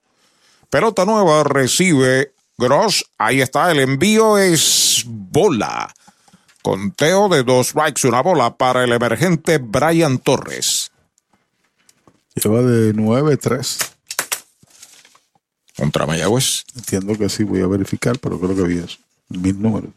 Pelota nueva recibe Gross, ahí está, el envío es bola. Conteo de dos strikes, una bola para el emergente Brian Torres. Lleva de 9-3. Contra Mayagüez. Entiendo que sí, voy a verificar, pero creo que vi eso. Mil números.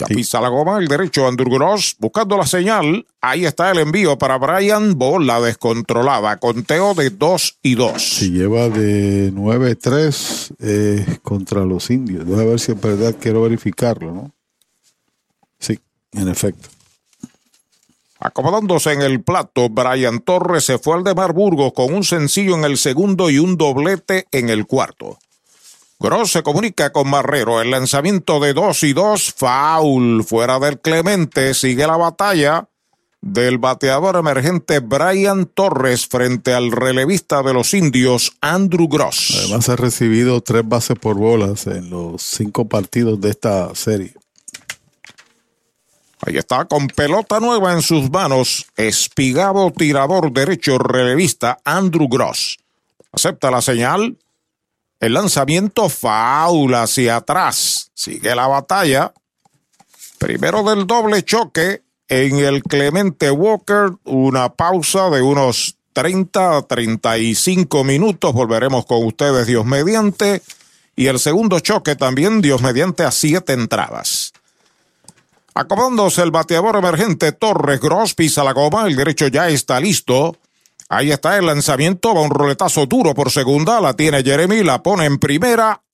Ya pisa la goma, el derecho Andrew Gross, buscando la señal. Ahí está el envío para Brian, bola descontrolada. Conteo de 2 y 2. Si lleva de 9-3 eh, contra los indios. Déjame ver si es verdad, quiero verificarlo, ¿no? Sí, en efecto. Acomodándose en el plato, Brian Torres se fue al de Marburgo con un sencillo en el segundo y un doblete en el cuarto. Gross se comunica con Marrero. El lanzamiento de 2 y 2, foul fuera del Clemente. Sigue la batalla del bateador emergente Brian Torres frente al relevista de los indios Andrew Gross. Además ha recibido tres bases por bolas en los cinco partidos de esta serie. Ahí está, con pelota nueva en sus manos, espigado tirador derecho relevista Andrew Gross. Acepta la señal. El lanzamiento faula hacia atrás. Sigue la batalla. Primero del doble choque en el Clemente Walker. Una pausa de unos 30 a 35 minutos. Volveremos con ustedes, Dios mediante. Y el segundo choque también, Dios mediante, a siete entradas. Acomodándose el bateador emergente Torres Gross, pisa la goma, el derecho ya está listo. Ahí está el lanzamiento, va un roletazo duro por segunda, la tiene Jeremy, la pone en primera,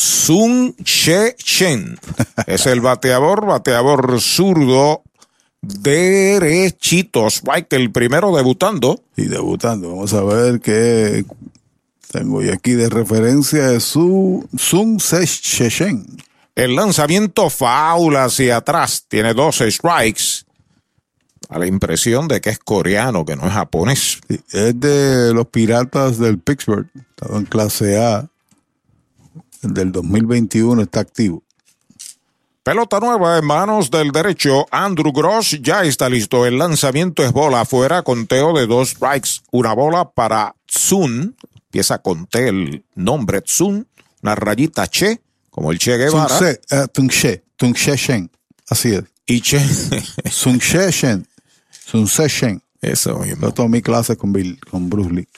Sun Che Chen es el bateador, bateador zurdo derechitos. Strike el primero debutando. Y debutando. Vamos a ver qué tengo yo aquí de referencia de su Sun Seshen. El lanzamiento foul hacia atrás. Tiene dos strikes. A la impresión de que es coreano, que no es japonés. es de los piratas del Pittsburgh. Estaba en clase A. Del 2021 está activo. Pelota nueva en manos del derecho. Andrew Gross ya está listo. El lanzamiento es bola afuera. Conteo de dos strikes. Una bola para Tsun. Empieza con T el nombre Tsun. Una rayita Che, como el Che Guevara. Tungshe. Tungshe Shen. Así es. Y Che. Tungshe Shen. Tungshe Shen. Eso mismo. Yo tomé clase con, Bill, con Bruce Lee.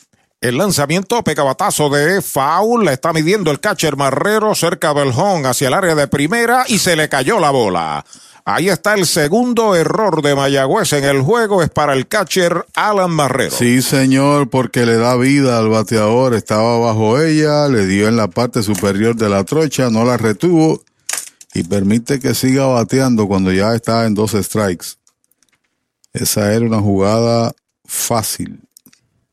El lanzamiento pegabatazo de foul. La está midiendo el catcher Marrero cerca del home hacia el área de primera y se le cayó la bola. Ahí está el segundo error de Mayagüez en el juego. Es para el catcher Alan Marrero. Sí, señor, porque le da vida al bateador. Estaba bajo ella, le dio en la parte superior de la trocha, no la retuvo y permite que siga bateando cuando ya está en dos strikes. Esa era una jugada fácil.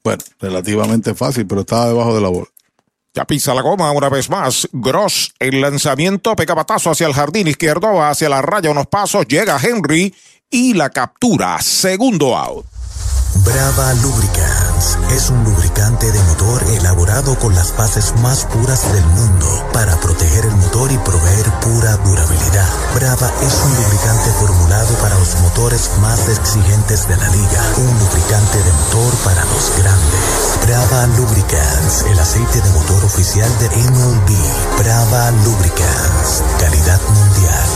Bueno, relativamente fácil, pero estaba debajo de la bola. Ya pisa la goma una vez más. Gross, el lanzamiento, pega batazo hacia el jardín izquierdo, hacia la raya unos pasos, llega Henry y la captura. Segundo out. Brava Es un lubricante de motor elaborado con las bases más puras del mundo para proteger el motor y proveer pura durabilidad. Brava es un lubricante formulado para los motores más exigentes de la liga. Un lubricante de motor para los grandes. Brava Lubricants, el aceite de motor oficial de MLB. Brava Lubricants, calidad mundial.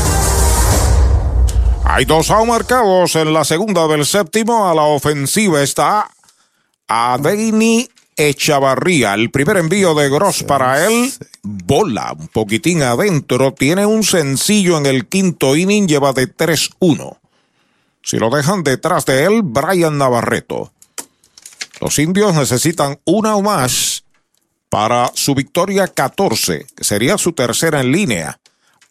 Hay dos out marcados en la segunda del séptimo. A la ofensiva está Adeini Echavarría. El primer envío de Gross para él. Bola un poquitín adentro. Tiene un sencillo en el quinto inning. Lleva de 3-1. Si lo dejan detrás de él, Brian Navarreto. Los indios necesitan una o más para su victoria 14, que sería su tercera en línea.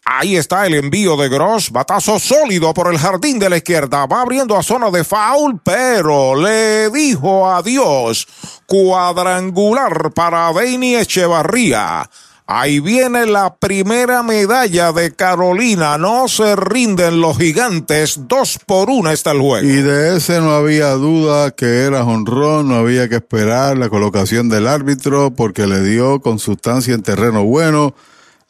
Ahí está el envío de Gross, batazo sólido por el jardín de la izquierda, va abriendo a zona de foul, pero le dijo adiós. Cuadrangular para Deini Echevarría. Ahí viene la primera medalla de Carolina. No se rinden los gigantes. Dos por una está el juego. Y de ese no había duda que era honrón. No había que esperar la colocación del árbitro porque le dio con sustancia en terreno bueno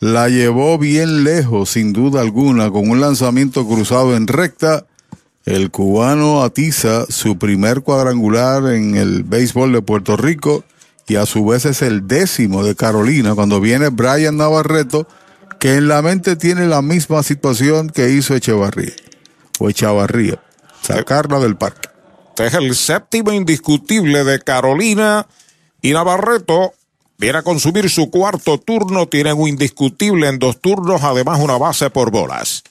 la llevó bien lejos, sin duda alguna, con un lanzamiento cruzado en recta. El cubano atiza su primer cuadrangular en el béisbol de Puerto Rico y a su vez es el décimo de Carolina cuando viene Brian Navarreto, que en la mente tiene la misma situación que hizo Echevarría o Echavarría, sacarla del parque. Este es el séptimo indiscutible de Carolina y Navarreto Viene a consumir su cuarto turno, tienen un indiscutible en dos turnos, además una base por bolas.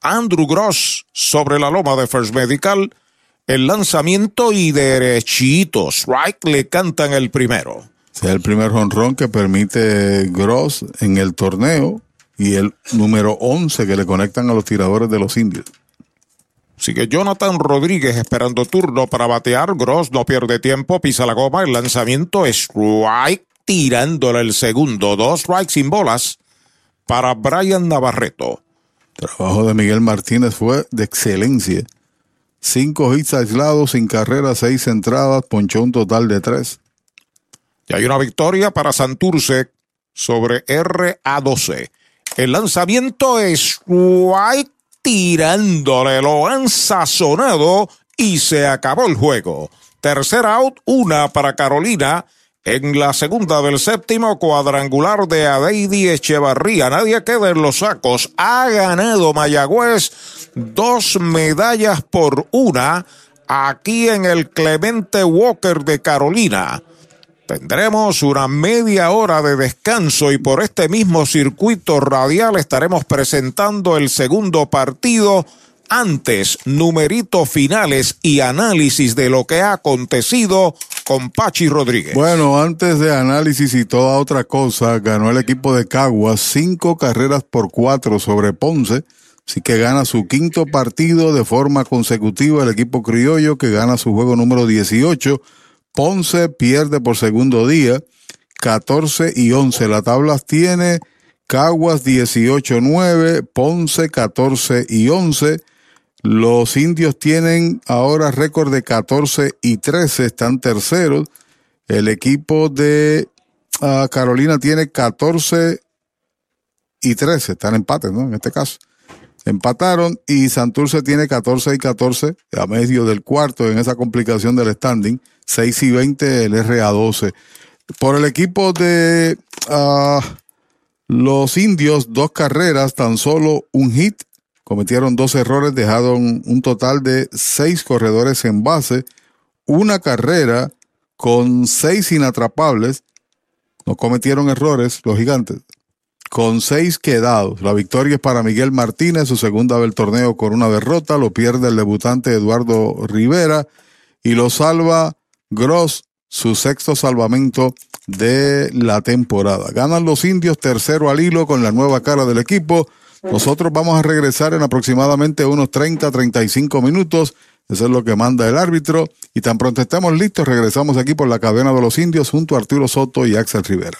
Andrew Gross sobre la loma de First Medical, el lanzamiento y derechito, strike le cantan el primero. Es el primer honrón que permite Gross en el torneo y el número 11 que le conectan a los tiradores de los indios. Sigue Jonathan Rodríguez esperando turno para batear. Gross no pierde tiempo, pisa la goma. El lanzamiento es strike tirándole el segundo. Dos strikes sin bolas para Brian Navarreto. Trabajo de Miguel Martínez fue de excelencia. Cinco hits aislados, sin carrera, seis entradas, ponchó un total de tres. Y hay una victoria para Santurce sobre RA12. El lanzamiento es White tirándole, lo han sazonado y se acabó el juego. Tercer out, una para Carolina en la segunda del séptimo cuadrangular de Adeidi Echevarría, nadie queda en los sacos. Ha ganado Mayagüez dos medallas por una aquí en el Clemente Walker de Carolina. Tendremos una media hora de descanso y por este mismo circuito radial estaremos presentando el segundo partido antes, numeritos finales y análisis de lo que ha acontecido con Pachi Rodríguez. Bueno, antes de análisis y toda otra cosa, ganó el equipo de Caguas cinco carreras por cuatro sobre Ponce, Así que gana su quinto partido de forma consecutiva el equipo criollo que gana su juego número 18. Ponce pierde por segundo día, 14 y 11. La tabla tiene Caguas 18-9, Ponce 14 y 11. Los indios tienen ahora récord de 14 y 13, están terceros. El equipo de uh, Carolina tiene 14 y 13, están empates, ¿no? En este caso. Empataron y Santurce tiene 14 y 14 a medio del cuarto en esa complicación del standing. 6 y 20 el RA12. Por el equipo de uh, los indios, dos carreras, tan solo un hit cometieron dos errores, dejaron un total de seis corredores en base, una carrera con seis inatrapables, no cometieron errores los gigantes, con seis quedados. La victoria es para Miguel Martínez, su segunda del torneo con una derrota, lo pierde el debutante Eduardo Rivera y lo salva Gross, su sexto salvamento de la temporada. Ganan los indios tercero al hilo con la nueva cara del equipo. Nosotros vamos a regresar en aproximadamente unos 30, 35 minutos. Eso es lo que manda el árbitro. Y tan pronto estemos listos, regresamos aquí por la cadena de los indios junto a Arturo Soto y Axel Rivera.